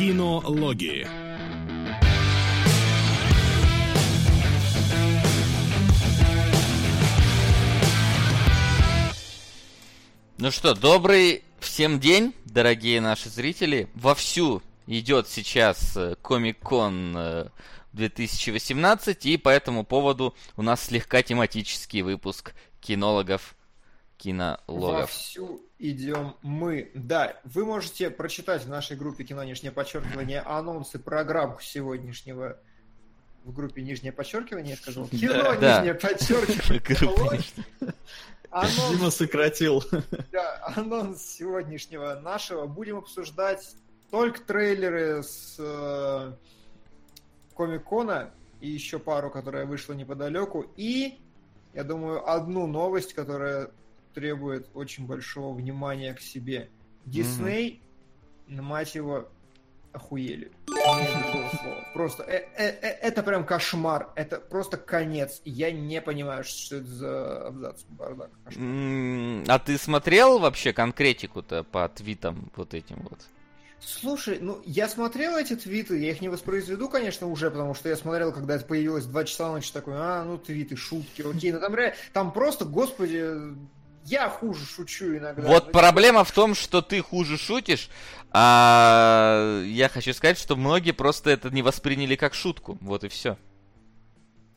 Кинологии. Ну что, добрый всем день, дорогие наши зрители. Вовсю идет сейчас Комик-кон 2018, и по этому поводу у нас слегка тематический выпуск кинологов, кинологов. Вовсю идем мы. Да, вы можете прочитать в нашей группе «Кино Нижнее подчеркивание» анонсы программ сегодняшнего в группе «Нижнее подчеркивание», я сказал. «Кино Да, Нижнее подчеркивание». Анонс, Дима сократил. да, анонс сегодняшнего нашего. Будем обсуждать только трейлеры с э, Комик-кона и еще пару, которая вышла неподалеку. И, я думаю, одну новость, которая требует очень большого внимания к себе. Дисней, мать его, охуели. Просто э- э- э- это прям кошмар. Это просто конец. Я не понимаю, что это за абзац бардак. А ты смотрел вообще конкретику-то по твитам вот этим вот? Слушай, ну я смотрел эти твиты, я их не воспроизведу, конечно, уже, потому что я смотрел, когда это появилось 2 часа ночи, такой, а, ну твиты, шутки, окей, но там, там просто, господи, я хуже шучу иногда. Вот Ну, проблема в том, что ты хуже шутишь, а я хочу сказать, что многие просто это не восприняли как шутку. Вот и все.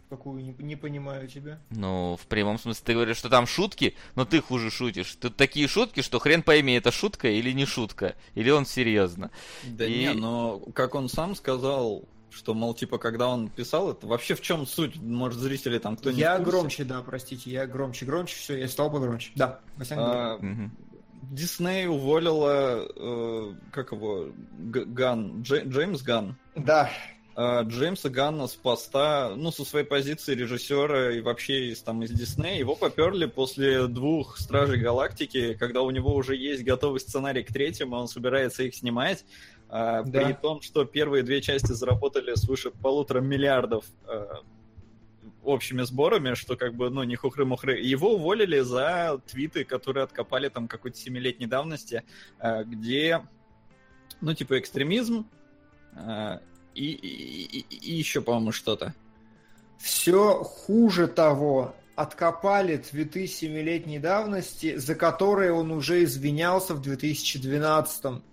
Какую, не, не понимаю тебя. Ну, в прямом смысле, ты говоришь, что там шутки, но ты хуже шутишь. Тут такие шутки, что хрен пойми, это шутка или не шутка, или он серьезно. Да И- не, но как он сам сказал, что, мол, типа, когда он писал это, вообще в чем суть? Может, зрители там кто не я громче, да, простите, я громче, громче, все, я стал погромче. Да. А. Дисней уволила, э, как его, Г- Ган, Дже- Джеймс Ган. да, А, Джеймса Ганна с поста, ну, со своей позиции режиссера и вообще из, там, из Диснея, его поперли после двух Стражей Галактики, когда у него уже есть готовый сценарий к третьему, он собирается их снимать, Да. при том, что первые две части заработали свыше полутора миллиардов а, общими сборами, что как бы, ну, не хухры-мухры. Его уволили за твиты, которые откопали там какой-то семилетней давности, а, где, ну, типа, экстремизм, а, и, и, и- и еще, по-моему, что-то. Все хуже того. Откопали твиты семилетней давности, за которые он уже извинялся в 2012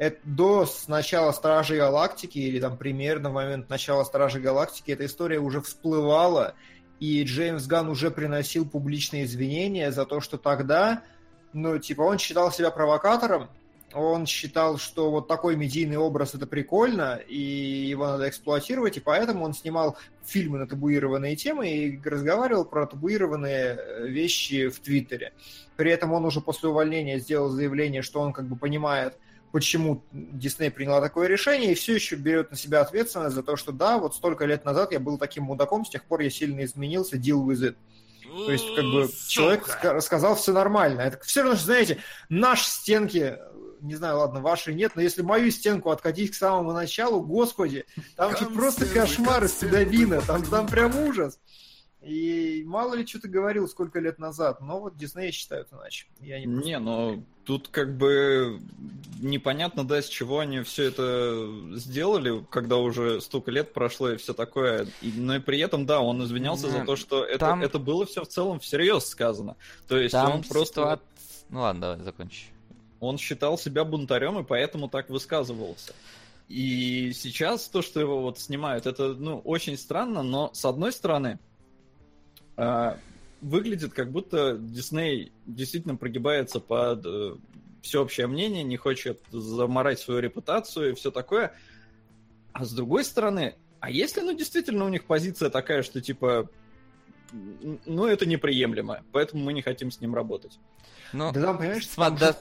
это до начала Стражей Галактики, или там примерно в момент начала Стражей Галактики, эта история уже всплывала, и Джеймс Ган уже приносил публичные извинения за то, что тогда, ну, типа, он считал себя провокатором, он считал, что вот такой медийный образ это прикольно, и его надо эксплуатировать, и поэтому он снимал фильмы на табуированные темы и разговаривал про табуированные э, вещи в Твиттере. При этом он уже после увольнения сделал заявление, что он как бы понимает, почему Дисней приняла такое решение, и все еще берет на себя ответственность за то, что да, вот столько лет назад я был таким мудаком, с тех пор я сильно изменился, deal with it. То есть, как бы, человек ска- сказал, все нормально. Это все равно, знаете, наши стенки, не знаю, ладно, ваши нет, но если мою стенку откатить к самому началу, господи, там же просто кошмар из седовина, там, там прям ужас. И мало ли что ты говорил сколько лет назад, но вот Дисней считают иначе. Я не, Не, но тут как бы непонятно, да, с чего они все это сделали, когда уже столько лет прошло и все такое. И- но и при этом, да, он извинялся Ну, за то, что это, там- это было все в целом всерьез сказано. То есть Там он просто... ситуа- Ну ладно, давай, закончи. он считал себя бунтарем и поэтому так высказывался. И сейчас то, что его вот снимают, это, ну, очень странно, но с одной стороны, выглядит как будто Дисней действительно прогибается под э, всеобщее мнение, не хочет заморать свою репутацию и все такое. А с другой стороны, а если, ну, действительно у них позиция такая, что типа, ну, это неприемлемо, поэтому мы не хотим с ним работать. Ну, Да там, понимаешь, там да.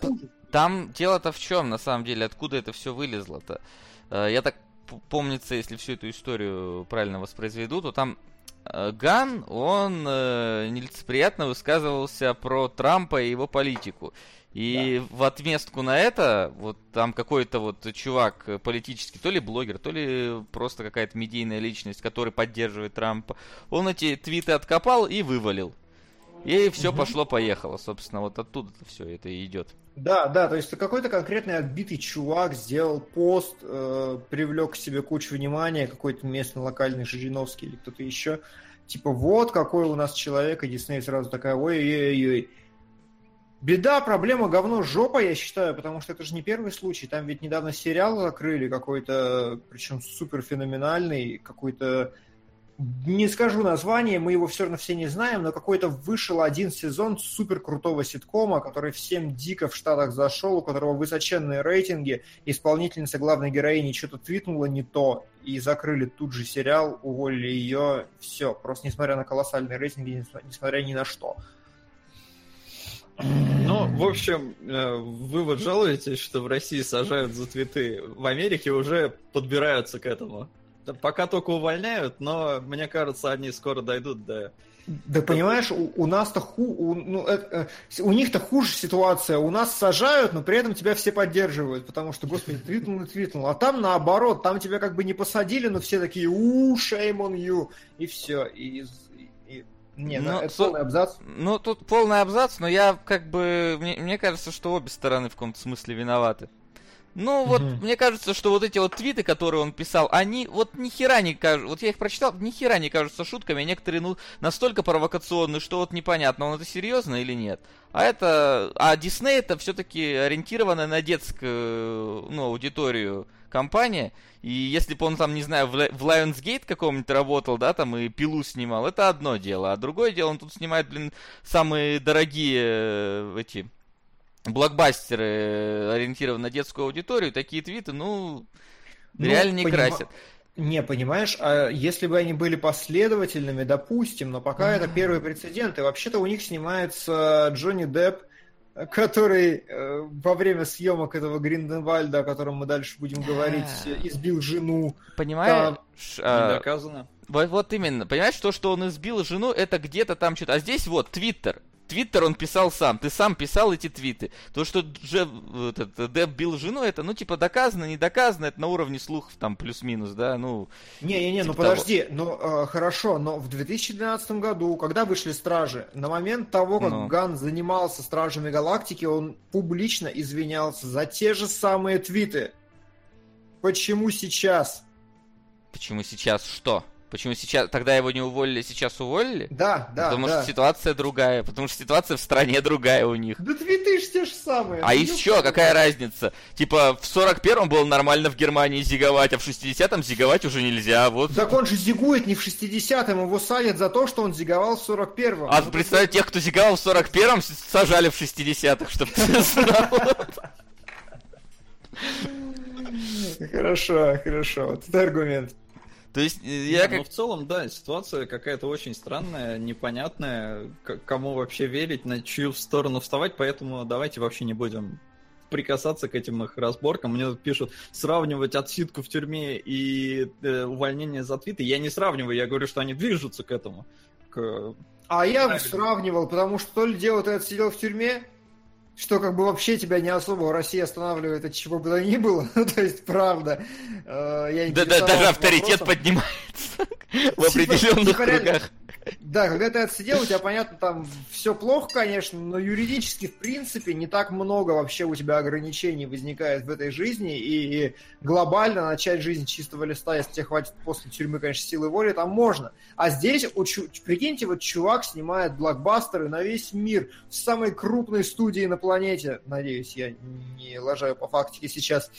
Там дело-то в чем, на самом деле, откуда это все вылезло-то? Э, Я так помнится, если всю эту историю правильно воспроизведу, то там Ган, он э, нелицеприятно высказывался про Трампа и его политику. И в отместку на это, вот там какой-то вот чувак э, политический, то ли блогер, то ли просто какая-то медийная личность, который поддерживает Трампа, он эти твиты откопал и вывалил. И все Мгм. пошло-поехало, собственно, вот оттуда все это и идет. Да, да, то есть какой-то конкретный отбитый чувак сделал пост, э, привлек к себе кучу внимания, какой-то местный локальный Жириновский или кто-то еще. Типа, вот какой у нас человек, и Дисней сразу такая, ой-ой-ой. Беда, проблема, говно, жопа, я считаю, потому что это же не первый случай. Там ведь недавно сериал закрыли какой-то, причем супер феноменальный, какой-то не скажу название, мы его все равно все не знаем, но какой-то вышел один сезон супер крутого ситкома, который всем дико в Штатах зашел, у которого высоченные рейтинги, исполнительница главной героини что-то твитнула не то, и закрыли тут же сериал, уволили ее, все, просто несмотря на колоссальные рейтинги, несмотря ни на что. Ну, в общем, э, вы вот жалуетесь, что в России сажают за твиты. В Америке уже подбираются к этому. Пока только увольняют, но мне кажется, они скоро дойдут до... Да понимаешь, у, у нас-то ху, у, ну, э, э, у них-то хуже ситуация. У нас сажают, но при этом тебя все поддерживают, потому что, господи, твитнул и твитнул. А там наоборот, там тебя как бы не посадили, но все такие, у, shame on you, и все. И, и, не, ну, ну, это со... полный абзац. Ну, тут полный абзац, но я как бы... Мне, мне кажется, что обе стороны в каком-то смысле виноваты. Ну, вот, mm-hmm. мне кажется, что вот эти вот твиты, которые он писал, они вот ни хера не кажутся, вот я их прочитал, ни хера не кажутся шутками, а некоторые, ну, настолько провокационные, что вот непонятно, он это серьезно или нет. А это, а Дисней это все-таки ориентированная на детскую, ну, аудиторию компания, и если бы он там, не знаю, в, Lionsgate каком-нибудь работал, да, там и пилу снимал, это одно дело, а другое дело, он тут снимает, блин, самые дорогие э, эти блокбастеры, э, ориентированные на детскую аудиторию, такие твиты, ну, ну реально не поним... красят. Не, понимаешь, а если бы они были последовательными, допустим, но пока это первый прецедент, и вообще-то у них снимается Джонни Депп, который э, во время съемок этого Гринденвальда, о котором мы дальше будем говорить, избил жену. Понимаешь? Там... А, не доказано. Вот, вот именно. Понимаешь, то, что он избил жену, это где-то там что-то. А здесь вот, Твиттер. Твиттер он писал сам, ты сам писал эти твиты. То, что этот, Деб бил жену, это, ну, типа, доказано, не доказано, это на уровне слухов, там, плюс-минус, да, ну... Не-не-не, типа ну подожди, того. ну, э, хорошо, но в 2012 году, когда вышли Стражи, на момент того, как ну. Ган занимался Стражами Галактики, он публично извинялся за те же самые твиты. Почему сейчас? Почему сейчас что? Почему сейчас тогда его не уволили, сейчас уволили? Да, да. Потому да. что ситуация другая, потому что ситуация в стране другая у них. Да твиты ж те же самые. А еще какая разница? Типа в 41-м было нормально в Германии зиговать, а в 60-м зиговать уже нельзя. Вот. Так он же зигует не в 60-м, его садят за то, что он зиговал в 41-м. А ну, представь, тех, кто зиговал в 41-м, сажали в 60-х, чтобы ты знал. Хорошо, хорошо. Вот это аргумент. То есть э, я как... Ну, в целом, да, ситуация какая-то очень странная, непонятная, кому вообще верить, на чью сторону вставать, поэтому давайте вообще не будем прикасаться к этим их разборкам. Мне тут пишут, сравнивать отсидку в тюрьме и э, увольнение за твиты. Я не сравниваю, я говорю, что они движутся к этому. К... А я сравнивал, потому что то ли дело ты отсидел в тюрьме, что как бы вообще тебя не особо России останавливает от чего бы то ни было. Ну, то есть, правда. Э, я да, да, даже авторитет вопросом. поднимается в типа, определенных типа, кругах. Да, когда ты отсидел, у тебя, понятно, там все плохо, конечно, но юридически, в принципе, не так много вообще у тебя ограничений возникает в этой жизни, и глобально начать жизнь чистого листа, если тебе хватит после тюрьмы, конечно, силы воли, там можно. А здесь, прикиньте, вот чувак снимает блокбастеры на весь мир в самой крупной студии на планете, надеюсь, я не лажаю по фактике сейчас,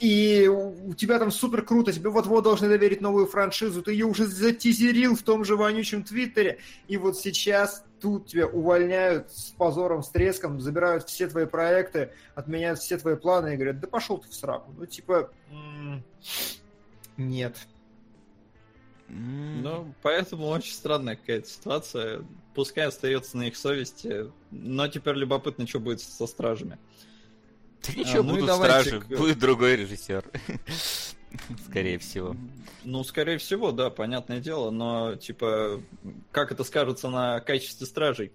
и у тебя там супер круто, тебе вот-вот должны доверить новую франшизу, ты ее уже затизерил в том же вонючем Твиттере, и вот сейчас тут тебя увольняют с позором, с треском, забирают все твои проекты, отменяют все твои планы и говорят, да пошел ты в сраку. Ну, типа, нет. Ну, поэтому очень странная какая-то ситуация. Пускай остается на их совести, но теперь любопытно, что будет со стражами. Да ничего, а, ну будут стражи, к... будет другой режиссер. Скорее всего. Ну, скорее всего, да, понятное дело, но, типа, как это скажется на качестве стражей?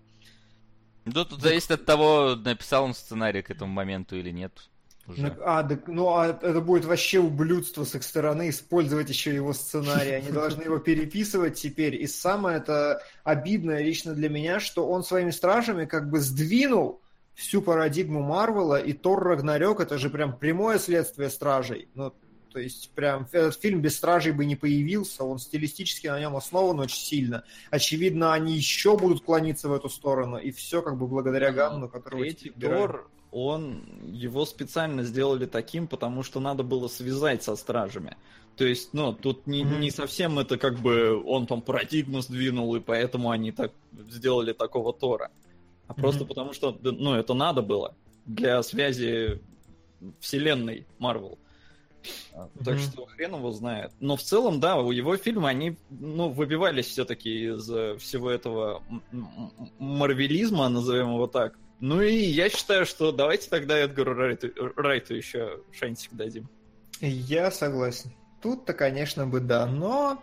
Да, тут зависит от того, написал он сценарий к этому моменту или нет. Уже. А, так, ну, а это будет вообще ублюдство с их стороны использовать еще его сценарий. Они должны его переписывать теперь. И самое это обидное лично для меня, что он своими стражами как бы сдвинул всю парадигму Марвела, и Тор Рагнарёк это же прям прямое следствие Стражей. Ну, то есть прям этот фильм без Стражей бы не появился, он стилистически на нем основан очень сильно. Очевидно, они еще будут клониться в эту сторону, и все как бы благодаря Ганну, которого... Третий Тор, он, его специально сделали таким, потому что надо было связать со Стражами. То есть, ну, тут не, не совсем это как бы он там парадигму сдвинул, и поэтому они так сделали такого Тора. А mm-hmm. просто потому что, ну, это надо было для связи вселенной Марвел. Mm-hmm. Так что хрен его знает. Но в целом, да, у его фильмы, они, ну, выбивались все-таки из всего этого марвелизма, назовем его так. Ну и я считаю, что давайте тогда Эдгару Райту, Райту еще шансик дадим. Я согласен. Тут-то, конечно бы, да, но...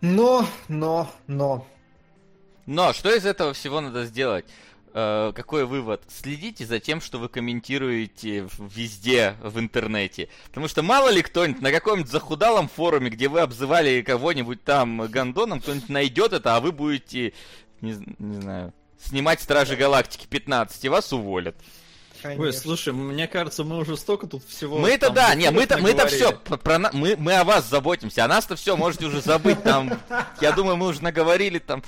Но, но, но... Но что из этого всего надо сделать? Э, какой вывод? Следите за тем, что вы комментируете везде в интернете. Потому что мало ли кто-нибудь на каком-нибудь захудалом форуме, где вы обзывали кого-нибудь там гандоном, кто-нибудь найдет это, а вы будете, не, не знаю, снимать Стражи Галактики 15, и вас уволят. Конечно. Ой, слушай, мне кажется, мы уже столько тут всего. Мы это да, не, мы это мы это все про мы мы о вас заботимся, а нас-то все можете уже забыть там. Я думаю, мы уже наговорили там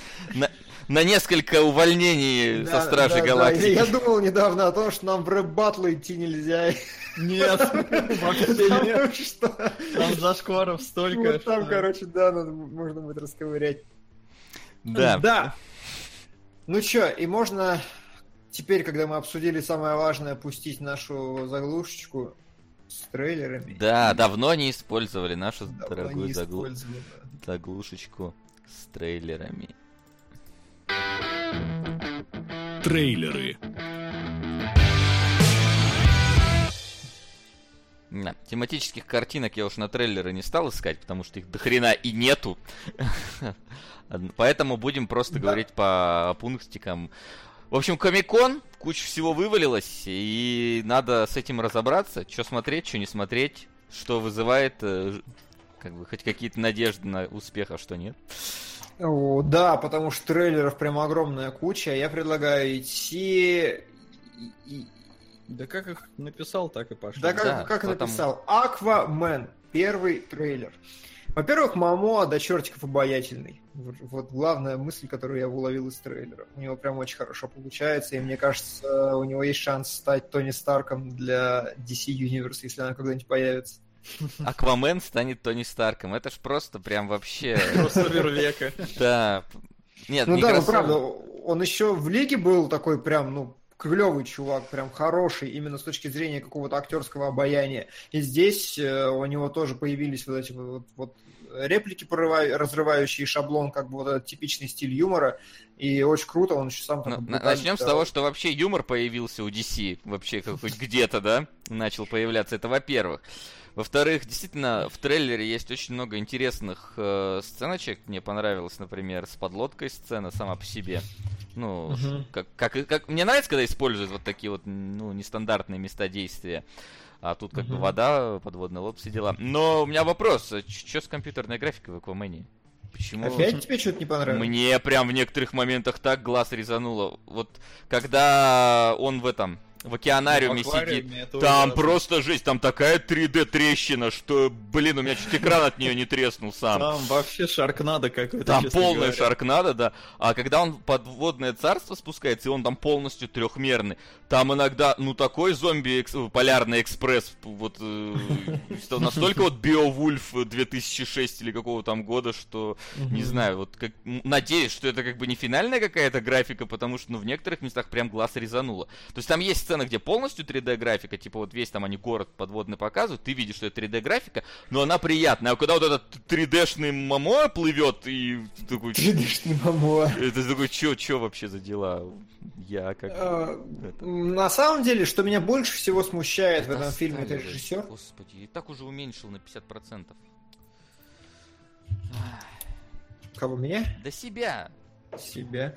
на, несколько увольнений да, со Стражи да, Галактики. Да. Я, я думал недавно о том, что нам в рэп-батл идти нельзя. Нет, вообще нет. Что? Там зашкваров столько. Вот там, короче, да, можно будет расковырять. Да. Да. Ну чё, и можно теперь, когда мы обсудили самое важное, пустить нашу заглушечку с трейлерами. Да, давно не использовали нашу давно дорогую заглу... заглушечку с трейлерами. Трейлеры. Да, тематических картинок я уж на трейлеры не стал искать, потому что их до хрена и нету. Поэтому будем просто да. говорить по пунктикам. В общем, Комикон, куча всего вывалилось, и надо с этим разобраться, что смотреть, что не смотреть, что вызывает э, как бы хоть какие-то надежды на успех, а что нет. О, да, потому что трейлеров прям огромная куча. Я предлагаю идти... Да как их написал, так и пошел. Да как, да, как написал. Аквамен. Первый трейлер. Во-первых, Мамо до чертиков обаятельный. Вот главная мысль, которую я уловил из трейлера. У него прям очень хорошо получается, и мне кажется, у него есть шанс стать Тони Старком для DC Universe, если она когда-нибудь появится. Аквамен станет Тони Старком. Это ж просто прям вообще... Просто века. Да. Нет, ну да, ну правда, он еще в лиге был такой прям, ну, клевый чувак, прям хороший, именно с точки зрения какого-то актерского обаяния. И здесь э, у него тоже появились вот эти вот, вот реплики, прорываю, разрывающие шаблон, как бы вот этот типичный стиль юмора. И очень круто, он еще сам... Ну, начнем с того, что вообще юмор появился у DC, вообще хоть где-то, да, начал появляться. Это во-первых. Во-вторых, действительно, в трейлере есть очень много интересных э, сценочек. Мне понравилась, например, с подлодкой сцена сама по себе. Ну, угу. как, как, как мне нравится, когда используют вот такие вот ну, нестандартные места действия. А тут как угу. бы вода, подводный лоб, все дела. Но у меня вопрос, а что с компьютерной графикой в Аквамене? Почему? Опять тебе что-то не понравилось? Мне прям в некоторых моментах так глаз резануло. Вот когда он в этом в океанариуме ну, сидит. Там ужасно. просто жесть, там такая 3D трещина, что, блин, у меня чуть экран от нее не треснул сам. Там вообще шаркнадо какой-то. Там полная шаркнадо, да. А когда он в подводное царство спускается, и он там полностью трехмерный, там иногда, ну, такой зомби полярный экспресс, вот э, настолько вот Биовульф 2006 или какого там года, что, не знаю, вот как, надеюсь, что это как бы не финальная какая-то графика, потому что, ну, в некоторых местах прям глаз резануло. То есть там есть сцена, где полностью 3D графика, типа вот весь там они город подводный показывают, ты видишь, что это 3D графика, но она приятная. А когда вот этот 3D-шный мамо плывет и такой... 3D-шный мамо. Это такой, чё, чё вообще за дела? Я как... На самом деле, что меня больше всего смущает в этом фильме, это режиссер. Господи, и так уже уменьшил на 50%. Кого, меня? Да себя. Себя.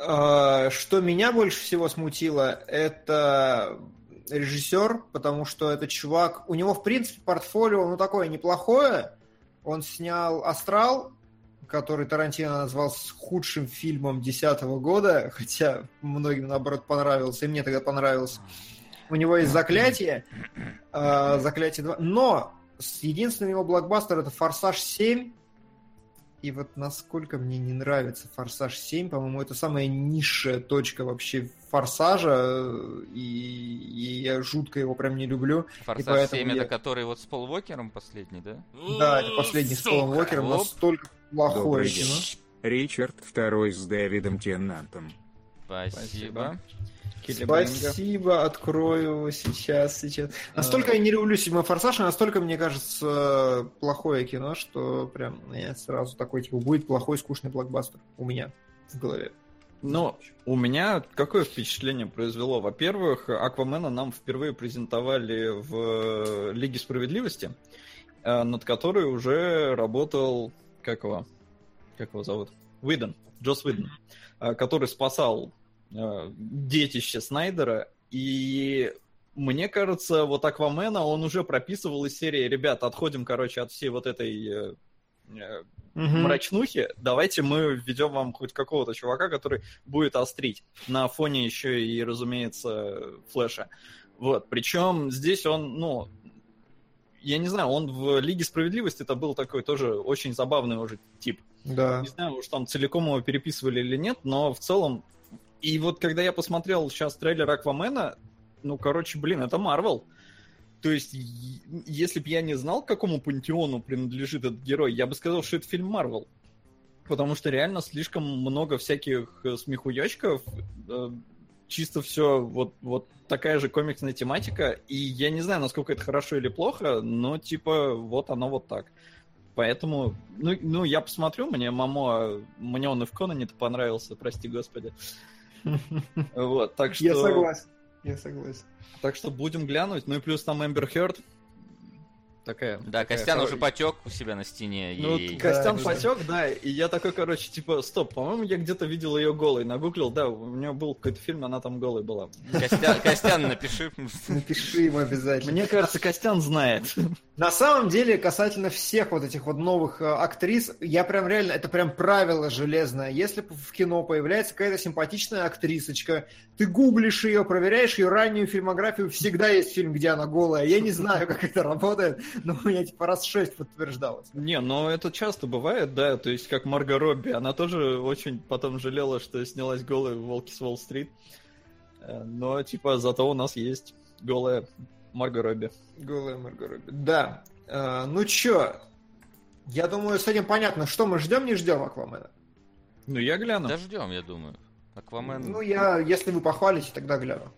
А, что меня больше всего смутило, это режиссер, потому что этот чувак, у него, в принципе, портфолио, ну, такое неплохое. Он снял «Астрал», который Тарантино назвал худшим фильмом десятого года, хотя многим, наоборот, понравился, и мне тогда понравился. У него есть «Заклятие», э, «Заклятие 2», но единственный его блокбастер это «Форсаж 7», и вот насколько мне не нравится Форсаж 7, по-моему, это самая низшая точка вообще Форсажа, и, и я жутко его прям не люблю. Форсаж 7 я... это который вот с Пол Уокером последний, да? Да, это последний с Полом Уокером, настолько плохое кино. Ричард второй с Дэвидом Теннантом. Спасибо. Спасибо. Спасибо, открою его сейчас, сейчас. Настолько я не люблю седьмой форсаж, а настолько, мне кажется, плохое кино, что прям я сразу такой, типа, будет плохой, скучный блокбастер у меня в голове. Ну, у меня какое впечатление произвело? Во-первых, Аквамена нам впервые презентовали в Лиге Справедливости, э, над которой уже работал, как его, как его зовут? Уидон, Джос Уидон, э, который спасал Э, детище Снайдера, и мне кажется, вот Аквамена он уже прописывал из серии, ребят, отходим, короче, от всей вот этой э, мрачнухи, давайте мы введем вам хоть какого-то чувака, который будет острить на фоне еще и, разумеется, Флэша. Вот, причем здесь он, ну, я не знаю, он в Лиге Справедливости это был такой тоже очень забавный уже тип. Да. Не знаю, уж там целиком его переписывали или нет, но в целом и вот когда я посмотрел сейчас трейлер Аквамена, ну, короче, блин, это Марвел. То есть, если бы я не знал, к какому пантеону принадлежит этот герой, я бы сказал, что это фильм Марвел. Потому что реально слишком много всяких э, смехуёчков, э, чисто все вот, вот такая же комиксная тематика, и я не знаю, насколько это хорошо или плохо, но типа вот оно вот так. Поэтому, ну, ну я посмотрю, мне Мамо, мне он и в Конане-то понравился, прости господи. Вот, так что... Я согласен. Я согласен. Так что будем глянуть. Ну и плюс там Эмбер Хёрд такая. Да, такая Костян уже потек у себя на стене. Ну, и... Костян да, потек, да, и я такой, короче, типа, стоп, по-моему, я где-то видел ее голой. Нагуглил, да, у нее был какой-то фильм, она там голой была. Костян, Костян напиши. Напиши ему обязательно. Мне кажется, Костян знает. На самом деле, касательно всех вот этих вот новых э, актрис, я прям реально, это прям правило железное. Если в кино появляется какая-то симпатичная актрисочка, ты гуглишь ее, проверяешь ее раннюю фильмографию, всегда есть фильм, где она голая. Я не знаю, как это работает, но у меня типа раз шесть подтверждалось. Не, но это часто бывает, да, то есть как Марго Робби, она тоже очень потом жалела, что снялась голая в «Волки с Уолл-стрит», э, но типа зато у нас есть голая Марго Робби. Голая Марго Робби. Да. А, ну чё, я думаю, с этим понятно, что мы ждем, не ждем Аквамена. Ну, я гляну. Да ждем, я думаю. Аквамен. Ну, я, если вы похвалите, тогда гляну.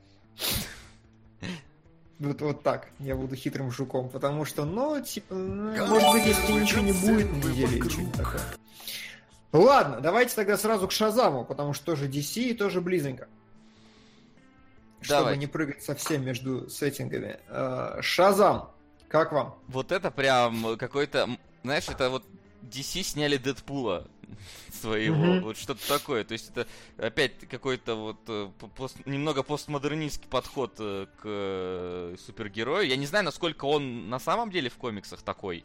Вот, вот так. Я буду хитрым жуком. Потому что, ну, типа, ну, может быть, если ничего не будет на неделе или что-нибудь такое. Ладно, давайте тогда сразу к Шазаму, потому что тоже DC и тоже близенько чтобы не прыгать совсем между сеттингами. Э, Шазам, как вам? Вот это прям какой-то... Знаешь, это вот DC сняли Дэдпула своего, mm-hmm. вот что-то такое. То есть это опять какой-то вот э, пост, немного постмодернистский подход э, к супергерою. Я не знаю, насколько он на самом деле в комиксах такой.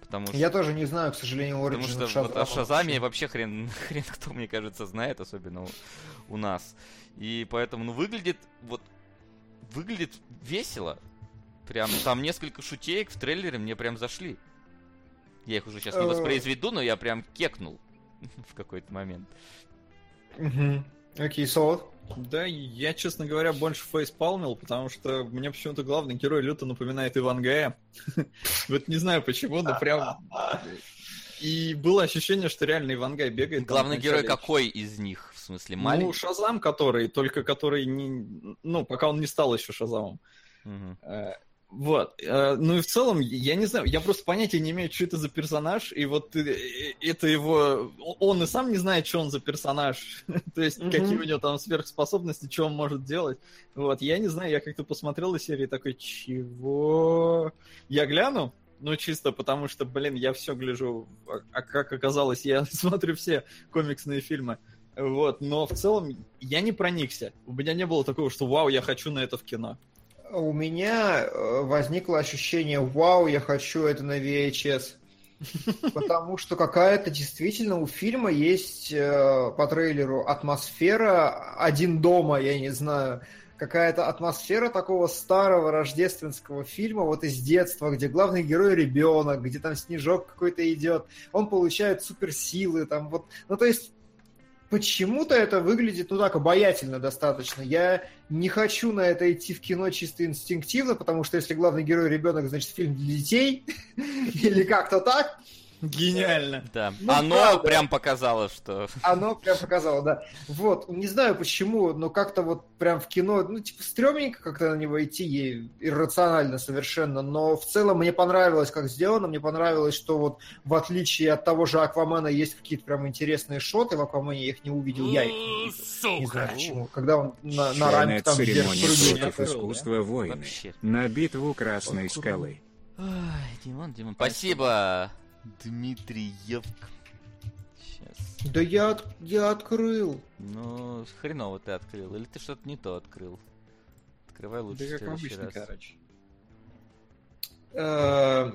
Потому что... Я тоже не знаю, к сожалению, Потому что Шазама вот о Шазаме вообще хрен, хрен кто, мне кажется, знает, особенно у, у нас. И поэтому, ну, выглядит, вот, выглядит весело. Прям там несколько шутеек в трейлере мне прям зашли. Я их уже сейчас не э. воспроизведу, но я прям кекнул в какой-то момент. Окей, Солод? Да, я, честно говоря, больше фейспалмил, потому что мне почему-то главный герой люто напоминает Ивангая. Вот не знаю почему, но прям... И было ощущение, что реально Ивангай бегает. Главный герой какой из них? В смысле, маленький? Ну, Шазам, который, только который не... Ну, пока он не стал еще Шазамом. Вот. Э, ну и в целом, я не знаю, я просто понятия не имею, что это за персонаж, и вот э, это его... Он и сам не знает, что он за персонаж, то есть mm-hmm. какие у него там сверхспособности, что он может делать. Вот, я не знаю, я как-то посмотрел из серии такой, чего? Я гляну, ну, чисто потому что, блин, я все гляжу, а, а как оказалось, я смотрю все комиксные фильмы. Вот, но в целом я не проникся. У меня не было такого, что вау, я хочу на это в кино у меня э, возникло ощущение, вау, я хочу это на VHS. Потому что какая-то действительно у фильма есть э, по трейлеру атмосфера один дома, я не знаю, какая-то атмосфера такого старого рождественского фильма, вот из детства, где главный герой ребенок, где там снежок какой-то идет, он получает суперсилы, там вот, ну то есть почему-то это выглядит, ну так, обаятельно достаточно. Я не хочу на это идти в кино чисто инстинктивно, потому что если главный герой ребенок, значит, фильм для детей, или как-то так. Гениально. Да. Ну, Оно правда. прям показало, что... Оно прям показало, да. Вот, не знаю почему, но как-то вот прям в кино, ну, типа, стрёмненько как-то на него идти, и иррационально совершенно, но в целом мне понравилось, как сделано, мне понравилось, что вот в отличие от того же Аквамена есть какие-то прям интересные шоты, в Аквамене я их не увидел, я их не увидел. Не знаю почему. Когда он на, на рамке Черная там церемония против искусства войны. Вообще. На битву Красной скалы. Ай, Димон, Димон. Спасибо, Дмитриев. Сейчас. Да я, от- я открыл. Ну, хреново ты открыл. Или ты что-то не то открыл. Открывай лучше Да как следующий обычно, раз. короче. Э,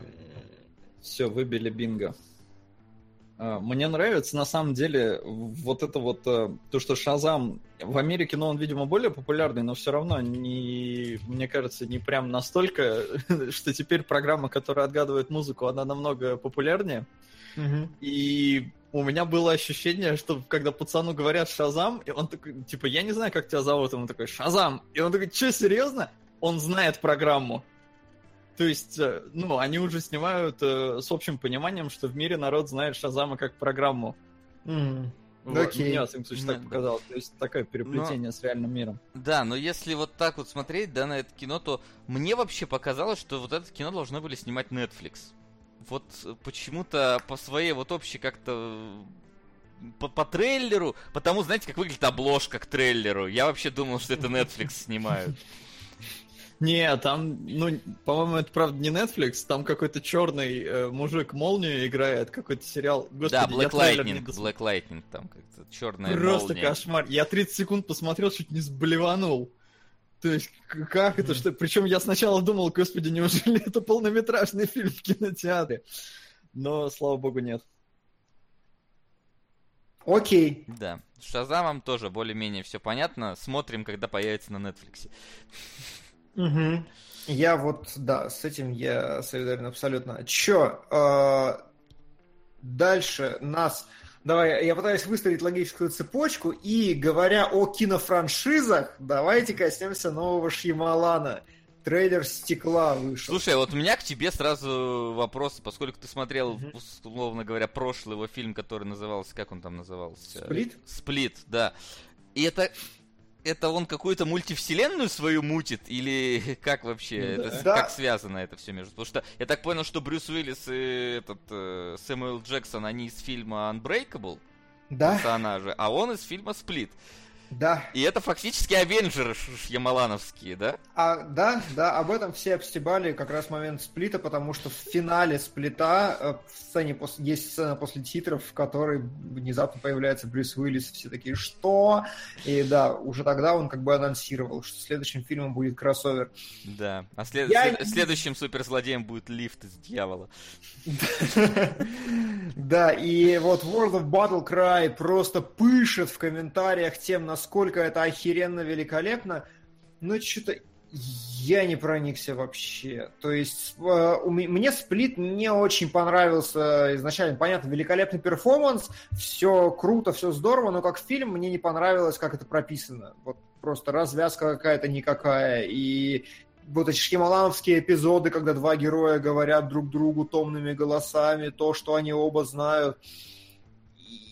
Все, выбили бинго. А, Мне нравится, на самом деле, вот это вот, э, то, что Шазам в Америке, ну, он, видимо, более популярный, но все равно, не, мне кажется, не прям настолько, что теперь программа, которая отгадывает музыку, она намного популярнее. И у меня было ощущение, что когда пацану говорят Шазам, и он такой, типа, я не знаю, как тебя зовут, он такой, Шазам! И он такой, что, серьезно? Он знает программу. То есть, э, ну, они уже снимают э, с общим пониманием, что в мире народ знает Шазама как программу. Мгм. Вот, Окей. Мне, во всяком случае, так Ну, показалось. То есть, такое переплетение с реальным миром. Да, но если вот так вот смотреть, да, на это кино, то мне вообще показалось, что вот это кино должны были снимать Netflix. Вот почему-то по своей вот общей как-то по, по трейлеру, потому, знаете, как выглядит обложка к трейлеру. Я вообще думал, что это Netflix снимают. Не, там, ну, по-моему, это правда не Netflix, там какой-то черный э, мужик молнию играет, какой-то сериал. Господи, да, Black Lightning, досмотрел. Black Lightning там как-то черная Просто молния. кошмар. Я 30 секунд посмотрел, чуть не сблеванул. То есть, как это, что... Причем я сначала думал, господи, неужели это полнометражный фильм в кинотеатре? Но, слава богу, нет. Окей. Да. С Шазамом тоже более-менее все понятно. Смотрим, когда появится на Netflix. Мгм. Я вот, да, с этим я солидарен абсолютно. Чё, э, дальше нас... Давай, я пытаюсь выстроить логическую цепочку, и говоря о кинофраншизах, давайте коснемся нового Шьямалана. Трейлер «Стекла» вышел. Слушай, вот у меня к тебе сразу вопрос, поскольку ты смотрел, условно говоря, прошлый его фильм, который назывался, как он там назывался? «Сплит»? Сплит, да. И это, это он какую-то мультивселенную свою мутит? Или как вообще? Да. Это Да. как связано это все между? Потому что я так понял, что Брюс Уиллис и этот э, Сэмюэл Джексон, они из фильма Unbreakable Да, персонажи, а он из фильма Сплит. Да. И это фактически Авенджеры Шьямалановские, да? А, да, да, об этом все обстебали как раз момент сплита, потому что в финале сплита э, в сцене есть сцена после титров, в которой внезапно появляется Брюс Уиллис, все такие, что? И да, уже тогда он как бы анонсировал, что следующим фильмом будет кроссовер. Да. А след- Я след- следующим суперзлодеем будет лифт из дьявола. Да, и вот World of Battle Cry просто пышет в комментариях тем, насколько это охеренно великолепно. Но что-то я не проникся вообще. То есть э, мне сплит не очень понравился изначально. Понятно, великолепный перформанс, все круто, все здорово, но как фильм мне не понравилось, как это прописано. Вот просто развязка какая-то никакая. И вот эти шкемалановские эпизоды, когда два героя говорят друг другу томными голосами, то, что они оба знают.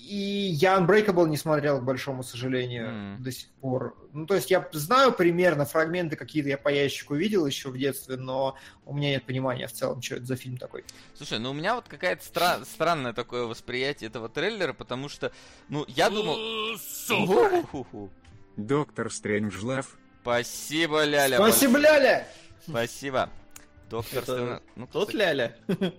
И я Unbreakable не смотрел, к большому сожалению, М. до сих пор. Ну, то есть я знаю примерно фрагменты какие-то, я по ящику видел еще в детстве, но у меня нет понимания в целом, что это за фильм такой. Слушай, ну у меня вот какая-то стра- странное такое восприятие этого трейлера, потому что, ну, я думал... Доктор Стрэнджлав. Спасибо, Ляля. Спасибо, Ляля! Спасибо. Доктор Это Стрэн- ну, Тот кстати- Ляля?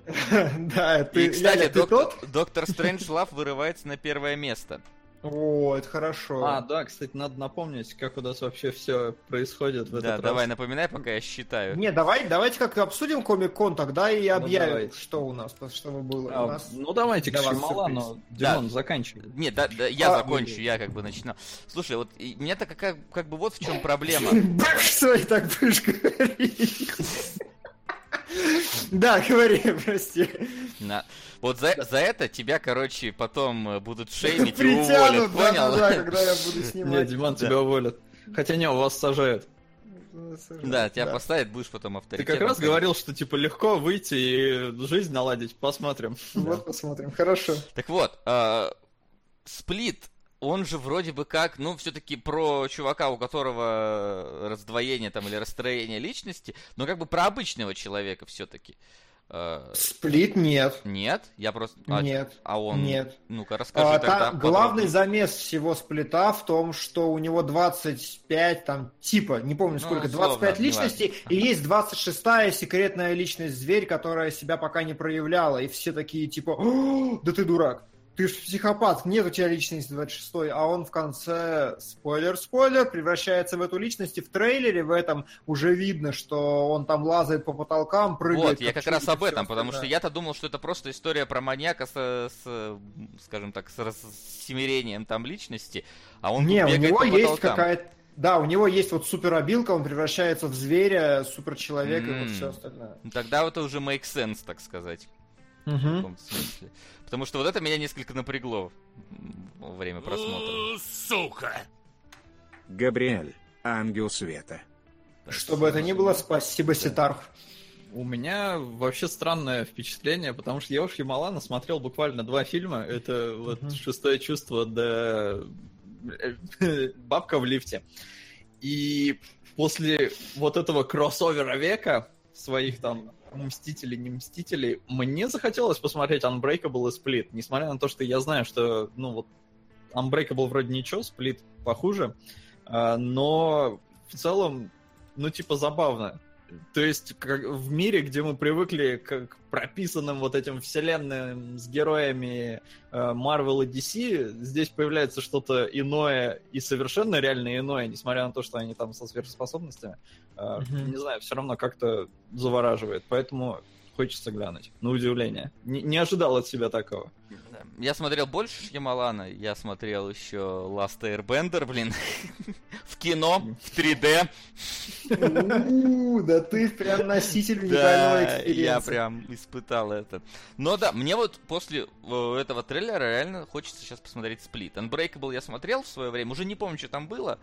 Да, ты, И, кстати, Ляля, ты тот? доктор Стрэндж Лав вырывается на первое место. О, это хорошо. А, да, кстати, надо напомнить, как у нас вообще все происходит в этот Да, раз. давай напоминай, пока я считаю. Не, давай, давайте как-то обсудим Комик-кон тогда и объявим, давайте. что у нас, чтобы было. А, у нас... Ну давайте для к вас Шьямалану. Да. Димон, заканчивай. Нет, да, да, я А, закончу, ну, я как бы начинал. Слушай, вот меня-то как, как бы вот в чем проблема. Бэш, свои так будешь говорить. Да, говори, прости. На- Вот за, за это тебя, короче, потом э, будут шеймить и уволят, понял? да-да-да, когда я буду Нет, снимать. Димон, Да. тебя уволят. Хотя не, вас сажают. Да, тебя поставят, будешь потом Ты авторитетом. как раз говорил, что типа легко выйти и жизнь наладить. Посмотрим. Вот посмотрим, хорошо. Так вот, э, Сплит, он же вроде бы как, ну, все-таки про чувака, у которого раздвоение там или расстроение личности, но как бы про обычного человека все-таки. Сплит нет. нет, я просто... а, Нет. А он... Нет. Ну-ка, расскажи А, тогда. та- главный замес всего сплита в том, что у него 25, там, типа, не помню Ну, сколько, условно, 25 неважно. личностей, и есть 26-я секретная личность зверь, которая себя пока не проявляла, и все такие, типа, «О, да ты дурак, ты ж психопат, нет у тебя личности 26 а он в конце, спойлер-спойлер, превращается в эту личность, и в трейлере в этом уже видно, что он там лазает по потолкам, прыгает. Вот, я как раз об этом, потому что я-то думал, что это просто история про маньяка с, с, скажем так, с рассемирением там личности, а он Не, у него есть какая-то... Да, у него есть вот суперобилка, он превращается в зверя, суперчеловека и вот все остальное. Тогда это уже make sense, так сказать, в каком-то смысле. Потому что вот это меня несколько напрягло во время просмотра. Сука! Габриэль, ангел света. Так Что бы это ни было, спасибо, Ситар. У меня вообще странное впечатление, потому что я уж Ямалана смотрел буквально два фильма. Это вот Мгм. шестое чувство да бабка в лифте. И после вот этого кроссовера века своих там Мстителей, не Мстителей, мне захотелось посмотреть Unbreakable и Split, несмотря на то, что я знаю, что, ну вот, Unbreakable вроде ничего, Split похуже, а, но в целом, ну типа забавно. То есть как в мире, где мы привыкли к, прописанным вот этим вселенным с героями э, Marvel и DC, здесь появляется что-то иное и совершенно реально иное, несмотря на то, что они там со сверхспособностями. Мгм. Не знаю, все равно как-то завораживает, поэтому хочется глянуть. На удивление. Не, не ожидал от себя такого. Я смотрел больше Шьямалана, я смотрел еще Last Airbender, блин, в кино, в 3D. У, Да ты прям носитель уникального Да, я прям испытал это. Но да, мне вот после э, этого трейлера реально хочется сейчас посмотреть Сплит. Unbreakable я смотрел в свое время, уже не помню, что там было.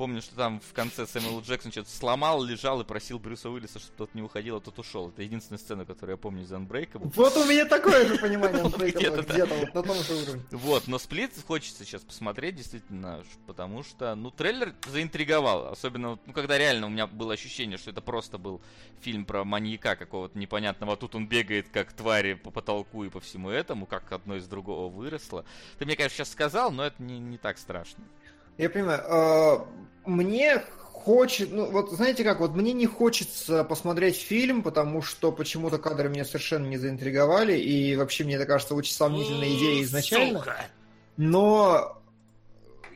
Помню, что там в конце Сэмюэл Джексон что-то сломал, лежал и просил Брюса Уиллиса, чтобы тот не уходил, а тот ушел. Это единственная сцена, которую я помню из Unbreakable. Вот у меня такое же понимание Unbreakable, где-то, вот на том же уровне. Вот, но сплит хочется сейчас посмотреть, действительно, потому что, ну, трейлер заинтриговал. Особенно, ну, когда реально у меня было ощущение, что это просто был фильм про маньяка какого-то непонятного. А тут он бегает как твари по потолку и по всему этому, как одно из другого выросло. Ты мне, конечно, сейчас сказал, но это не, не так страшно. Я понимаю. э, Мне хочет, ну вот знаете как, вот мне не хочется посмотреть фильм, потому что почему-то кадры меня совершенно не заинтриговали, и вообще мне это кажется очень сомнительной идеей изначально. Сука! Но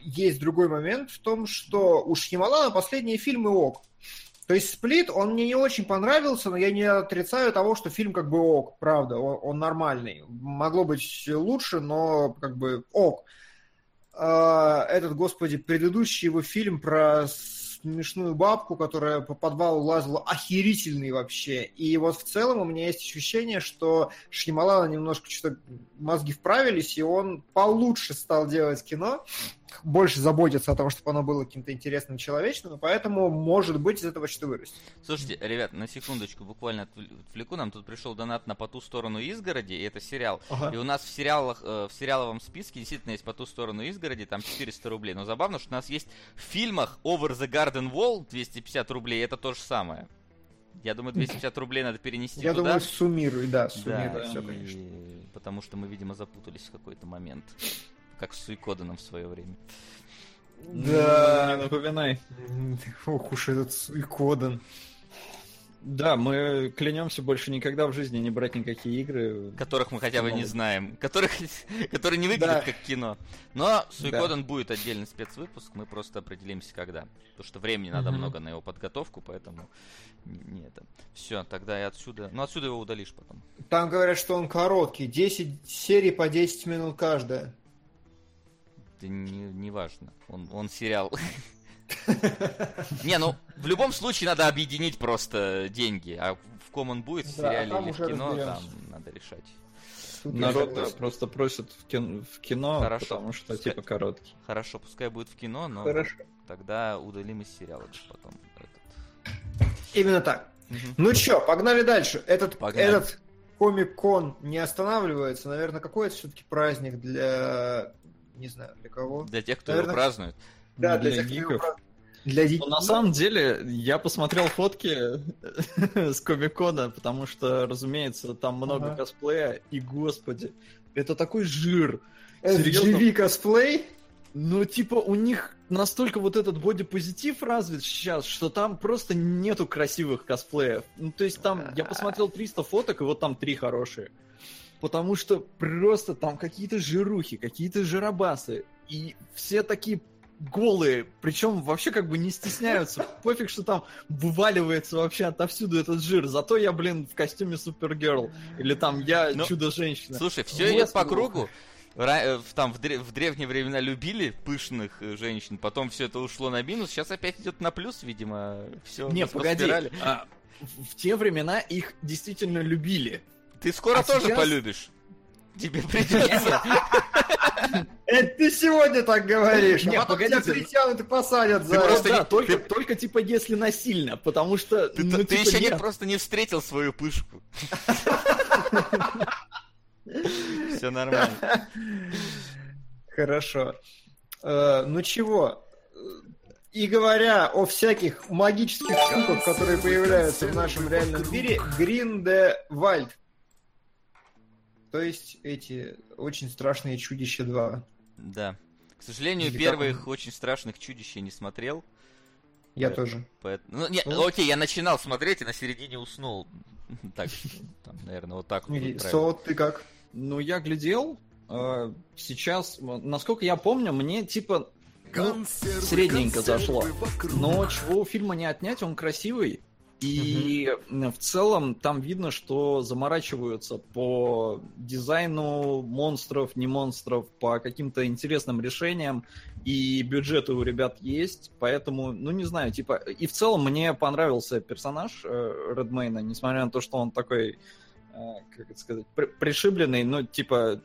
есть другой момент в том, что у Шьямалана последние фильмы ок. То есть «Сплит», он мне не очень понравился, но я не отрицаю того, что фильм как бы ок, правда, он, он нормальный. Могло быть лучше, но как бы ок. А, Этот, господи, предыдущий его фильм про смешную бабку, которая по подвалу лазила, охерительный вообще. И вот в целом у меня есть ощущение, что Шьямалана немножко что-то мозги вправились, и он получше стал делать кино, больше заботиться о том, чтобы оно было каким-то интересным, человечным, и поэтому, может быть, из этого что-то вырастет. Слушайте, ребят, на секундочку буквально отвл- отвлеку. Нам тут пришел донат на «По ту сторону изгороди», и это сериал. И у нас в, сериалах, э, в сериаловом списке действительно есть «По ту сторону изгороди», там 400 рублей. Но забавно, что у нас есть в фильмах «Over the Garden Wall» 250 рублей, это то же самое. Я думаю, 250 рублей надо перенести Я туда. думаю, суммируй, да, суммируй, да. все, и- конечно. Потому что мы, видимо, запутались в какой-то момент. Как с Суикоданом в свое время. Не Да. напоминай. Ох уж этот Суикоден. Да, мы клянемся больше никогда в жизни не брать никакие игры. Которых мы хотя бы не знаем. Которых, которые не выглядят Да. как кино. Но Суикоден будет отдельный спецвыпуск, мы просто определимся когда. Потому что времени надо Мгм. много на его подготовку, поэтому не, не это. Все, тогда я отсюда. Ну отсюда его удалишь потом. Там говорят, что он короткий. 10 серий по 10 минут каждая. Это не, не важно. Он, он сериал. Не, ну в любом случае надо объединить просто деньги. А в ком он будет, в а сериале там или в кино, там надо решать. Народ просто просит в кино, потому что типа короткий. Хорошо, пускай будет в кино, но тогда удалим из сериала потом этот. Именно так. Ну чё, погнали дальше. Этот, этот комик-кон не останавливается. Наверное, какой это все-таки праздник для... Не знаю, для кого. Для тех, кто Наверное, его празднует. Да, Ну, для, для тех, кто его гиков. празднует. Для ди- Но на самом деле, я посмотрел фотки с Комикона, потому что, разумеется, там много Ага. косплея, и, господи, это такой жир. FGV Серьезно? косплей. Ну, типа, у них настолько вот этот бодипозитив развит сейчас, что там просто нету красивых косплеев. Ну, то есть там, я посмотрел 300 фоток, и вот там три хорошие. Потому что просто там какие-то жирухи, какие-то жиробасы. И все такие голые, причем вообще как бы не стесняются. Пофиг, что там вываливается вообще отовсюду этот жир. Зато я, блин, в костюме Супергерл. Или там я Ну, чудо-женщина. Слушай, все идет по Господи. кругу. Э, Там в, дре- в древние времена любили пышных э, женщин, потом все это ушло на минус, сейчас опять идет на плюс, видимо, все. Не, погоди. А, в те времена их действительно любили. Ты скоро А тоже сейчас- полюбишь. Тебе придется. Это ты сегодня так говоришь. Не, а потом тебя притянут и посадят за Ты это. просто да, не- только, ты- только типа если насильно, потому что Ты, ну, ты типа, еще не нет. просто не встретил свою пышку. Все нормально. Хорошо. Э, ну чего? И говоря о всяких магических штуках, которые появляются в нашем реальном мире, Гриндевальд. То есть эти очень страшные чудища 2. Да. К сожалению, Или первых очень страшных чудищ я не смотрел. Я Да. тоже. Поэтому... Ну, не, Ну. окей, я начинал смотреть и на середине уснул. Так, там, наверное, вот так. Со, ты как? Ну, я глядел. э, сейчас, насколько я помню, мне типа ну, средненько зашло. Но чего у фильма не отнять, он красивый. И м, в целом там видно, что заморачиваются по дизайну монстров, не монстров, по каким-то интересным решениям. И бюджеты у ребят есть, поэтому, ну не знаю, типа... И в целом мне понравился персонаж э, Редмейна, несмотря на то, что он такой, э, как это сказать, при- пришибленный, но типа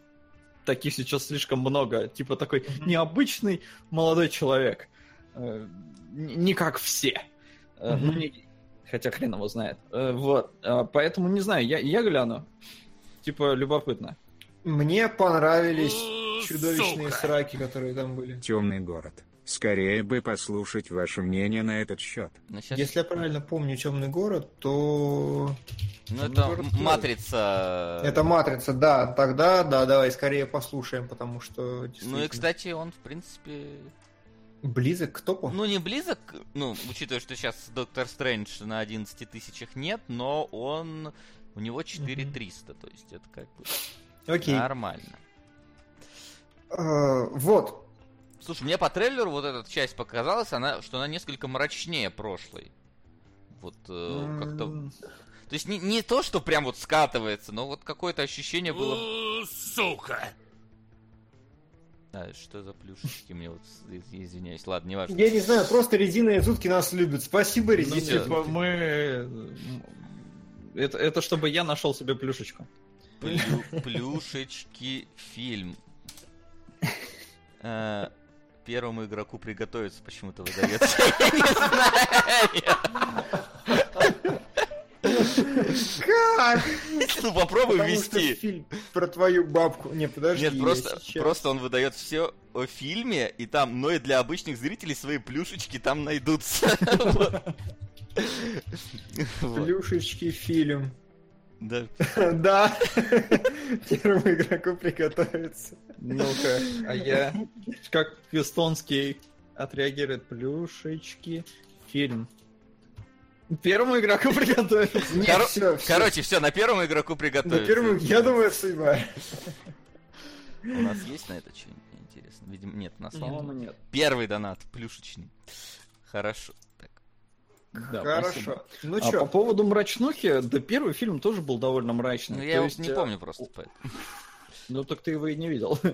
таких сейчас слишком много. Типа такой Мгм. необычный молодой человек. Э, Не как все. Э, ну, не- Хотя хрен его знает. Э, Вот. А, Поэтому не знаю, я, я гляну. Типа любопытно. Мне понравились чудовищные сраки, которые там были. Темный город. Скорее бы послушать ваше мнение на этот счет. Ну, щас- Если я правильно помню темный город, то ну, это город матрица. это матрица, да. Тогда, да, давай скорее послушаем, потому что Ну и, кстати, он, в принципе, близок к топу. ну не близок, ну, учитывая, что сейчас Доктор Стрэндж на 11 тысячах нет, но он, у него 4300, то есть это как бы Окей. нормально. Э, вот. Слушай, мне по трейлеру вот эта часть показалась, она, что она несколько мрачнее прошлой. Вот э, как-то... То есть не, не то, что прям вот скатывается, но вот какое-то ощущение было... Сука! А, что за плюшечки мне вот, извиняюсь, ладно, не важно. Я не знаю, просто резиновые зутки нас любят. Спасибо, Ну, резиновые типа, зутки. мы... м, Это, это чтобы я нашел себе плюшечку. Плю- плюшечки фильм. Э, Первому игроку приготовиться почему-то выдается. Я не знаю. Как? Ну попробуй Потому ввести. фильм про твою бабку. Не, подожди. Нет, я просто, просто он выдает все о фильме, и там, но и для обычных зрителей свои плюшечки там найдутся. Плюшечки фильм. Да. Да. Первому игроку приготовиться. Ну-ка, а я... Как эстонский отреагирует плюшечки фильм. Первому игроку приготовиться. Нет, Коро- всё, всё. Короче, все, на первому игроку На приготовиться. первую, я думаю, судьба. У нас есть на это что-нибудь интересно? Видимо, нет, у нас нет. нет. Первый донат, плюшечный. Хорошо. Так. Да, Хорошо. спасибо. Ну А по чё, поводу мрачнухи, да первый фильм тоже был довольно мрачный. Ну, То я его есть, не э, помню просто. поэтому. Ну, так ты его и не видел.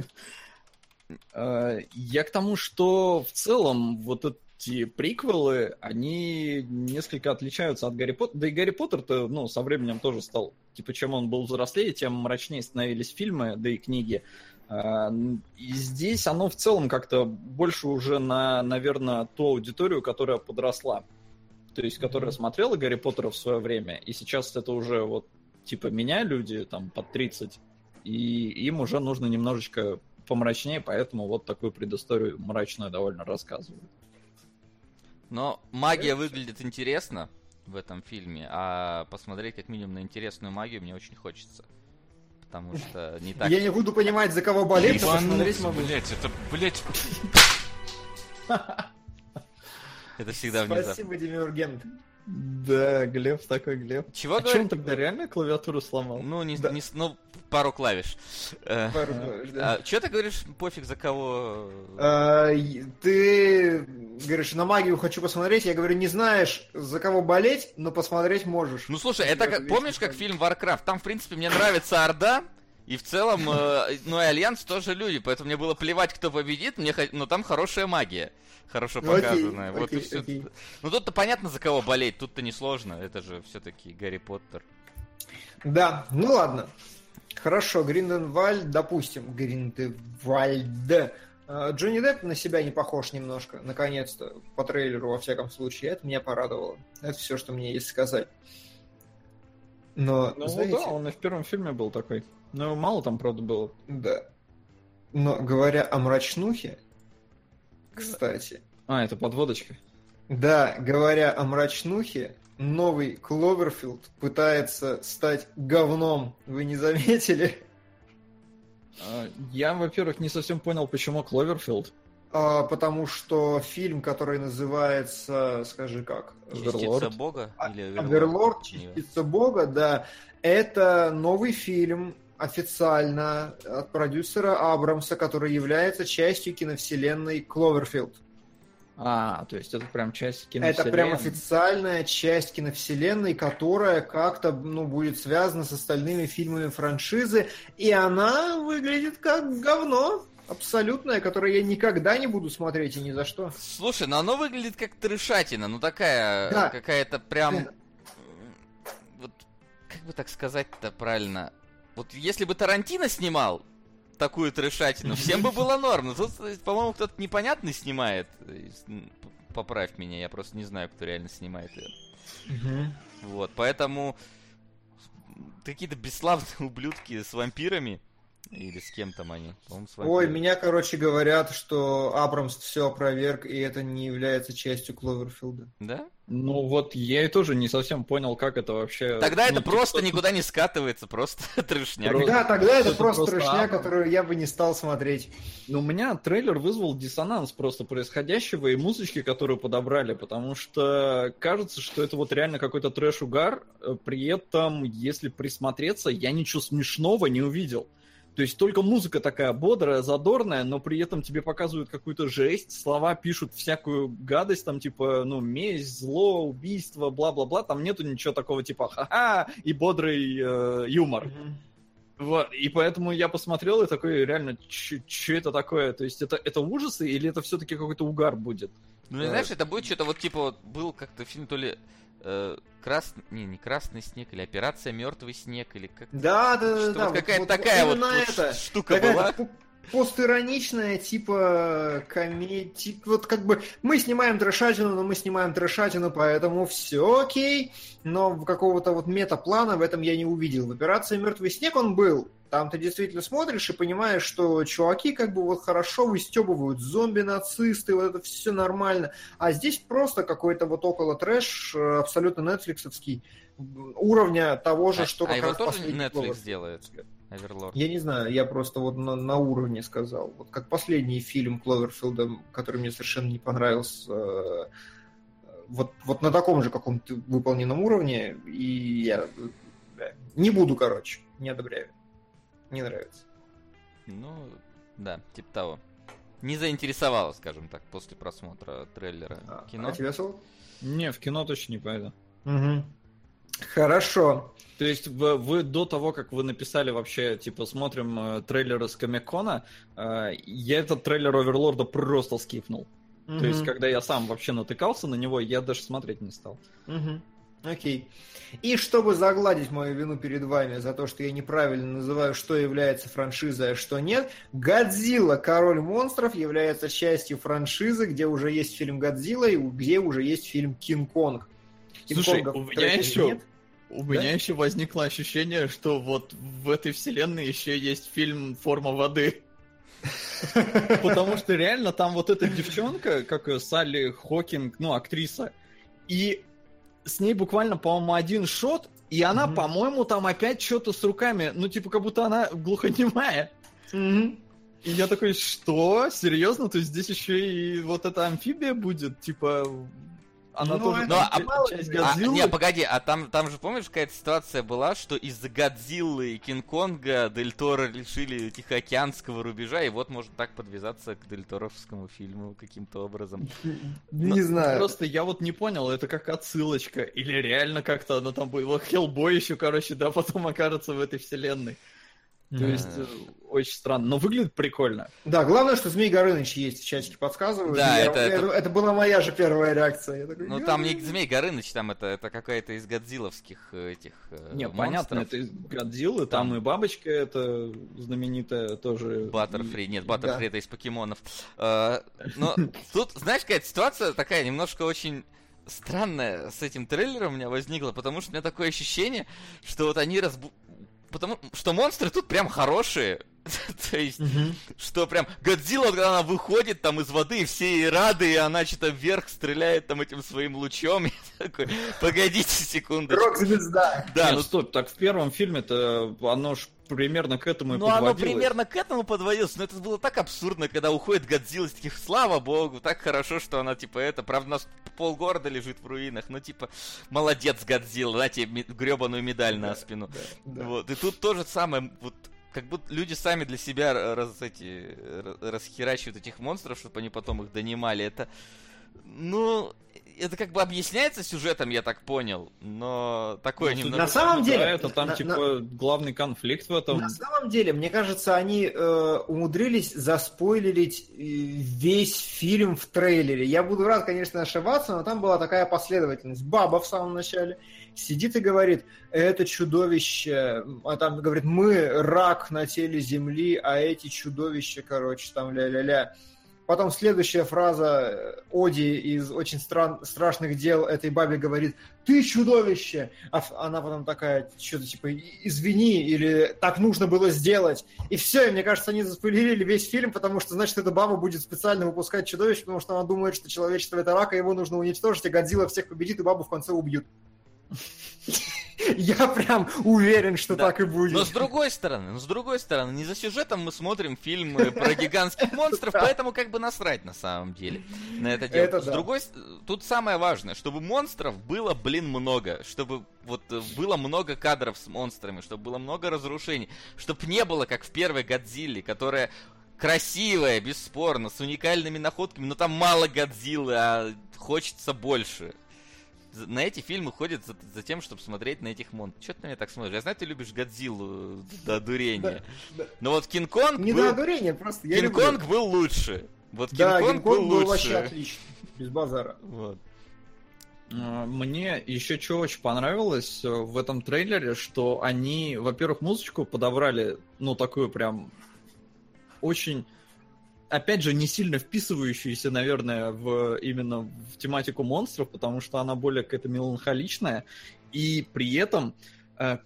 Э, Я к тому, что в целом вот эти приквелы, они несколько отличаются от Гарри Поттера. Да и Гарри Поттер-то, ну, со временем тоже стал, типа, чем он был взрослее, тем мрачнее становились фильмы, да и книги. А, И здесь оно в целом как-то больше уже на, наверное, ту аудиторию, которая подросла. То есть, которая смотрела Гарри Поттера в свое время, и сейчас это уже вот типа меня люди там под 30, и им уже нужно немножечко помрачнее, поэтому вот такую предысторию мрачную довольно рассказывают. Но магия выглядит интересно в этом фильме, а посмотреть как минимум на интересную магию мне очень хочется. Потому что не так... я не буду понимать, за кого болеть, но посмотреть могу. блять, это, блять, Это всегда внезапно. Спасибо, Демиургент. Да, Глеб такой Глеб. Чего А говорит? он тогда реально клавиатуру сломал? Ну, не, Да. не ну, пару клавиш. Э, Пару говоришь, да. что ты говоришь, пофиг за кого? А, Ты говоришь, на магию хочу посмотреть. Я говорю, не знаешь, за кого болеть, но посмотреть можешь. Ну слушай, это как, помнишь, как фильм Warcraft? Там, в принципе, мне нравится Орда, и в целом, э, ну и Альянс тоже люди, поэтому мне было плевать, кто победит, мне, но там хорошая магия, хорошо Ну, окей, показанная. вот и окей, всё. окей. Ну тут-то понятно, за кого болеть, тут-то несложно, это же все-таки Гарри Поттер. Да, ну ладно. Хорошо, Гринденвальд, допустим, Гринденвальд. А, Джонни Депп на себя не похож немножко, наконец-то, по трейлеру, во всяком случае. Это меня порадовало. Это все, что мне есть сказать. Но, Ну знаете, да, он и в первом фильме был такой. Ну, мало там, правда, было. да. Но говоря о мрачнухе, кстати, А, это подводочка. да, говоря о мрачнухе, новый Кловерфилд пытается стать говном. Вы не заметили? А, Я, во-первых, не совсем понял, почему Кловерфилд. А, потому что фильм, который называется, скажи как, Частица Оверлорд. Бога А- или Оверлорд, частица Бога, да, это новый фильм официально от продюсера Абрамса, который является частью киновселенной Кловерфилд. А, то есть это прям часть Это киновселенной. прям официальная часть киновселенной, которая как-то ну, будет связана с остальными фильмами франшизы, и она выглядит как говно абсолютное, которое я никогда не буду смотреть и ни за что. Слушай, ну оно выглядит как трешатина, ну такая, Да. какая-то прям... Да. м, Вот, как бы так сказать-то правильно? Вот если бы Тарантино снимал такую трешатину, всем бы было норм. Но тут, э, по-моему, кто-то непонятный снимает. Э, Поправь меня, я просто не знаю, кто реально снимает ее. Вот, поэтому какие-то бесславные ублюдки с вампирами. Или с кем там они? Ой, меня, короче, говорят, что Абрамс все опроверг, и это не является частью Кловерфилда. Да? Ну вот я и тоже не совсем понял, как это вообще... Тогда ну, это типа, просто никуда не скатывается, просто трешняк. Просто- Да, тогда это это просто просто трешня, Абрамс. которую я бы не стал смотреть. Ну, у меня трейлер вызвал диссонанс просто происходящего и музычки, которую подобрали, потому что кажется, что это вот реально какой-то трэш-угар, э, при этом, если присмотреться, я ничего смешного не увидел. То есть только музыка такая бодрая, задорная, но при этом тебе показывают какую-то жесть, слова пишут всякую гадость, там типа, ну, месть, зло, убийство, бла-бла-бла, там нету ничего такого типа ха-ха и бодрый э, юмор. Вот, и поэтому я посмотрел и такой, реально, что это такое? То есть это, это ужасы или это все-таки какой-то угар будет? Ну, знаешь, это будет что-то вот типа вот был как-то фильм то ли э, красный, не, не красный снег, или операция мертвый снег, или как Да, да, да, что да. вот вот- какая-то вот такая вот, вот это. штука Какая-то была. по- постироничная, типа комедия. Вот как бы мы снимаем трешатину, но мы снимаем трешатину, поэтому все окей. Но какого-то вот метаплана в этом я не увидел. В операции Мертвый снег он был. Там ты действительно смотришь и понимаешь, что чуваки как бы вот хорошо выстебывают зомби-нацисты, вот это все нормально. А здесь просто какой-то вот около трэш, э, абсолютно нетфликсовский уровня того же, А- что а как его раз тоже Netflix Cloverfield. делает? Оверлорд. Я не знаю, я просто вот на, на уровне сказал. Вот как последний фильм Кловерфилда, который мне совершенно не понравился, э, вот, вот на таком же каком-то выполненном уровне, и я э, не буду, короче, не одобряю. Не нравится. Ну, да, типа того. Не заинтересовало, скажем так, после просмотра трейлера А, кино. а тебя, Сол? Не, в кино точно не пойду. Угу. Хорошо. То есть вы, вы до того, как вы написали вообще, типа, смотрим э, трейлеры с Комикона, э, я этот трейлер Оверлорда просто скипнул. То есть, когда я сам вообще натыкался на него, я даже смотреть не стал. Мгм. Окей. И чтобы загладить мою вину перед вами за то, что я неправильно называю, что является франшизой, а что нет, Годзилла, король монстров, является частью франшизы, где уже есть фильм Годзилла и где уже есть фильм Кинг-Конг. Слушай, у меня еще- нет? У Да? меня еще возникло ощущение, что вот в этой вселенной еще есть фильм «Форма воды». Потому что реально там вот эта девчонка, как ее Салли Хокинг, ну, актриса, и с ней буквально, по-моему, один шот, и она, Мгм. по-моему, там опять что-то с руками, ну, типа, как будто она глухонемая. Мгм. И я такой, что? Серьезно? То есть здесь еще и вот эта амфибия будет? Типа, она Ну, тоже это Ну, а- А, не, погоди, а там, там же, помнишь, какая-то ситуация была, что из-за Годзиллы и Кинг-Конга Дель Торо решили Тихоокеанского рубежа, и вот может так подвязаться к Дель Торовскому фильму каким-то образом. Не знаю. Просто я вот не понял, это как отсылочка, или реально как-то оно там было. Хеллбой еще, короче, да, потом окажется в этой вселенной. То есть, э, очень странно. Но выглядит прикольно. Да, главное, что Змей Горыныч есть в чатике подсказывают. Да, Я- это- это, это была моя же первая реакция. Я такой, Ну там не. Змей Горыныч, там это, это какая-то из годзилловских э, этих э, Не, монстров. понятно, это из Годзиллы, там и бабочка это знаменитая тоже. Баттерфри, нет, Баттерфри Да. это из покемонов. Но тут, знаешь, какая-то ситуация такая немножко очень странная с этим трейлером у меня возникла, потому что у меня такое ощущение, что вот они разбу... Потому что монстры тут прям хорошие. То есть, что прям Годзилла, когда она выходит там из воды, все ей рады, и она что-то вверх стреляет там этим своим лучом. Такой, погодите секунду. Рок-звезда. Да, Нет, ну стоп, так в первом фильме-то оно ж примерно к этому и Ну, оно примерно к этому подводилось, но это было так абсурдно, когда уходит Годзилла, из таких, слава богу, так хорошо, что она, типа, это, правда, у нас полгорода лежит в руинах, но, типа, молодец, Годзилла, на тебе гребаную медаль на спину. Да. Вот, и тут то же самое, вот, как будто люди сами для себя раз, эти, ра- расхерачивают этих монстров, чтобы они потом их донимали, это, ну, это как бы объясняется сюжетом, я так понял, но такое Ну, немного... На самом Да, деле, это там, на- типа, главный конфликт в этом. На самом деле, мне кажется, они э, умудрились заспойлерить э, весь фильм в трейлере. Я буду рад, конечно, ошибаться, но там была такая последовательность. Баба в самом начале сидит и говорит, это чудовище, а там говорит, мы рак на теле земли, а эти чудовища, короче, там ля-ля-ля. Потом следующая фраза э, Оди из «Очень стран- страшных дел» этой бабе говорит «Ты чудовище!» А она потом такая, что-то типа «Извини» или «Так нужно было сделать». И все, и мне кажется, они заспойлерили весь фильм, потому что, значит, эта баба будет специально выпускать чудовище, потому что она думает, что человечество это рак, и его нужно уничтожить, и Годзилла всех победит, и бабу в конце убьют. Я прям уверен, что Да. так и будет. Но с другой стороны, но с другой стороны, не за сюжетом мы смотрим фильмы про гигантских монстров, поэтому как бы насрать на самом деле на это дело. Это С да. другой, тут самое важное, чтобы монстров было, блин, много, чтобы вот э, было много кадров с монстрами, чтобы было много разрушений, чтобы не было как в первой Годзилле, которая красивая, бесспорно, с уникальными находками, но там мало Годзиллы, а хочется больше. На эти фильмы ходят за, за тем, чтобы смотреть на этих монстров. Че ты на меня так смотришь? Я знаю, ты любишь Годзиллу до одурения. Но вот Кинг-Конг Не был... на одурение, просто я. Кинг-Конг был лучше. Вот Да, Кинг-Конг был Кинг-Конг был вообще лучше. отлично. Без базара. Вот. А, Мне еще что очень понравилось э, в этом трейлере, что они, во-первых, музычку подобрали, ну, такую прям очень, опять же, не сильно вписывающуюся, наверное, в именно в тематику монстров, потому что она более какая-то меланхоличная, и при этом э,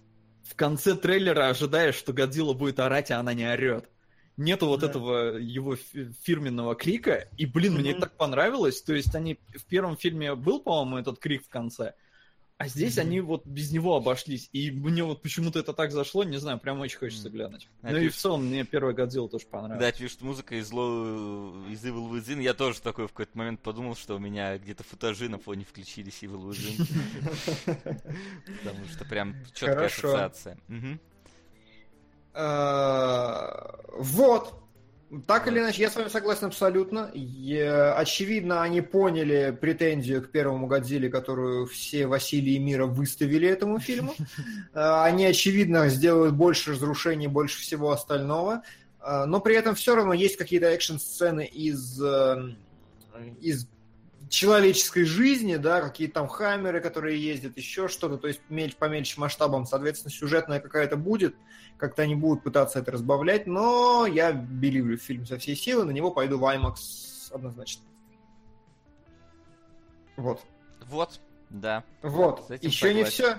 в конце трейлера ожидаешь, что Годзилла будет орать, а она не орет. Нету вот Да. этого его фи- фирменного крика, и, блин, мне Мгм. так понравилось. То есть они в первом фильме был, по-моему, этот крик в конце, А здесь Мгм. они вот без него обошлись. И мне вот почему-то это так зашло, не знаю, прям очень хочется Мгм. глянуть. А ну ты и в целом мне первая Годзилла тоже Да, понравилась. пишет музыка из Low, из Evil Within. Я тоже такой в какой-то момент подумал, что у меня где-то футажи на фоне включились Evil Within. Потому что прям четкая ассоциация. Э, Вот. Так или иначе, я с вами согласен абсолютно. Очевидно, они поняли претензию к первому Годзилле, которую все Василий и Мира выставили этому фильму. Э, Они, очевидно, сделают больше разрушений, больше всего остального. Э, Но при этом все равно есть какие-то экшн-сцены из, э, из человеческой жизни, да, какие-то там хаммеры, которые ездят, еще что-то, то есть мель- по меньшим масштабам, соответственно, сюжетная какая-то будет, как-то они будут пытаться это разбавлять, но я беливлю фильм со всей силы, на него пойду в IMAX однозначно. Вот. Вот, да. Вот. Еще не согласен. все,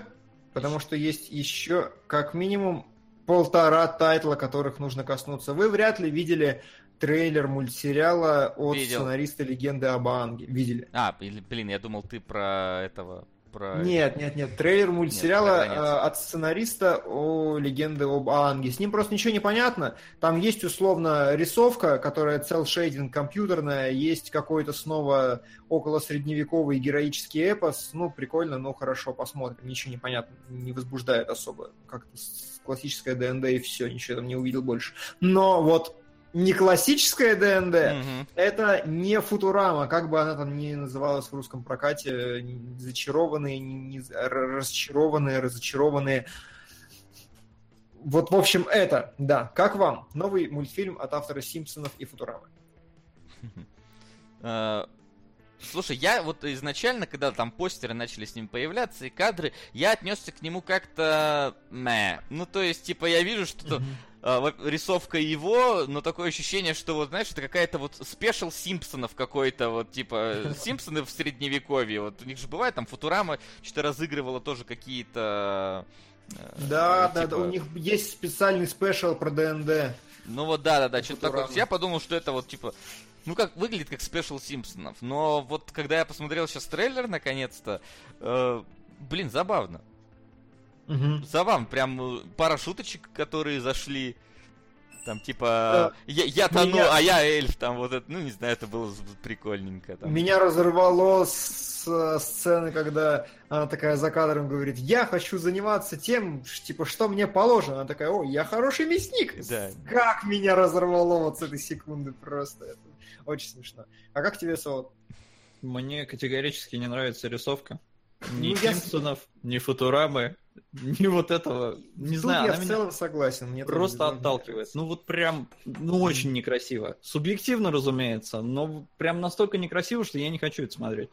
потому что есть еще как минимум полтора тайтла, которых нужно коснуться. Вы вряд ли видели трейлер мультсериала от Видел. сценариста «Легенды об Аанге». Видели? А, блин, я думал, ты про этого... Про... Нет, нет, нет. Трейлер мультсериала границу. э, от сценариста о легенды об Аанге. С ним просто ничего не понятно. Там есть условно рисовка, которая цел шейдинг компьютерная, есть какой-то снова около средневековый героический эпос. Ну, прикольно, ну хорошо, посмотрим. Ничего не понятно, не возбуждает особо. Как-то классическая ДНД и все, ничего там не увидел больше. Но вот не классическая ДНД, Мгм. это не Футурама, как бы она там ни называлась в русском прокате, зачарованные, не- не- расчарованные, разочарованные. Вот, в общем, это, да. Как вам? Новый мультфильм от автора Симпсонов и Футурамы. Э, Слушай, я вот изначально, когда там постеры начали с ним появляться и кадры, я отнесся к нему как-то. Ну, то есть, типа, я вижу, что то, а, во- рисовка его, но такое ощущение, что вот, знаешь, это какая-то вот спешл Симпсонов какой-то, вот, типа, Симпсоны в средневековье. Вот у них же бывает, там Футурама что-то разыгрывала тоже какие-то... э, Да, да, типа- да, у них есть специальный special про D&D. Ну вот да, да, да, что-то такое. Я подумал, что это вот типа. Ну как выглядит как special Симпсонов. Но вот когда я посмотрел сейчас трейлер наконец-то, э, блин, забавно. Мгм. Забавно, прям э, пара шуточек, которые зашли. Там типа я, я тону, меня- а я эльф, там вот это, ну не знаю, это было прикольненько. Там. Меня разорвало с э, сцены, когда она такая за кадром говорит, я хочу заниматься тем, ш- типа, что мне положено. Она такая, о, я хороший мясник. Да. Как меня разорвало вот с этой секунды просто. Это очень смешно. А как тебе, Солод? Мне категорически не нравится рисовка. Ни Ну, я с- Симпсонов, ни Футурамы, ни вот этого. Не Тут знаю, я в целом согласен. Мне просто отталкивает. Ну вот прям, ну очень некрасиво. Субъективно, разумеется, но прям настолько некрасиво, что я не хочу это смотреть.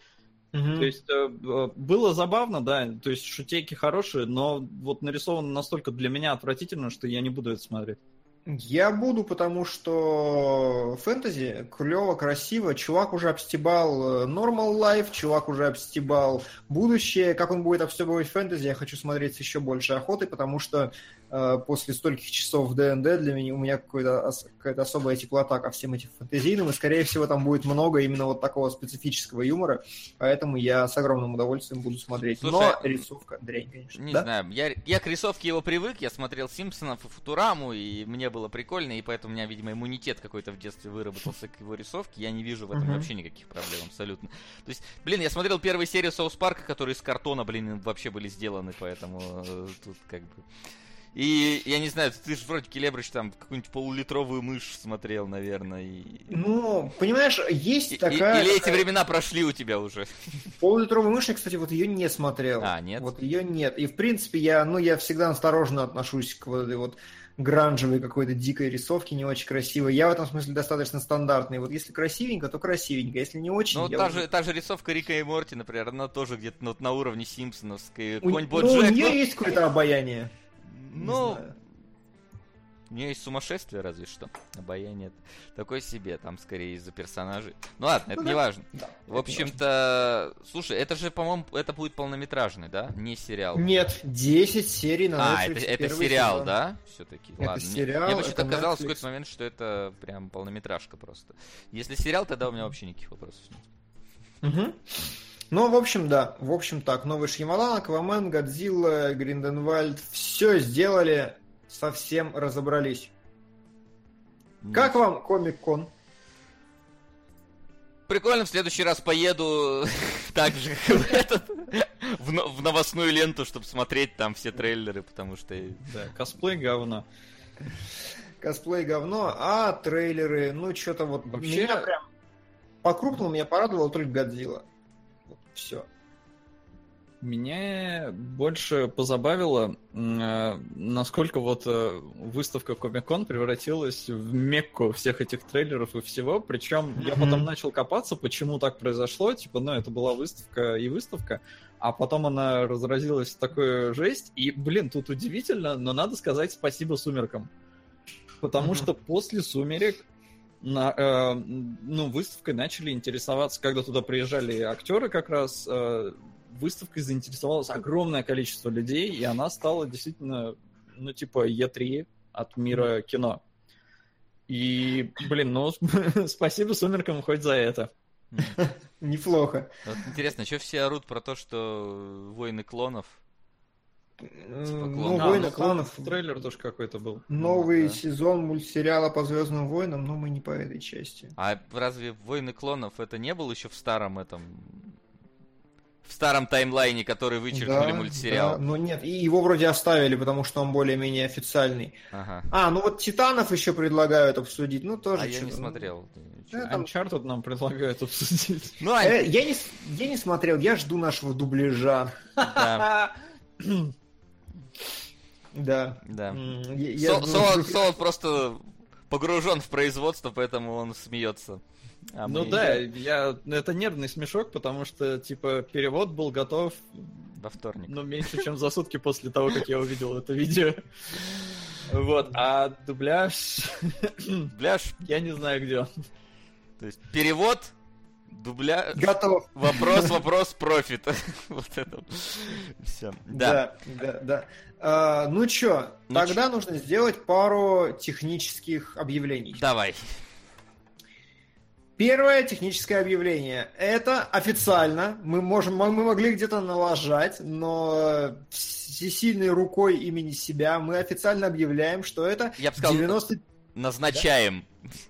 Мгм. То есть э, э, было забавно, да, то есть шутейки хорошие, но вот нарисовано настолько для меня отвратительно, что я не буду это смотреть. Я буду, потому что фэнтези клево, красиво. Чувак уже обстебал э, Normal Life, чувак уже обстебал будущее. Как он будет обстебывать фэнтези, я хочу смотреть с еще большей охотой, потому что после стольких часов в ДНД для меня у меня какой-то ос- какая-то особая теплота ко всем этим фэнтезийным, и, скорее всего, там будет много именно вот такого специфического юмора, поэтому я с огромным удовольствием буду смотреть. Слушай, Но рисовка дрянь, конечно. Не Да? знаю, я, я к рисовке его привык, я смотрел Симпсонов и Футураму, и мне было прикольно, и поэтому у меня, видимо, иммунитет какой-то в детстве выработался к его рисовке, я не вижу в этом Мгм. вообще никаких проблем абсолютно. То есть, блин, я смотрел первую серию Соус Парка, которые из картона, блин, вообще были сделаны, поэтому э, тут как бы... И я не знаю, ты же вроде Келебрыч там какую-нибудь полулитровую мышь смотрел, наверное, и... Ну, понимаешь, есть и- такая... или эти времена прошли у тебя уже? Полулитровую мышь, я, кстати, вот ее не смотрел. А, нет? Вот ее нет. И, в принципе, я, ну, я всегда осторожно отношусь к вот этой вот гранжевой какой-то дикой рисовке, не очень красивой. Я в этом смысле достаточно стандартный. Вот если красивенько, то красивенько. Если не очень, Ну, та уже- же, та же рисовка Рика и Морти, например, она тоже где-то ну, на уровне Симпсоновской. У, Какой-нибудь ну, у Боджек, нее ну, есть какое-то обаяние. Ну, у нее есть сумасшествие, разве что. Обаяние такой себе, там скорее из-за персонажей. Ну ладно, это Ну да. не важно. Да, В общем-то, слушай, это же, по-моему, это будет полнометражный, да? Не сериал. Нет, 10 серий на А, это, сериал, сезон. да? Все-таки. Это Ладно. Мне- сериал, Мне почему-то казалось в какой-то момент, что это прям полнометражка просто. Если сериал, тогда у меня вообще никаких вопросов нет. Ну, в общем, да. В общем, так. Новый Шьямалан, Аквамен, Годзилла, Гринденвальд. Все сделали, совсем разобрались. Как вам Комик-кон? Прикольно, в следующий раз поеду так же в, этот, в, в новостную ленту, чтобы смотреть там все трейлеры, потому что... Да, косплей говно. Косплей говно, а трейлеры, ну, что-то вот... Вообще- Меня прям... По-крупному меня порадовало только Годзилла. Все. Меня больше позабавило, э, насколько вот э, выставка Комик-кон превратилась в мекку всех этих трейлеров и всего. Причем я Мгм. потом начал копаться, почему так произошло. Типа, ну, это была выставка и выставка, а потом она разразилась в такую жесть. И, блин, тут удивительно, но надо сказать спасибо «Сумеркам». Потому Мгм. что после «Сумерек» на, э, ну, выставкой начали интересоваться, когда туда приезжали актеры как раз, э, выставкой заинтересовалось огромное количество людей, и она стала действительно, ну, типа, Е3 от мира кино. И, блин, ну, спасибо «Сумеркам» хоть за это. Неплохо. Вот интересно, что все орут про то, что войны клонов? М, клон. Ну, А, «Войны ну, клонов», Трейлер тоже какой-то был. новый да. сезон мультсериала по Звездным войнам, но мы не по этой части. А разве войны клонов это не был еще в старом этом... В старом таймлайне, который вычеркнули мультсериал? да, но нет, и его вроде оставили, потому что он более-менее официальный. Ага. А, ну вот Титанов еще предлагают обсудить, ну тоже А я не ну. смотрел. Да, там- Uncharted нам предлагают обсудить. Ну, а, Э, я, не, я не смотрел, я жду нашего дубляжа. да, Да. да. Я- я Со- Солод Солод просто погружен в производство, поэтому он смеется. А ну мы да, я... это нервный смешок, потому что, типа, перевод был готов, Во вторник. ну, меньше, чем за сутки после того, как я увидел это видео. Вот, а дубляж, Бляш, я не знаю, где он. то есть перевод, дубля... Готов. Вопрос, вопрос, профит. Вот это. Все. Да. Да, да, да. А, ну чё, Ну тогда нужно сделать пару технических объявлений. Давай. Первое техническое объявление. Это официально. Мы можем, мы могли где-то налажать, но всесильной рукой имени себя мы официально объявляем, что это Я бы сказал, 90... назначаем.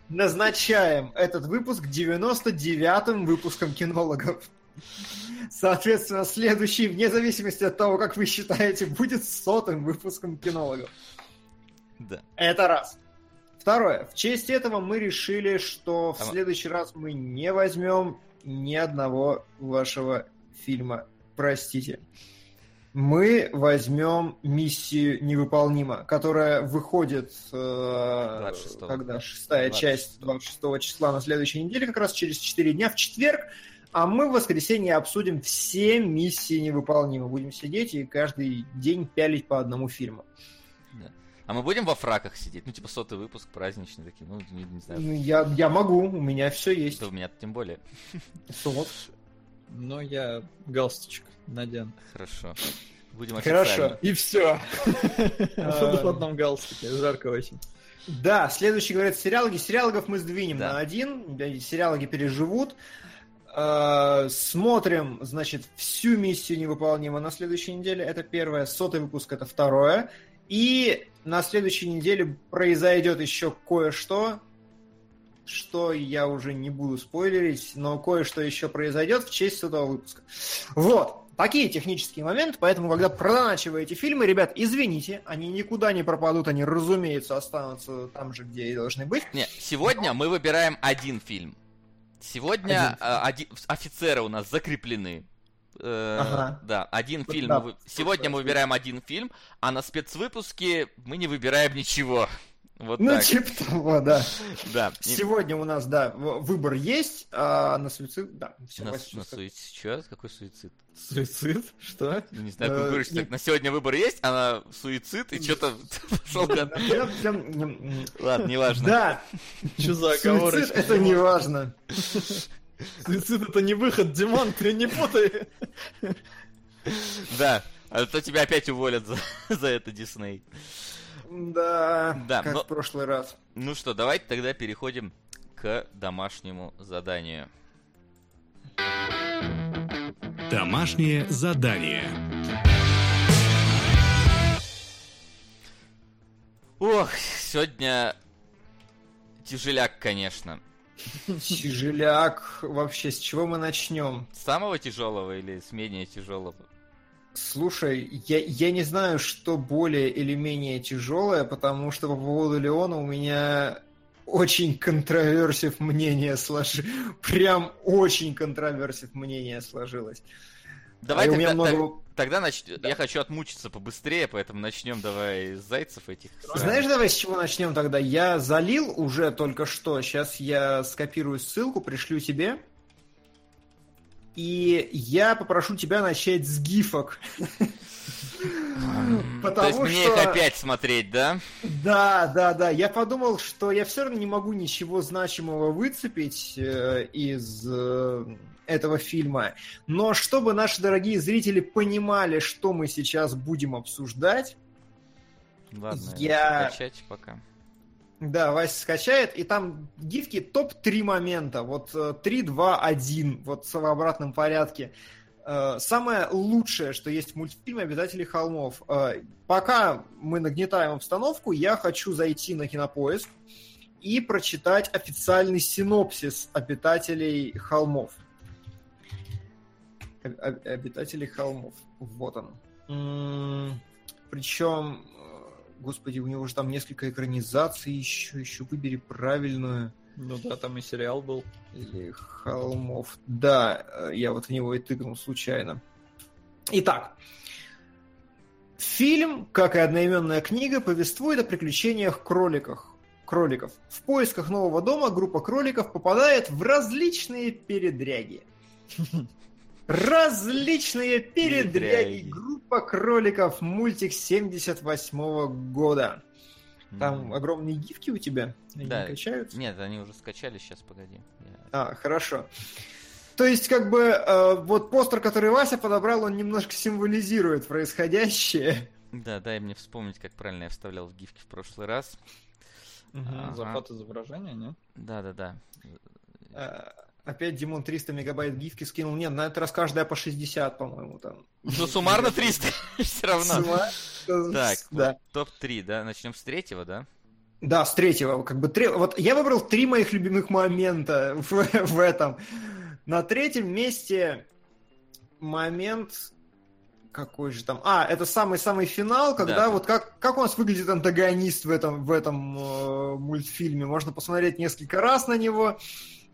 назначаем этот выпуск 99-м выпуском кинологов. Соответственно, следующий, вне зависимости от того, как вы считаете, будет сотым выпуском кинологов. Да. Это раз. Второе. В честь этого мы решили, что в А- следующий раз мы не возьмем ни одного вашего фильма. Простите. Мы возьмем миссию невыполнима, которая выходит, э, 26-го. когда шестая 26-го. часть 26 числа на следующей неделе, как раз через 4 дня в четверг, а мы в воскресенье обсудим все миссии невыполнимы. Будем сидеть и каждый день пялить по одному фильму. А мы будем во фраках сидеть? Ну, типа сотый выпуск, праздничный такие. Ну, не, не знаю. Ну, Я, я могу, у меня все есть. Да у меня тем более. Вот. Но я галстучек надену. Хорошо. Будем Хорошо. официально. И все. А. В одном галстуке, жарко очень. Да, следующий, говорят, сериалоги. Сериалогов мы сдвинем Да. на один. да, Сериалоги переживут. Э, Смотрим, значит, всю миссию невыполнима на следующей неделе. Это первое. Сотый выпуск это второе. И на следующей неделе произойдет еще кое-что, что я уже не буду спойлерить, но кое-что еще произойдет в честь этого выпуска. Вот. Такие технические моменты, поэтому, когда проначиваете фильмы, ребят, извините, они никуда не пропадут, они, разумеется, останутся там же, где и должны быть. Не, сегодня мы выбираем один фильм. Сегодня Один э, оди- офицеры у нас закреплены. Э, Ага. Да, один фильм. да. Сегодня мы выбираем один фильм, а на спецвыпуске мы не выбираем ничего. Вот Ну, так. типа того, да. Да. Сегодня у нас, да, выбор есть, а на суицид, да, все, На, на суицид. Чё? Какой суицид? Суицид? Что? Ну, не знаю, Э, как вы говорите, не- так, на сегодня выбор есть, а на суицид, и что-то пошел Ладно, неважно. Да, Что за суицид оговорочка? это не важно. Суицид это не выход, Димон, ты не путай. Да. А то тебя опять уволят за, за это, Дисней. Да, Да, как но- в прошлый раз. Ну что, давайте тогда переходим к домашнему заданию. Домашнее задание. Ох, сегодня тяжеляк, конечно. Тяжеляк. Вообще, с чего мы начнем? С самого тяжелого или с менее тяжелого? Слушай, я, я не знаю, что более или менее тяжелое, потому что по поводу Леона у меня очень контроверсив мнение сложилось. Прям очень контроверсив мнение сложилось. Давай А тогда, много- тогда нач... я хочу отмучиться побыстрее, поэтому начнем давай с зайцев этих. Знаешь, давай с чего начнем тогда? Я залил уже только что. Сейчас я скопирую ссылку, пришлю тебе. И я попрошу тебя начать с гифок. То есть мне что... их опять смотреть, да? Да, да, да. Я подумал, что я все равно не могу ничего значимого выцепить э, из э, этого фильма. Но чтобы наши дорогие зрители понимали, что мы сейчас будем обсуждать, Ладно, Я- пока. Да, Вася скачает, и там гифки топ-3 момента. Вот э, 3, 2, 1, вот в обратном порядке. Э, Самое лучшее, что есть в мультфильме «Обитатели холмов». Э, Пока мы нагнетаем обстановку, я хочу зайти на Кинопоиск и прочитать официальный синопсис «Обитателей холмов». Об- об- «Обитатели холмов». Вот он. Причем, господи, у него же там несколько экранизаций еще, еще выбери правильную. Ну да, там и сериал был. Или холмов. Да, э, я вот в него и тыкнул случайно. Итак, фильм, как и одноименная книга, повествует о приключениях кроликах. Кроликов. В поисках нового дома группа кроликов попадает в различные передряги. Различные передряги. Группа кроликов. Мультик 78 года. Там М. огромные гифки у тебя? Они Да. не качаются? Нет, они уже скачали, сейчас, погоди. Я- А, хорошо. То есть, как бы, э, вот постер, который Вася подобрал, он немножко символизирует происходящее. Да, дай мне вспомнить, как правильно я вставлял в гифки в прошлый раз. Ага. Захват изображения, нет? Да-да-да. Э, Опять Димон 300 мегабайт гифки скинул. Нет, на этот раз каждая по 60, по-моему, там. Ну, суммарно 300 все равно. Так, да. вот топ-3, да? Начнем с третьего, да? Да, с третьего. Как бы тре- Вот я выбрал три моих любимых момента в, в этом. На третьем месте момент какой же там? А, это самый-самый финал, когда Да. вот как, как у нас выглядит антагонист в этом, в этом э, мультфильме. Можно посмотреть несколько раз на него.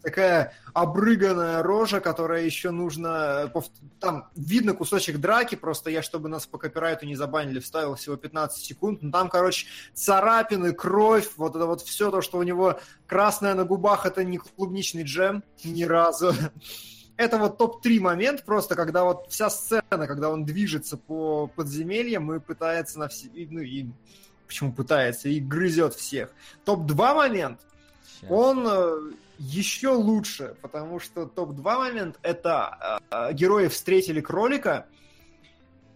Такая обрыганная рожа, которая еще нужно... пов- Там видно кусочек драки, просто я, чтобы нас по копирайту не забанили, вставил всего 15 секунд. Но там, короче, царапины, кровь, вот это вот все то, что у него красное на губах, это не клубничный джем ни разу. Это вот топ-3 момент просто, когда вот вся сцена, когда он движется по подземельям и пытается на все... Ну и почему пытается, и грызет всех. Топ-2 момент, он э, еще лучше, потому что топ-2 момент это э, герои встретили кролика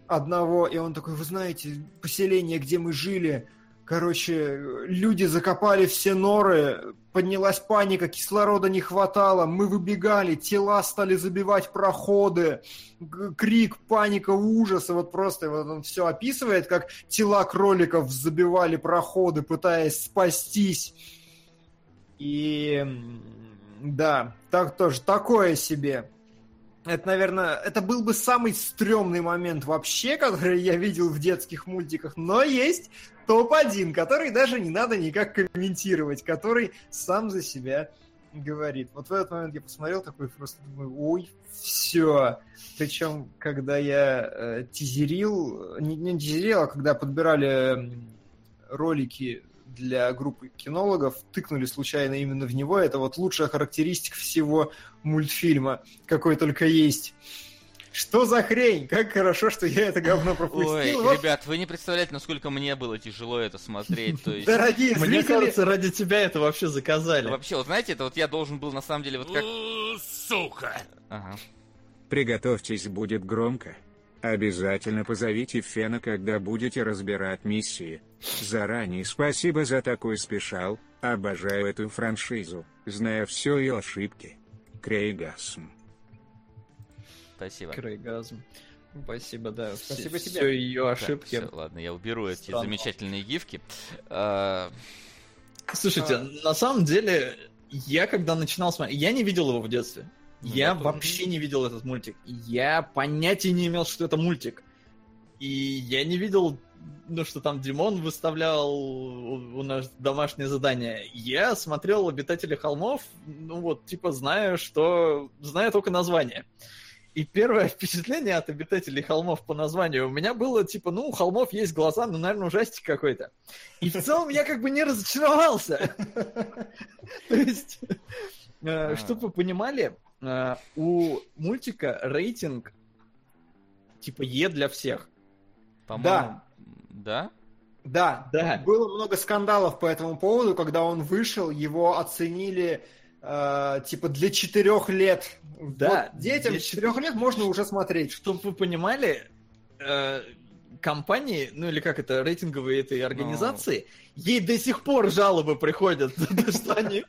одного, и он такой, вы знаете, поселение, где мы жили, короче, люди закопали все норы, поднялась паника, кислорода не хватало, мы выбегали, тела стали забивать проходы, крик, паника, ужас, и вот просто вот он все описывает, как тела кроликов забивали проходы, пытаясь спастись. И да, так тоже, такое себе. Это, наверное, это был бы самый стрёмный момент вообще, который я видел в детских мультиках, но есть топ-1, который даже не надо никак комментировать, который сам за себя говорит. Вот в этот момент я посмотрел такой просто думаю, ой, все. Причем, когда я э, тизерил, не, не тизерил, а когда подбирали ролики для группы кинологов, тыкнули случайно именно в него. Это вот лучшая характеристика всего мультфильма, какой только есть. Что за хрень? Как хорошо, что я это говно пропустил. Ой, Вот, ребят, вы не представляете, насколько мне было тяжело это смотреть. То есть, Дорогие Мне зрители, кажется, ради тебя это вообще заказали. вообще, вот знаете, это вот я должен был на самом деле вот как... Сука! Ага. Приготовьтесь, будет громко. Обязательно позовите Фена, когда будете разбирать миссии. Заранее спасибо за такой спешал, обожаю эту франшизу, зная все ее ошибки. Крейгасм. Спасибо. Крейгазм. Спасибо, да. Спасибо все, тебе. Все ее Так, ошибки. всё, ладно, я уберу эти Странно. замечательные гифки. А, Слушайте, на самом деле, я когда начинал смотреть, я не видел его в детстве. Ну, я тоже. вообще не видел этот мультик. Я понятия не имел, что это мультик. И я не видел, ну, что там Димон выставлял у, нас домашнее задание. Я смотрел «Обитатели холмов», ну вот, типа, знаю, что... Знаю только название. И первое впечатление от «Обитателей холмов» по названию у меня было, типа, ну, у холмов есть глаза, ну, наверное, ужастик какой-то. И в целом я как бы не разочаровался. То есть, э, чтобы вы понимали, э, у мультика рейтинг типа Е для всех. по-моему, да? Да, Да. было много скандалов по этому поводу, когда он вышел, его оценили э, типа для четырех лет. Да, Вот детям для четырех лет можно уже смотреть. Чтобы вы понимали, э, компании, ну или как это, рейтинговые этой организации, ей до сих пор жалобы приходят, что они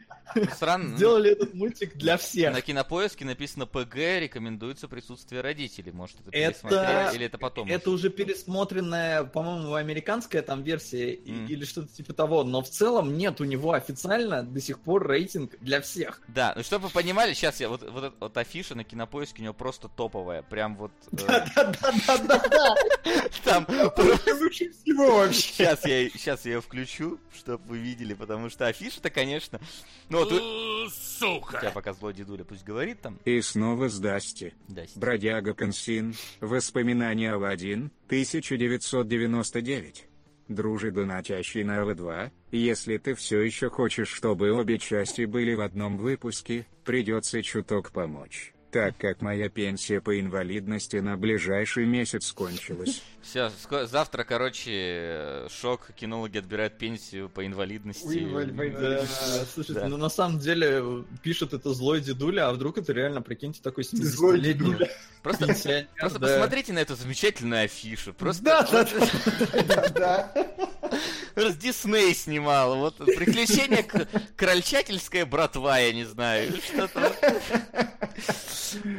Странно. сделали этот мультик для всех. На кинопоиске написано ПГ, рекомендуется присутствие родителей. Может, это Это- или это потом? Это уже пересмотренная, по-моему, американская там версия или что-то типа того, но в целом нет у него официально до сих пор рейтинг для всех. Да, ну чтобы вы понимали, сейчас я вот, вот, вот афиша на кинопоиске у него просто топовая. Прям вот. э, Да-да-да-да-да. Там Лучше всего вообще. Сейчас я ее включу, чтобы вы видели, потому что афиша-то, конечно... Ну вот, вы- Э, Сука! хотя пока злой дедуля пусть говорит там. И снова сдасте. Да, с- Бродяга Консин. Воспоминания Алладин. 1999. Дружи донатящий на Л2. Если ты все еще хочешь, чтобы обе части были в одном выпуске, придется чуток помочь. Так как моя пенсия по инвалидности на ближайший месяц кончилась. Все, завтра, короче, шок, кинологи отбирают пенсию по инвалидности. Слушайте, ну на самом деле пишет это злой дедуля, а вдруг это реально, прикиньте, такой Злой 70-летний дедуля. Просто, посмотрите на эту замечательную афишу. Просто Да, да, да, Дисней снимал, вот приключения крольчательская братва, я не знаю, что-то.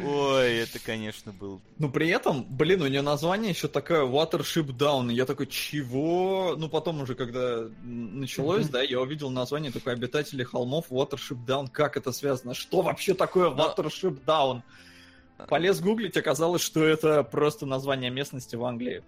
Ой, это, конечно, был. Но при этом, блин, у нее название еще такое Watership Down. Я такой, чего? Ну, потом уже, когда началось, да, я увидел название такое Обитатели холмов Watership Down. Как это связано? Что вообще такое Watership Down? Полез гуглить, оказалось, что это просто название местности в Англии.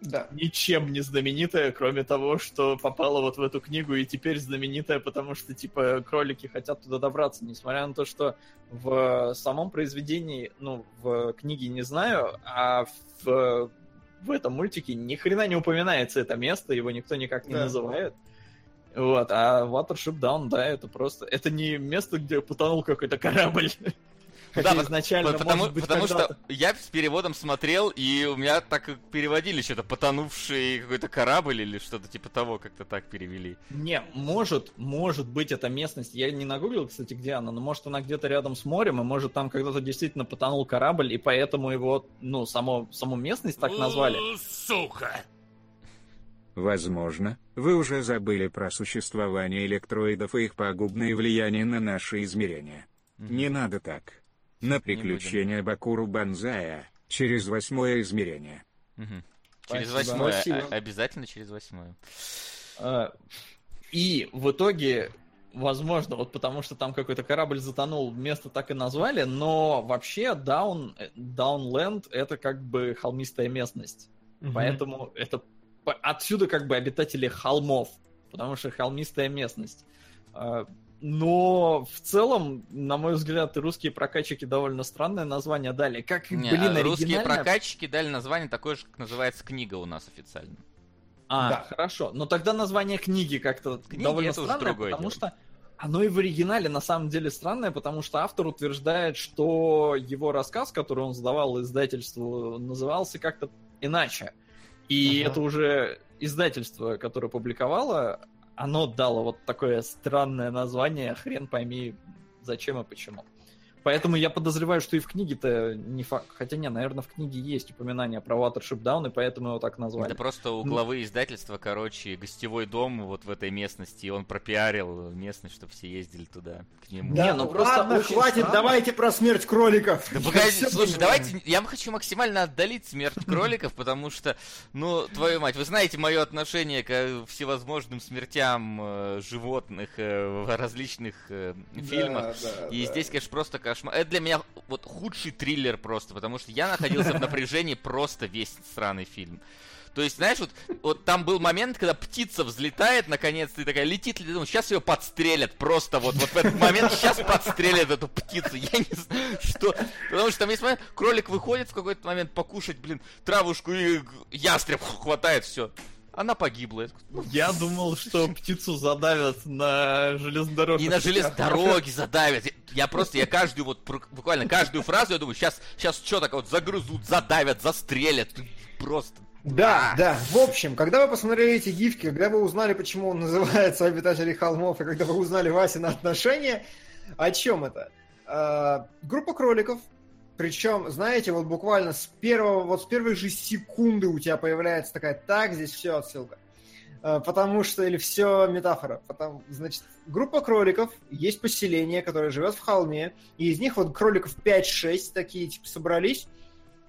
Да. Ничем не знаменитая, кроме того, что попала вот в эту книгу и теперь знаменитая, потому что, типа, кролики хотят туда добраться, несмотря на то, что в самом произведении, ну, в книге не знаю, а в, в этом мультике ни хрена не упоминается это место, его никто никак не Да. называет. Вот, а Watership Down, да, это просто... Это не место, где потонул какой-то корабль. Да, изначально, потому может быть, потому что я с переводом смотрел, и у меня так переводили что-то потонувший какой-то корабль или что-то типа того, как-то так перевели. Не, может, может быть эта местность. Я не нагуглил, кстати, где она, но может она где-то рядом с морем, и может там когда-то действительно потонул корабль, и поэтому его, ну, само, саму местность так назвали. Сука! Возможно, вы уже забыли про существование электроидов и их пагубное влияние на наши измерения. Не надо так. На будем. приключения Бакуру Банзая через восьмое измерение. Мгм. Через Спасибо. восьмое. Спасибо. а- Обязательно через восьмое. А, И в итоге, возможно, вот потому что там какой-то корабль затонул, место так и назвали, но вообще Даун, Даунленд это как бы холмистая местность. Поэтому это отсюда как бы обитатели холмов, потому что холмистая местность. Но в целом, на мой взгляд, русские прокачики довольно странное название дали. Как, Не, блин, а русские оригинально- прокатчики дали название такое же, как называется книга у нас официально. А, Да. хорошо. Но тогда название книги как-то Книги довольно это странное, другое потому дело. что оно и в оригинале на самом деле странное, потому что автор утверждает, что его рассказ, который он сдавал издательству, назывался как-то иначе. И Ага. это уже издательство, которое публиковало, оно дало вот такое странное название, хрен пойми зачем и почему. Поэтому я подозреваю, что и в книге-то не факт. Хотя не, наверное, в книге есть упоминание про Watership Down, и поэтому его так назвали. Это просто у главы издательства, короче, гостевой дом вот в этой местности, и он пропиарил местность, чтобы все ездили туда, к нему. Да, Не, ну ну просто ладно, очень хватит, странно. давайте про смерть кроликов. Да погоди, слушай, понимаю. давайте, я хочу максимально отдалить смерть кроликов, потому что, ну, твою мать, вы знаете мое отношение к э, всевозможным смертям э, животных э, в различных фильмах. И здесь, конечно, просто кошмар. Это для меня вот худший триллер просто, потому что я находился в напряжении просто весь сраный фильм. То есть, знаешь, вот, вот там был момент, когда птица взлетает, наконец-то, и такая летит, летит, сейчас ее подстрелят, просто вот, вот в этот момент сейчас подстрелят эту птицу, я не знаю, что, потому что там есть момент, кролик выходит в какой-то момент покушать, блин, травушку, и ястреб хватает, все, она погибла. Я ну, Я думал, что птицу задавят на железнодорожных И на путях. железной дороге задавят. Я- просто, я каждую вот, буквально каждую фразу, я думаю, сейчас, сейчас что так вот загрызут, задавят, застрелят. Просто. Да, да. В общем, когда вы посмотрели эти гифки, когда вы узнали, почему он называется «Обитатели холмов», и когда вы узнали Вася на отношения, о чем это? А, группа кроликов, причем, знаете, вот буквально с первого, вот с первой же секунды у тебя появляется такая, так, здесь все отсылка. А, Потому что, или все метафора. Потому, значит, группа кроликов, есть поселение, которое живет в холме, и из них вот кроликов 5-6 такие, типа, собрались,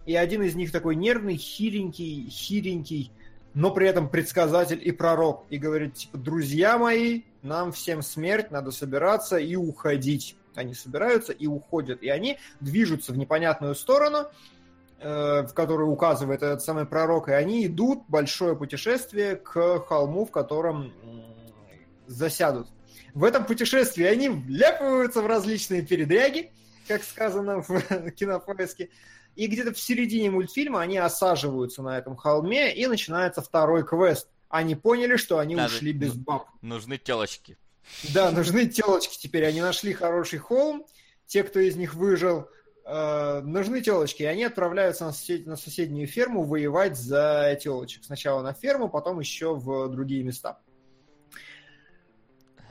и один из них такой нервный, хиленький, хиленький, но при этом предсказатель и пророк. И говорит, типа, друзья мои, нам всем смерть, надо собираться и уходить. Они собираются и уходят. И они движутся в непонятную сторону, э, в которую указывает этот самый пророк. И они идут большое путешествие к холму, в котором засядут. В этом путешествии они вляпываются в различные передряги, как сказано в кинопоиске. И где-то в середине мультфильма они осаживаются на этом холме, и начинается второй квест. Они поняли, что они Надо- ушли без баб. Нужны телочки. Да, нужны телочки теперь. Они нашли хороший холм, те, кто из них выжил, э, нужны телочки. И они отправляются на, сосед- на соседнюю ферму воевать за телочек. Сначала на ферму, потом еще в другие места.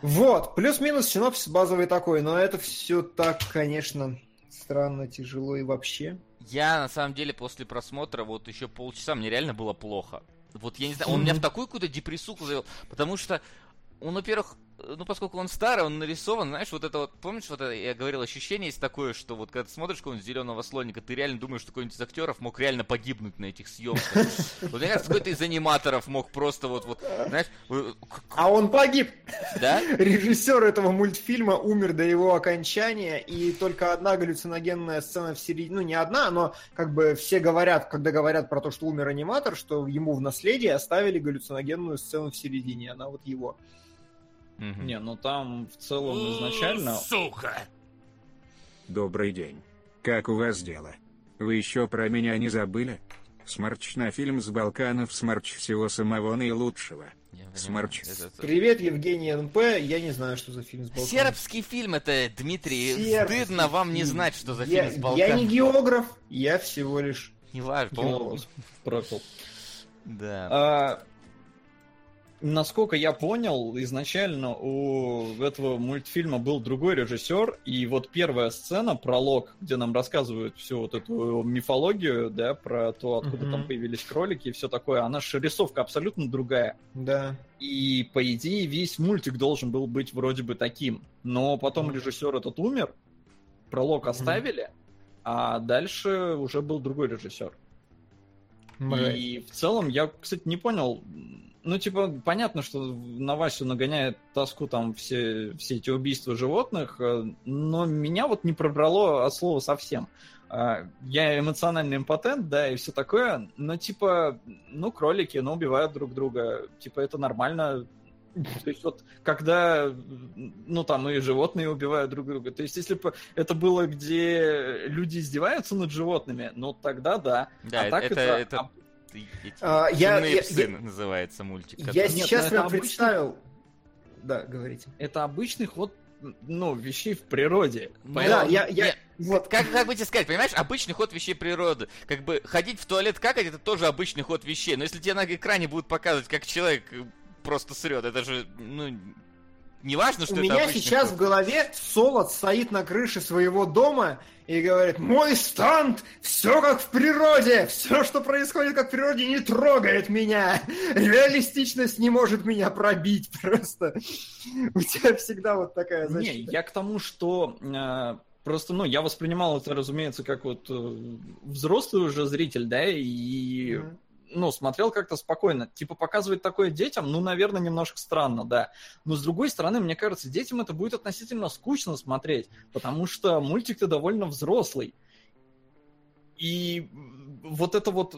Вот, плюс-минус синопсис базовый такой, но это все так, конечно, странно, тяжело и вообще. Я, на самом деле, после просмотра, вот еще полчаса, мне реально было плохо. Вот я не знаю, он меня в такую какую-то депрессуху завел, потому что он, во-первых, ну, поскольку он старый, он нарисован, знаешь, вот это вот, помнишь, вот это, я говорил, ощущение есть такое, что вот когда ты смотришь какого-нибудь зеленого слоника, ты реально думаешь, что какой-нибудь из актеров мог реально погибнуть на этих съемках. Вот мне кажется, какой-то из аниматоров мог просто вот, вот, знаешь, э, А он погиб! да? Режиссер этого мультфильма умер до его окончания, и только одна галлюциногенная сцена в середине, ну не одна, но как бы все говорят, когда говорят про то, что умер аниматор, что ему в наследие оставили галлюциногенную сцену в середине, она вот его. Мгм. Не, ну там в целом изначально... Сука! Добрый день. Как у вас дела? Вы еще про меня не забыли? Смарч на фильм с Балканов, смарч всего самого наилучшего. Я это- Привет, Евгений НП, я не знаю, что за фильм с Балканов. Сербский фильм это, Дмитрий, Сербский стыдно вам не знать, что за я, фильм с я Балкан. не географ, я всего лишь Не важно, геолог. Прокол. да. А, насколько я понял, изначально у этого мультфильма был другой режиссер, и вот первая сцена, пролог, где нам рассказывают всю вот эту мифологию, да, про то, откуда Мгм. там появились кролики и все такое, она же рисовка абсолютно другая. Да. И, по идее, весь мультик должен был быть вроде бы таким. Но потом Мгм. режиссер этот умер, пролог оставили, а дальше уже был другой режиссер. Мразь. И в целом я, кстати, не понял. Ну, типа, понятно, что на Васю нагоняет тоску там все, все эти убийства животных, э, но меня вот не пробрало от слова совсем. А, Я эмоциональный импотент, да, и все такое, но типа, ну, кролики, ну, убивают друг друга, типа, это нормально. То есть вот, когда, ну, там и животные убивают друг друга, то есть если бы это было, где люди издеваются над животными, ну, тогда да. Да, а это, так это, это это А, я- «Чумные я- псы» я- называется мультик. Я который- Нет, сейчас это прям обычно- представил... Да, говорите. это обычный ход, ну, вещей в природе. Ну, Да, я, я, вот, Как, как бы тебе сказать, понимаешь, обычный ход вещей природы. Как бы ходить в туалет какать, это тоже обычный ход вещей. Но если тебе на экране будут показывать, как человек просто срет, это же, ну, не важно, что У это меня сейчас кролик. в голове Солод стоит на крыше своего дома и говорит, мой станд, все как в природе, все, что происходит как в природе, не трогает меня. Реалистичность не может меня пробить просто. У тебя всегда вот такая Не, защита. я к тому, что э, просто, ну, я воспринимал это, разумеется, как вот э, взрослый уже зритель, да, и, Мгм. Ну, смотрел как-то спокойно. Типа, показывать такое детям, ну, наверное, немножко странно, да. Но, с другой стороны, мне кажется, детям это будет относительно скучно смотреть, потому что мультик-то довольно взрослый. И вот это вот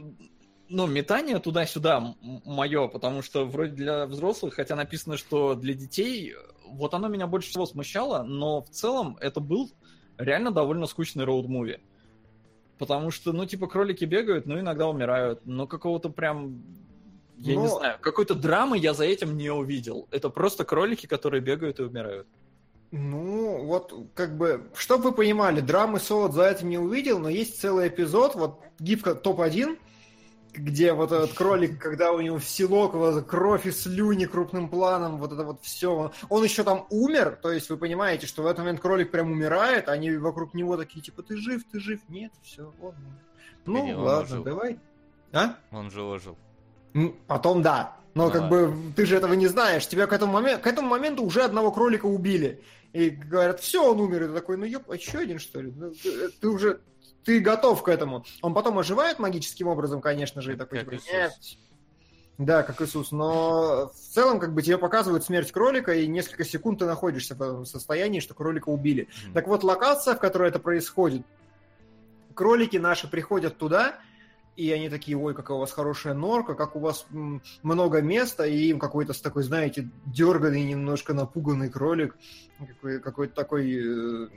ну, метание туда-сюда мое, потому что вроде для взрослых, хотя написано, что для детей, вот оно меня больше всего смущало, но в целом это был реально довольно скучный роуд-муви. Потому что, ну, типа, кролики бегают, но иногда умирают. Но какого-то прям, я не Но- знаю, какой-то драмы я за этим не увидел. Это просто кролики, которые бегают и умирают. Ну, вот, как бы, чтобы вы понимали, драмы Солод за этим не увидел, но есть целый эпизод, вот, гифка топ-1, где вот этот кролик, когда у него в селок вот, кровь и слюни крупным планом, вот это вот все. Он еще там умер, то есть вы понимаете, что в этот момент кролик прям умирает, а они вокруг него такие, типа, ты жив, ты жив. Нет, все, он умер. Ну, он ладно, ожил. давай. А? Он же ожил. Потом да. Но Ну как бы ты же этого не знаешь. Тебя к этому, моменту, к этому моменту уже одного кролика убили. И говорят, все, он умер. И ты такой, ну ёп, а еще один, что ли? Ну, ты, ты уже, ты готов к этому. Он потом оживает магическим образом, конечно же, и такой, типа, нет. Да, как Иисус. Но в целом, как бы тебе показывают смерть кролика, и несколько секунд ты находишься в этом состоянии, что кролика убили. Мгм. Так вот, локация, в которой это происходит, кролики наши приходят туда, и они такие, ой, какая у вас хорошая норка, как у вас много места, и им какой-то такой, знаете, дерганный, немножко напуганный кролик, какой- какой-то такой, э,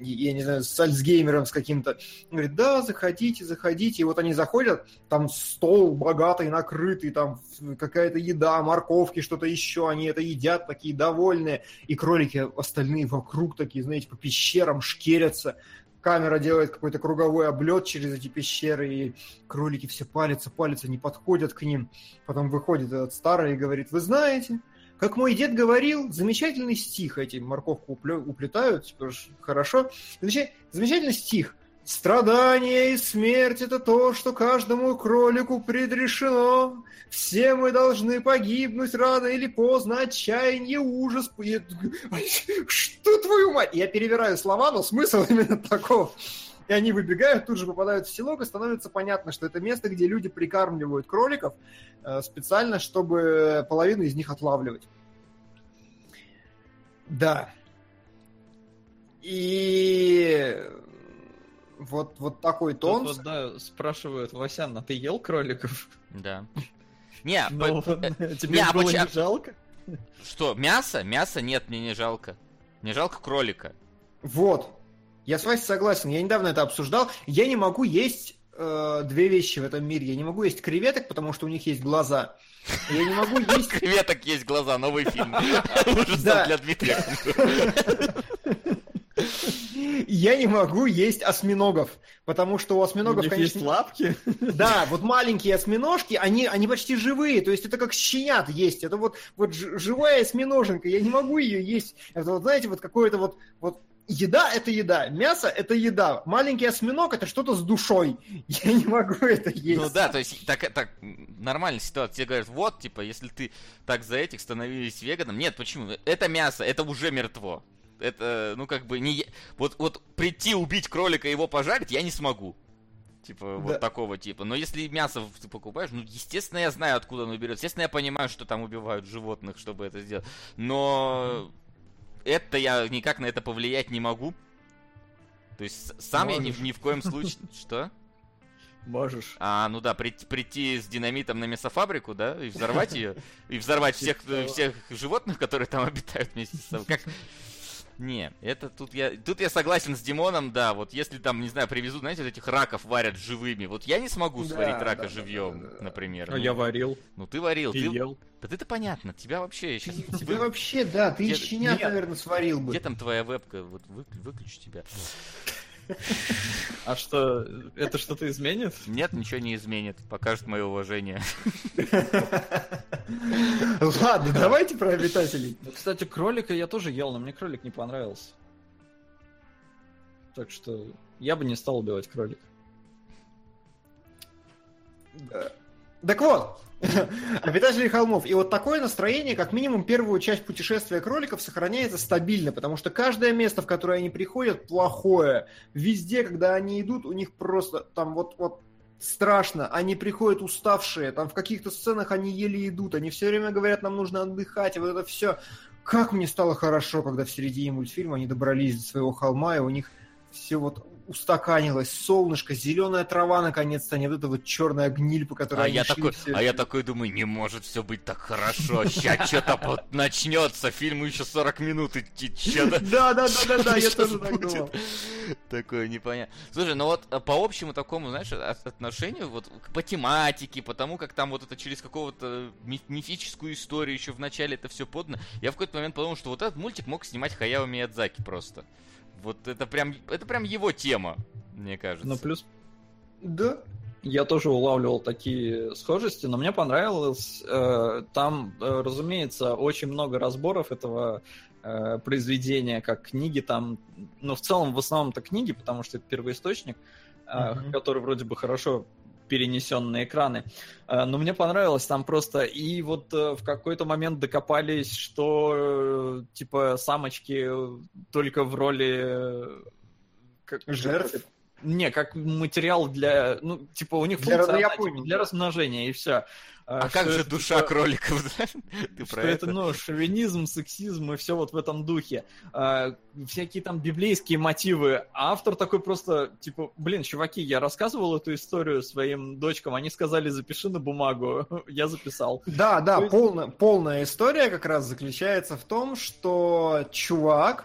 я не знаю, с Альцгеймером с каким-то. Говорит, да, заходите, заходите. И вот они заходят, там стол богатый, накрытый, там какая-то еда, морковки, что-то еще. Они это едят, такие довольные. И кролики остальные вокруг такие, знаете, по пещерам шкерятся. Камера делает какой-то круговой облет через эти пещеры, и кролики все палятся, палятся, не подходят к ним. Потом выходит этот старый и говорит, вы знаете, как мой дед говорил, замечательный стих, эти морковку уплетают, типа, хорошо. Замеча- Замечательный стих. Страдание и смерть – это то, что каждому кролику предрешено. Все мы должны погибнуть рано или поздно, отчаяние, ужас. Что твою мать? Я перевираю слова, но смысл именно таков. И они выбегают, тут же попадают в селок, и становится понятно, что это место, где люди прикармливают кроликов э, специально, чтобы половину из них отлавливать. Да. И вот, вот такой Тут тон. вот, да, спрашивают, Васян, а ты ел кроликов? Да. Не, Ну, по- э, тебе не, а было не жалко? что, мясо? Мясо нет, мне не жалко. Мне жалко кролика. Вот. Я с Васей согласен. Я недавно это обсуждал. Я не могу есть э, две вещи в этом мире. Я не могу есть креветок, потому что у них есть глаза. Я не могу есть... Креветок есть глаза, новый фильм. Ужасов Да. для Дмитрия. Я не могу есть осьминогов, потому что у У осьминогов, них конечно... есть лапки? Да, вот маленькие осьминожки, они, они почти живые, то есть это как щенят есть, это вот, вот живая осьминоженка, я не могу ее есть. Это вот, знаете, вот какое-то вот, вот еда – это еда, мясо – это еда, маленький осьминог – это что-то с душой, я не могу это есть. Ну да, то есть так, так нормальная ситуация. Тебе говорят, вот, типа, если ты так за этих становились веганом. Нет, почему? Это мясо, это уже мертво. Это, ну, как бы, не... Вот, вот прийти убить кролика и его пожарить я не смогу. Типа, Да. вот такого типа. Но если мясо ты покупаешь, ну, естественно, я знаю, откуда оно берется. Естественно, я понимаю, что там убивают животных, чтобы это сделать. Но это я никак на это повлиять не могу. То есть сам я ни, Можешь. ни в коем случае... Что? Можешь. А, ну да, прийти, прийти с динамитом на мясофабрику, да, и взорвать ее, и взорвать всех, того. всех животных, которые там обитают вместе с собой. Как... Не, это тут я, тут я согласен с Димоном, да, вот если там, не знаю, привезут, знаете, вот этих раков варят живыми, вот я не смогу Да, сварить да, рака да, живьем, да, да. например. А Ну, я варил. Ну ты варил, Ты ты... ел. Да ты-то понятно, тебя вообще сейчас... Тебе вообще, да, ты Где- из щенят, Нет. наверное, сварил бы. Где там твоя вебка? Вот вы- выключи тебя. А что, это что-то изменит? Нет, ничего не изменит. Покажет мое уважение. Ладно, давайте про обитателей. Ну, Кстати, кролика я тоже ел, но мне кролик не понравился. Так что я бы не стал убивать кролика. Так вот, обитатели холмов. И вот такое настроение, как минимум, первую часть путешествия кроликов сохраняется стабильно, потому что каждое место, в которое они приходят, плохое. Везде, когда они идут, у них просто там вот, вот страшно. Они приходят уставшие, там в каких-то сценах они еле идут, они все время говорят, нам нужно отдыхать, и вот это все. Как мне стало хорошо, когда в середине мультфильма они добрались до своего холма, и у них все вот устаканилось, солнышко, зеленая трава наконец-то, а не вот эта вот черная гниль, по которой А они я шли такой, все а я такой думаю, не может все быть так хорошо. Сейчас что-то вот начнется, фильму еще 40 минут идти, что-то. Да, да, да, да, да, я тоже так думал. Такое непонятно. Слушай, ну вот э, по общему такому, знаешь, от- отношению вот по тематике, по тому, как там вот это через какого-то ми- мифическую историю еще в начале это все подано, я в какой-то момент подумал, что вот этот мультик мог снимать Хаяо Миядзаки просто. Вот это прям, это прям его тема, мне кажется. Ну, плюс Да. я тоже улавливал такие схожести, но мне понравилось. э, там, э, разумеется, очень много разборов этого э, произведения, как книги там. Ну, в целом, в основном-то книги, потому что это первоисточник, э, Мгм. который вроде бы хорошо перенесен на экраны. Э, Но мне понравилось там просто. И вот э, в какой-то момент докопались, что э, типа самочки только в роли как- Жертв? Не, как материал для, ну, типа, у них Для функция разнояпония. типа, для размножения, и все. А как же душа кроликов, да? Ты Что это, это? ну, шовинизм, сексизм и все вот в этом духе. А, всякие там библейские мотивы. А автор такой просто, типа, блин, чуваки, я рассказывал эту историю своим дочкам, они сказали, запиши на бумагу. Я записал. Да, да, полная, полная история как раз заключается в том, что чувак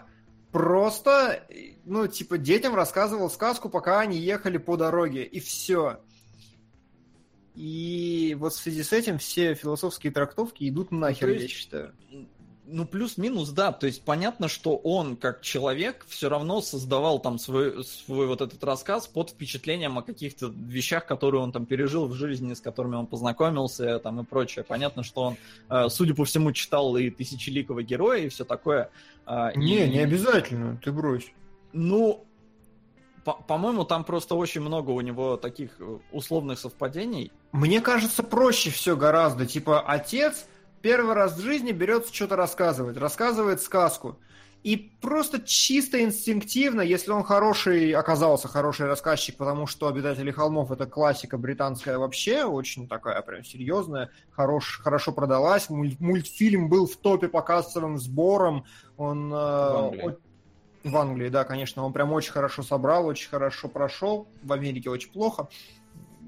просто, ну, типа, детям рассказывал сказку, пока они ехали по дороге, и все. И вот в связи с этим все философские трактовки идут нахер, то я есть- считаю. Ну, плюс-минус, да. То есть понятно, что он, как человек, все равно создавал там свой, свой вот этот рассказ под впечатлением о каких-то вещах, которые он там пережил в жизни, с которыми он познакомился там и прочее. Понятно, что он, э, судя по всему, читал и «Тысячеликого героя» и все такое. А, Не, и- не обязательно, ты брось. Ну, по- по-моему, там просто очень много у него таких э, условных совпадений. Мне кажется, проще все гораздо. Типа, отец первый раз в жизни берется что-то рассказывать, рассказывает сказку. И просто чисто инстинктивно, если он хороший, оказался хороший рассказчик, потому что «Обитатели холмов» — это классика британская вообще, очень такая прям серьезная, хорош, хорошо продалась. Муль- мультфильм был в топе по кассовым сборам. Он, э, о- в Англии, да, конечно, он прям очень хорошо собрал, очень хорошо прошел. В Америке очень плохо.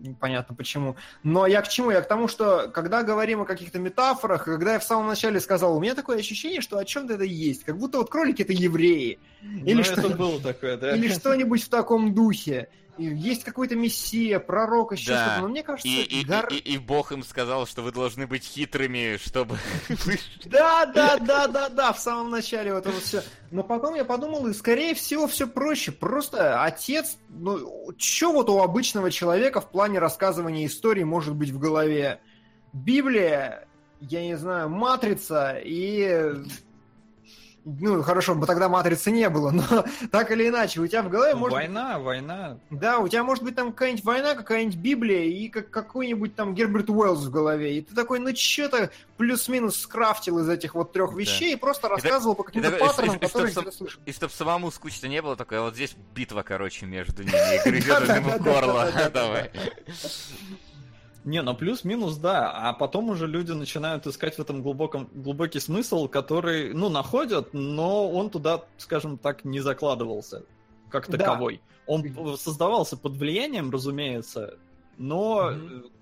Непонятно почему. Но я к чему? Я к тому, что когда говорим о каких-то метафорах, когда я в самом начале сказал, у меня такое ощущение, что о чем-то это есть. Как будто вот кролики это евреи. Или Ну, что- это было такое, да. Или что-нибудь в таком духе. И есть какой-то мессия, пророк, еще Да. что-то. Но мне кажется, И, и, гор- и, и Бог им сказал, что вы должны быть хитрыми, чтобы... Да, да, да, да, да, в самом начале вот это все. Но потом я подумал, и скорее всего все проще. Просто отец, ну, что вот у обычного человека в плане рассказывания истории может быть в голове? Библия, я не знаю, матрица и... Ну, хорошо, бы тогда матрицы не было, но так или иначе, у тебя в голове может... Война, война. Да, у тебя может быть там какая-нибудь война, какая-нибудь Библия и как какой-нибудь там Герберт Уэллс в голове. И ты такой, ну что-то плюс-минус скрафтил из этих вот трех Да. вещей и просто И так- рассказывал по каким-то и паттернам, и- и- и которые где-то слышал. И чтоб самому скучно не было, такое, вот здесь битва, короче, между ними, и грызет ему горло. Давай. Не, ну плюс-минус, да. А потом уже люди начинают искать в этом глубоком, глубокий смысл, который, ну, находят, но он туда, скажем так, не закладывался как Да. таковой. Он п- создавался под влиянием, разумеется, но, э,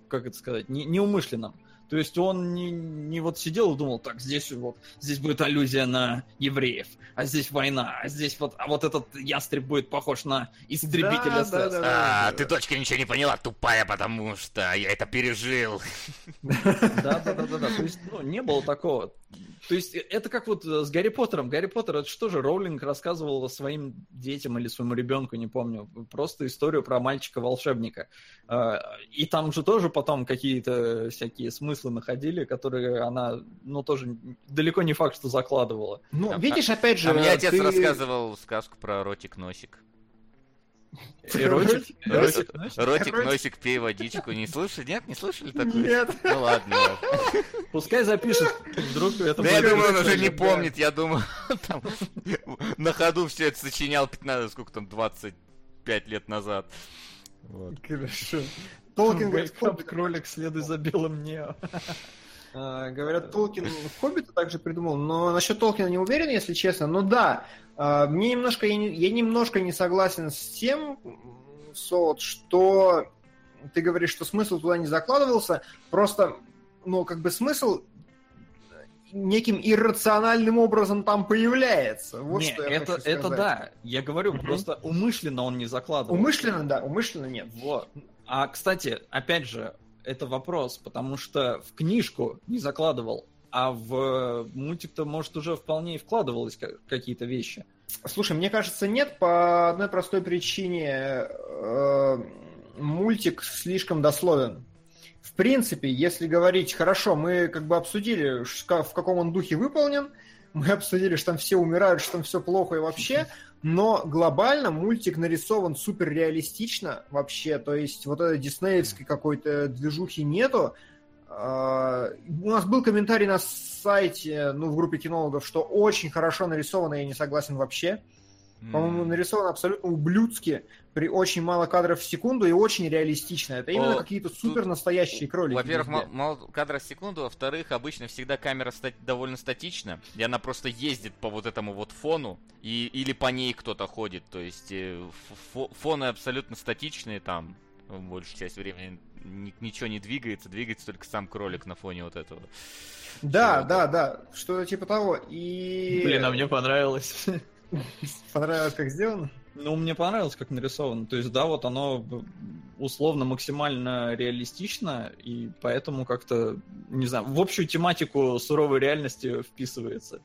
как это сказать, не, неумышленным. То есть он не, не вот сидел и думал, так, здесь вот, здесь будет аллюзия на евреев, а здесь война, а здесь вот, а вот этот ястреб будет похож на истребителя Да, СС. да, да. А, ты, дочка, ничего не поняла, тупая, потому что я это пережил. Да, да, да, да, да. То есть, ну, не было такого. То есть э, это как вот э, с Гарри Поттером. Гарри Поттер, это что же, Роулинг рассказывал своим детям или своему ребенку, не помню, просто историю про мальчика-волшебника. А, и там же тоже потом какие-то всякие смыслы находили, которые она, ну, тоже далеко не факт, что закладывала. Ну, А- видишь, опять же... А мне отец ты- рассказывал сказку про ротик-носик. Эротик? Ротик? Эротик? Ротик-носик, пей водичку. Не слышали? Нет, не слышали такое? Нет. Ну ладно. Пускай запишет, вдруг это Да я думаю, он уже не помнит, я думаю, там на ходу все это сочинял 15, сколько там, 25 лет назад. Вот. Хорошо. Толкин говорит, кролик, следуй за белым Нео. А, Говорят, Толкин Хоббита также придумал, но насчет Толкина не уверен, если честно. Но да, а, мне немножко, я, я немножко не согласен с тем, Солод, что ты говоришь, что смысл туда не закладывался, просто, ну, как бы смысл неким иррациональным образом там появляется. Вот Не, что я это, хочу это да. Я говорю, Мгм. просто умышленно он не закладывал. Умышленно, да, умышленно нет. Вот. А, кстати, опять же, это вопрос, потому что в книжку не закладывал, а в мультик-то, может, уже вполне и вкладывалось ка- какие-то вещи. Слушай, мне кажется, нет по одной простой причине. Э, Мультик слишком дословен. В принципе, если говорить, хорошо, мы как бы обсудили, в каком он духе выполнен, мы обсудили, что там все умирают, что там все плохо и вообще, но глобально мультик нарисован супер реалистично вообще, то есть вот этой диснеевской какой-то движухи нету. А, У нас был комментарий на сайте, ну, в группе кинологов, что очень хорошо нарисовано, я не согласен вообще. По-моему, нарисовано абсолютно ублюдски, при очень мало кадров в секунду и очень реалистично. Это именно О, какие-то супер настоящие кролики. Во-первых, везде. мал- мало кадров в секунду, во-вторых, обычно всегда камера ста- довольно статична, и она просто ездит по вот этому вот фону, и, или по ней кто-то ходит, то есть э, фо- фоны абсолютно статичные там, большую часть времени ни- ничего не двигается, двигается только сам кролик на фоне вот этого. Да, всего да, да, что-то типа того. И Блин, а мне понравилось. понравилось, как сделано. Ну, мне понравилось, как нарисовано. То есть, да, вот оно условно максимально реалистично, и поэтому как-то, не знаю, в общую тематику суровой реальности вписывается.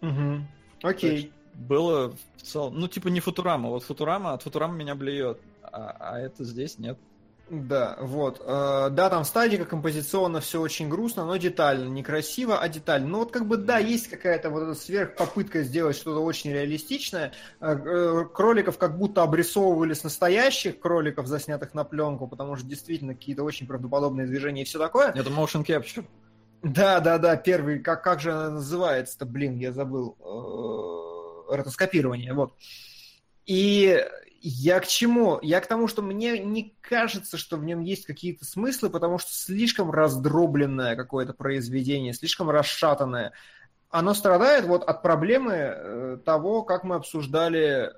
Мгм. Окей. Было в целом, ну, типа не Футурама. Вот Футурама, от Футурама меня блюет, а, а это здесь нет. Да, вот. Э, Да, там стадика композиционно все очень грустно, но детально. Некрасиво, а детально. Ну вот как бы да, есть какая-то вот эта сверхпопытка сделать что-то очень реалистичное. Э, э, Кроликов как будто обрисовывали с настоящих кроликов, заснятых на пленку, потому что действительно какие-то очень правдоподобные движения и все такое. Это motion capture. Да, да, да, первый, как, как же она называется-то, блин, я забыл. Ротоскопирование, вот. И я к чему? Я к тому, что мне не кажется, что в нем есть какие-то смыслы, потому что слишком раздробленное какое-то произведение, слишком расшатанное. Оно страдает вот от проблемы э, того, как мы обсуждали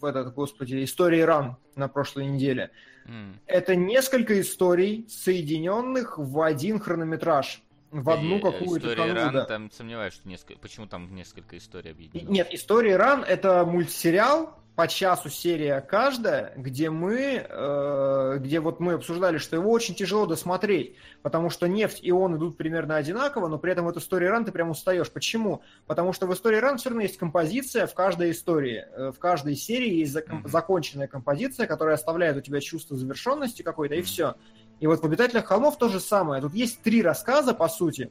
в этот, господи, истории ран на прошлой неделе. М. Это несколько историй, соединенных в один хронометраж, в одну э, какую-то История канву, Ирана, да. там сомневаюсь, что несколько... Почему там несколько историй объединено? Нет, истории ран это мультсериал по часу серия каждая, где мы, э, где вот мы обсуждали, что его очень тяжело досмотреть, потому что нефть и он идут примерно одинаково, но при этом в истории ран ты прям устаешь. Почему? Потому что в истории ран все равно есть композиция в каждой истории, э, в каждой серии есть зак- Мгм. законченная композиция, которая оставляет у тебя чувство завершенности какой-то, и Мгм. все. И вот в «Обитателях холмов» то же самое. Тут есть три рассказа, по сути.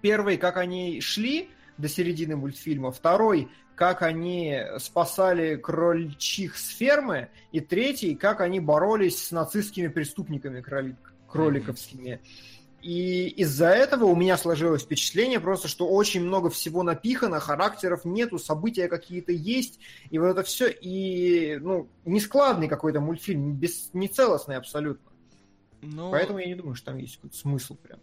Первый, как они шли до середины мультфильма. Второй, как они спасали крольчих с фермы. И третий, как они боролись с нацистскими преступниками кроли- кроликовскими. И из-за этого у меня сложилось впечатление просто, что очень много всего напихано, характеров нету, события какие-то есть, и вот это все, и, ну, нескладный какой-то мультфильм, без, нецелостный абсолютно. Ну, Поэтому я не думаю, что там есть какой-то смысл прям.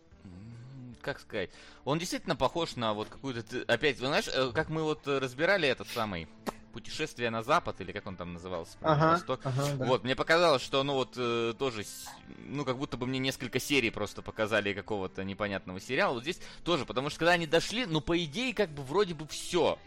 Как сказать? Он действительно похож на вот какую-то... Опять, вы знаешь, э, как мы вот э, разбирали этот самый путешествие на запад, или как он там назывался? Ага, Восток. ага, да. Вот, мне показалось, что, ну вот, э, тоже, ну, как будто бы мне несколько серий просто показали какого-то непонятного сериала. Вот здесь тоже, потому что когда они дошли, ну, по идее, как бы вроде бы все.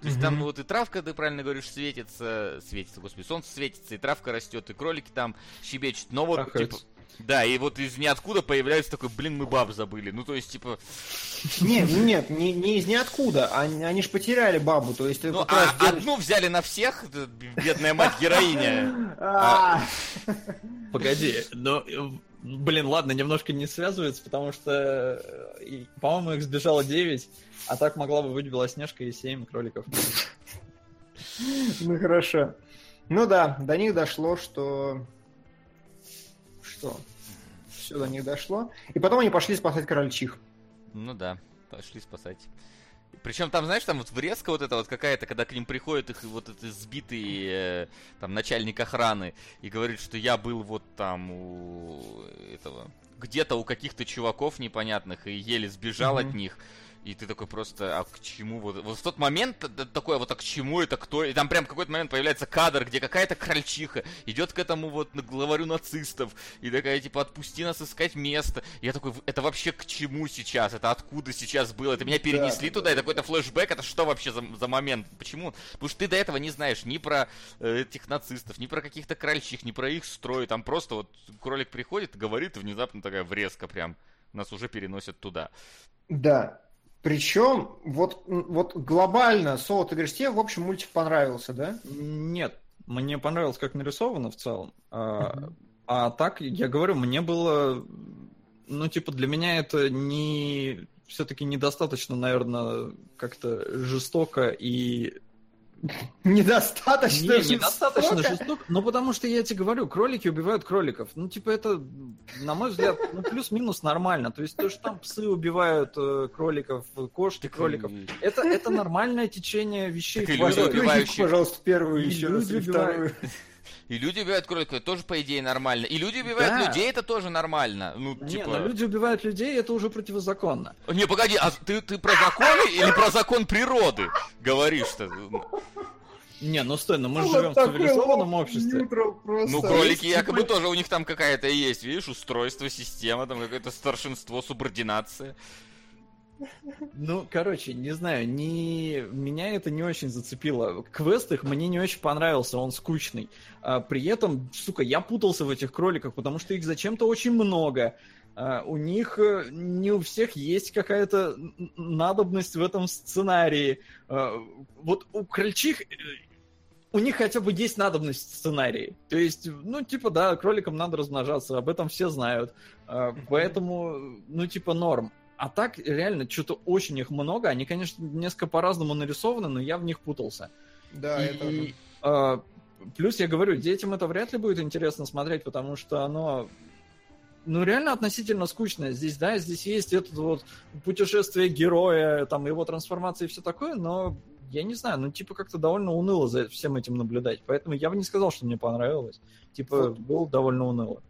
То есть там Мгм. ну, вот и травка, ты правильно говоришь, светится, светится, господи, солнце светится, и травка растет, и кролики там щебечут. Но вот, типа, Трахаются. Да, и вот из ниоткуда появляется такой, блин, мы баб забыли. Ну, то есть, типа... Нет, нет, не, не из ниоткуда. Они, они же потеряли бабу. То есть, ну, а, делаешь... одну взяли на всех, бедная мать героиня. А. Погоди, но Блин, ладно, немножко не связывается, потому что, по-моему, их сбежало 9, а так могла бы быть Белоснежка и 7 кроликов. Ну хорошо. Ну да, до них дошло, что... Что? Все до них дошло. И потом они пошли спасать крольчих. Ну да, пошли спасать. Причем там, знаешь, там вот врезка вот эта вот какая-то, когда к ним приходит их вот этот сбитый э, там начальник охраны и говорит, что я был вот там у этого где-то у каких-то чуваков непонятных и еле сбежал mm-hmm. от них. И ты такой просто, а к чему вот... Вот в тот момент такой, вот а к чему это, кто... И там прям какой-то момент появляется кадр, где какая-то крольчиха идет к этому вот главарю нацистов, и такая, типа, отпусти нас искать место. И я такой, это вообще к чему сейчас? Это откуда сейчас было? Это меня перенесли да, туда? Да. Это какой-то флешбэк? Это что вообще за, за момент? Почему? Потому что ты до этого не знаешь ни про э, этих нацистов, ни про каких-то крольчих, ни про их строй. Там просто вот кролик приходит, говорит, и внезапно такая врезка прям. Нас уже переносят туда. Да, причем, вот, вот глобально, Соло, ты говоришь, тебе, в общем, мультик понравился, да? Нет, мне понравилось, как нарисовано в целом. Uh-huh. А, а так, я говорю, мне было... Ну, типа, для меня это не... Все-таки недостаточно, наверное, как-то жестоко и Недостаточно не, Недостаточно жестоко. Ну, потому что я тебе говорю, кролики убивают кроликов. Ну, типа, это, на мой взгляд, ну, плюс-минус нормально. То есть, то, что там псы убивают э, кроликов, кошки кроликов, и... это, это нормальное течение вещей. Так и люди, убивающие... Пожалуйста, первую еще раз, и вторую. И люди убивают кроликов, это тоже, по идее, нормально. И люди убивают да. людей, это тоже нормально. Ну, не, типа... но люди убивают людей, это уже противозаконно. Не, погоди, а ты, ты про законы или про закон природы говоришь-то? Не, ну стой, ну мы же живем в цивилизованном обществе. Ну, кролики якобы тоже у них там какая-то есть, видишь, устройство, система, там какое-то старшинство, субординация. Ну, короче, не знаю, не... меня это не очень зацепило. Квест их мне не очень понравился, он скучный. А, при этом, сука, я путался в этих кроликах, потому что их зачем-то очень много. А, у них э, не у всех есть какая-то надобность в этом сценарии. А, вот у крольчих э, у них хотя бы есть надобность в сценарии. То есть, ну, типа, да, кроликам надо размножаться, об этом все знают. Поэтому, ну, типа, норм. А так, реально, что-то очень их много. Они, конечно, несколько по-разному нарисованы, но я в них путался. Да, и, это... Э, плюс, я говорю, детям это вряд ли будет интересно смотреть, потому что оно ну, реально относительно скучное. Здесь, да, здесь есть это вот путешествие героя, там, его трансформация и все такое, но я не знаю, ну, типа, как-то довольно уныло за всем этим наблюдать. Поэтому я бы не сказал, что мне понравилось. Типа, вот. было довольно уныло.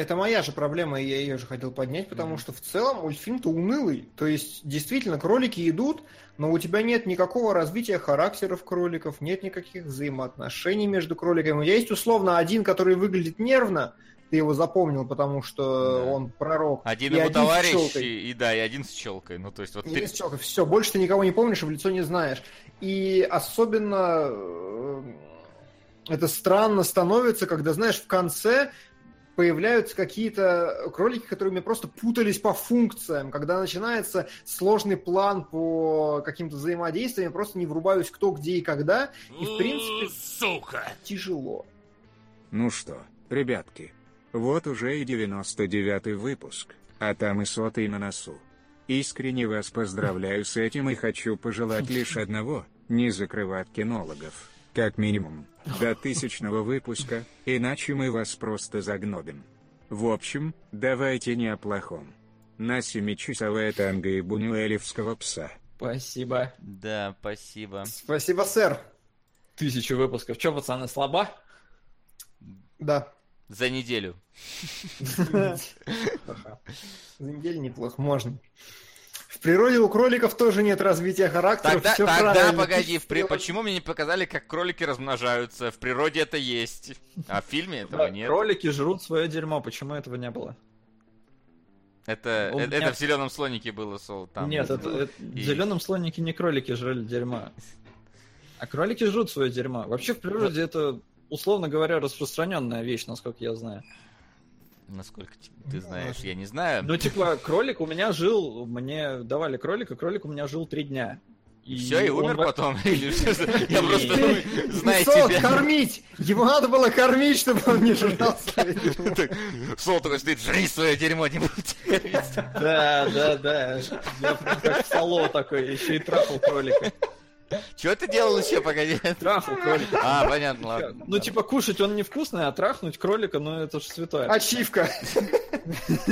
Это моя же проблема, и я ее же хотел поднять, потому mm-hmm. что в целом мультфильм-то унылый. То есть, действительно, кролики идут, но у тебя нет никакого развития характеров кроликов, нет никаких взаимоотношений между кроликами. Есть условно один, который выглядит нервно, ты его запомнил, потому что да. он пророк. Один его один товарищ, и, и да, и один с челкой. Ну, то есть, вот и ты... с челкой. Все, больше ты никого не помнишь и в лицо не знаешь. И особенно э, это странно становится, когда, знаешь, в конце появляются какие-то кролики, которые мне просто путались по функциям. Когда начинается сложный план по каким-то взаимодействиям, я просто не врубаюсь кто, где и когда. И, в принципе, Сука. тяжело. Ну что, ребятки, вот уже и 99-й выпуск, а там и сотый на носу. Искренне вас поздравляю с этим и хочу пожелать лишь одного – не закрывать кинологов, как минимум. До тысячного выпуска, иначе мы вас просто загнобим. В общем, давайте не о плохом. На семичасовое танго и бунюэлевского пса. Спасибо. Да, спасибо. Спасибо, сэр. Тысячу выпусков. Че, пацаны, слаба? Да. За неделю. За неделю неплохо, можно. В природе у кроликов тоже нет развития характера. Тогда, все тогда правильно. погоди, в при... почему мне не показали, как кролики размножаются? В природе это есть, а в фильме этого нет. Кролики жрут свое дерьмо, почему этого не было? Это, это, меня... это в зеленом слонике было, Сол. Там Нет, это, это... И... в зеленом слонике не кролики жрали дерьмо. А кролики жрут свое дерьмо. Вообще в природе это, условно говоря, распространенная вещь, насколько я знаю. Насколько ты знаешь, я не знаю. Ну, типа, кролик у меня жил, мне давали кролика, кролик у меня жил три дня. И все, и умер потом? Или? Я просто, ну, Сол, тебя. кормить! Его надо было кормить, чтобы он не жрал свои дерьмо. Так, Сол такой стоит, жри свое дерьмо, не будь. Да, да, да. Я прям как Сало такой, еще и трахал кролика. Чего ты делал еще, погоди? Трахал кролика. А, понятно, ладно. Ну, типа, кушать он невкусный, а трахнуть кролика, ну, это же святое. Ачивка.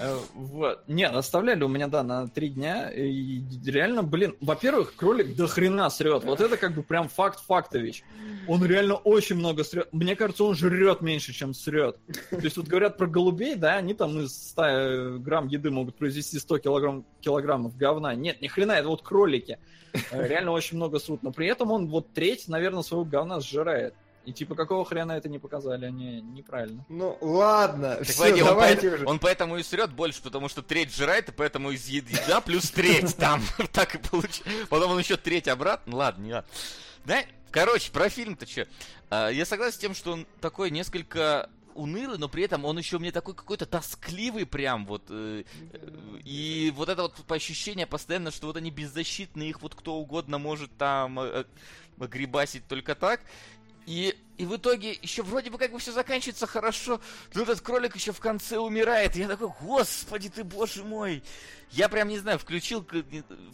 Э, Вот. Не, оставляли у меня, да, на три дня. И реально, блин, во-первых, кролик до хрена срет. Вот это как бы прям факт фактович. Он реально очень много срет. Мне кажется, он жрет меньше, чем срет. То есть вот говорят про голубей, да, они там из 100 грамм еды могут произвести 100 килограмм, килограммов говна. Нет, ни хрена, это вот кролики. Э, Реально очень много срут. Но при этом он вот треть, наверное, своего говна сжирает. И типа, какого хрена это не показали? Они неправильно. Ну, ладно. Так, Все, он, давайте поэт- уже. он поэтому и срет больше, потому что треть жрает, и поэтому из еда плюс треть там. Так и получилось. Потом он еще треть обратно. Ну ладно, не ладно. Да, короче, про фильм-то что? Я согласен с тем, что он такой несколько унылый, но при этом он еще мне такой какой-то тоскливый прям вот. э, э, И вот это вот по ощущение постоянно, что вот они беззащитны, их вот кто угодно может там э, э, огребасить только так. И, и в итоге еще вроде бы как бы все заканчивается хорошо, но этот кролик еще в конце умирает. Я такой, господи ты, боже мой. Я прям, не знаю, включил,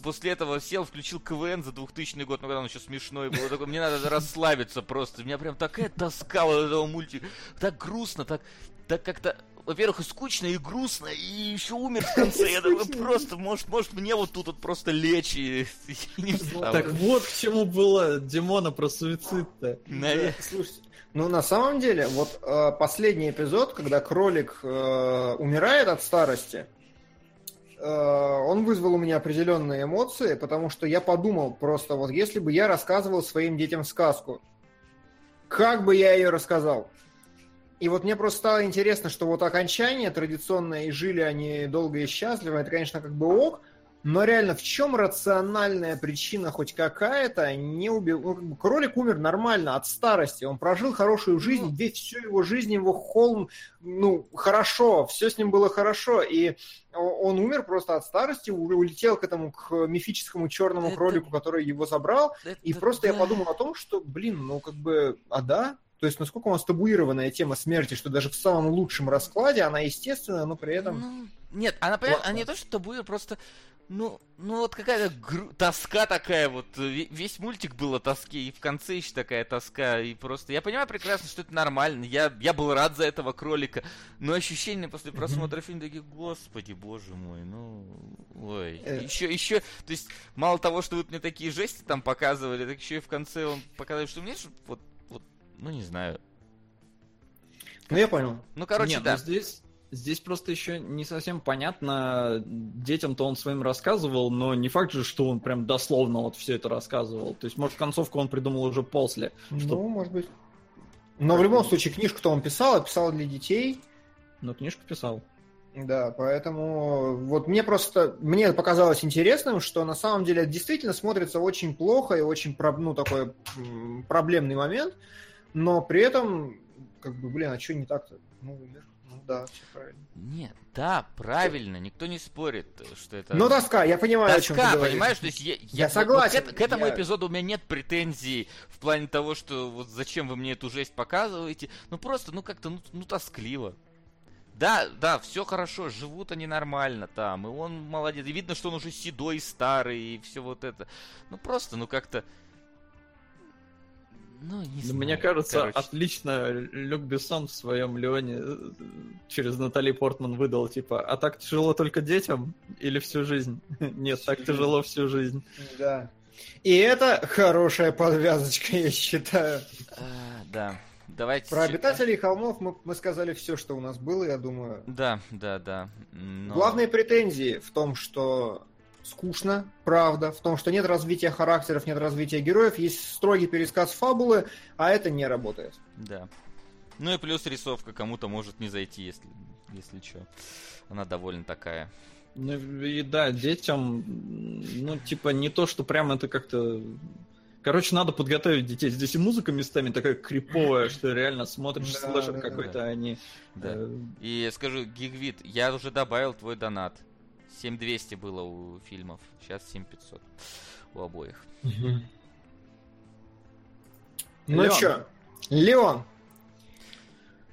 после этого сел, включил КВН за 2000 год, ну когда он еще смешной был. Такой, мне надо расслабиться просто. У меня прям такая тоска вот этого мультика. Так грустно, так, так как-то, во-первых, и скучно, и грустно, и еще умер в конце. Я такой, просто, может, может мне вот тут вот просто лечь и, и не вставать. Так вот к чему было Димона про суицид-то. Наве- Слушайте, ну на самом деле, вот э, последний эпизод, когда кролик э, умирает от старости, э, он вызвал у меня определенные эмоции, потому что я подумал просто, вот если бы я рассказывал своим детям сказку, как бы я ее рассказал? И вот мне просто стало интересно, что вот окончание традиционное, и жили они долго и счастливо, это, конечно, как бы ок, но реально, в чем рациональная причина хоть какая-то не убил? ну, кролик умер нормально от старости, он прожил хорошую жизнь, Ну. весь всю его жизнь его холм, ну, хорошо, все с ним было хорошо, и он умер просто от старости, улетел к этому, к мифическому черному кролику, который его забрал, и просто я подумал о том, что, блин, ну как бы, а да? То есть насколько у нас табуированная тема смерти, что даже в самом лучшем раскладе она естественная, но при этом... Ну, нет, она, понятно, она не то, что табуир, просто, ну, ну вот какая-то гру- тоска такая вот, ве- весь мультик был о тоске, и в конце еще такая тоска, и просто, я понимаю прекрасно, что это нормально, я, я был рад за этого кролика, но ощущения после просмотра фильма такие, господи, боже мой, ну, ой, Э. еще, еще, то есть, мало того, что вот мне такие жести там показывали, так еще и в конце он показал, что мне, вот, ну, не знаю, Ну я понял. ну, короче, Нет, да. ну здесь, здесь просто еще не совсем понятно. Детям-то он своим рассказывал, но не факт же, что он прям дословно вот все это рассказывал. То есть, может, концовку он придумал уже после. Что... Ну, может быть. Но в любом случае книжку-то он писал, а писал для детей. Но книжку писал. Да, поэтому вот мне просто, мне показалось интересным, что на самом деле это действительно смотрится очень плохо и очень, ну, такой проблемный момент, но при этом, как бы, блин, а что не так-то? Ну. Ну да, все правильно. Нет, да, правильно, никто не спорит, что это... Ну, тоска, я понимаю, о чем ты говоришь. понимаешь, то есть я, Я вот- согласен, вот к, к этому я- эпизоду у меня нет претензий в плане того, что вот зачем вы мне эту жесть показываете. Ну просто, ну как-то, ну, ну тоскливо. Да, да, все хорошо, живут они нормально там, и он молодец. И видно, что он уже седой старый, и все вот это. Ну просто, ну как-то. Ну, не Ну, знаю, Мне кажется, короче. отлично Люк Бессон в своем Леоне э, через Натали Портман выдал, типа, а так тяжело только детям или всю жизнь? Нет, так тяжело всю жизнь. Да. И это хорошая подвязочка, я считаю. А, да, давайте... Про обитателей холмов мы, мы сказали все, что у нас было, я думаю. Да, да, да. но- Главные претензии в том, что скучно, правда, в том, что нет развития характеров, нет развития героев, есть строгий пересказ фабулы, а это не работает. Да. Ну и плюс рисовка кому-то может не зайти, если, если что. Она довольно такая. Ну и да, детям, ну, типа, не то, что прям это как-то Короче, надо подготовить детей. Здесь и музыка местами такая криповая, что реально смотришь слэшер какой-то, да. а не... Да. э, И скажу, Гигвит, я уже добавил твой донат. 7200 было у фильмов, сейчас 7500 у обоих. Ну Леон. чё, Леон.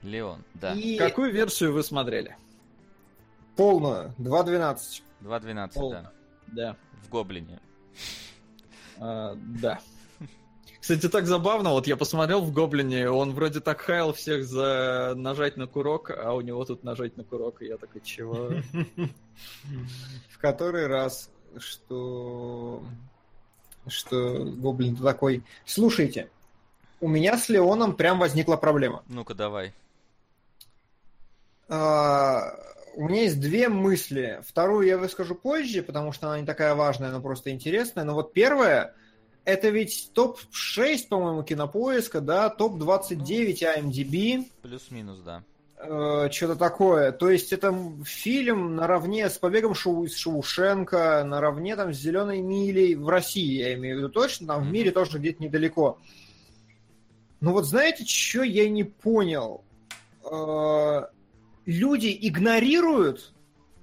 Леон, да. И Какую версию вы смотрели? полную, 2.12. 2.12, Пол. да. Да. В Гоблине. А, да. Кстати, так забавно, вот я посмотрел в Гоблине, он вроде так хаял всех за нажать на курок, а у него тут нажать на курок, и я такой, чего? В который раз, что... Что Гоблин такой... Слушайте, у меня с Леоном прям возникла проблема. Ну-ка, давай. А, у меня есть две мысли. Вторую я выскажу позже, потому что она не такая важная, но просто интересная. Но вот первая, это ведь топ-6, по-моему, кинопоиска, да, топ-29 IMDb, Плюс-минус, да. э, что-то такое. То есть это фильм наравне с «Побегом Шоу из Шоушенка», наравне там с «Зеленой милей» в России, я имею в виду точно, там в Мгм. мире тоже где-то недалеко. Но вот знаете, что я не понял? Э, Люди игнорируют,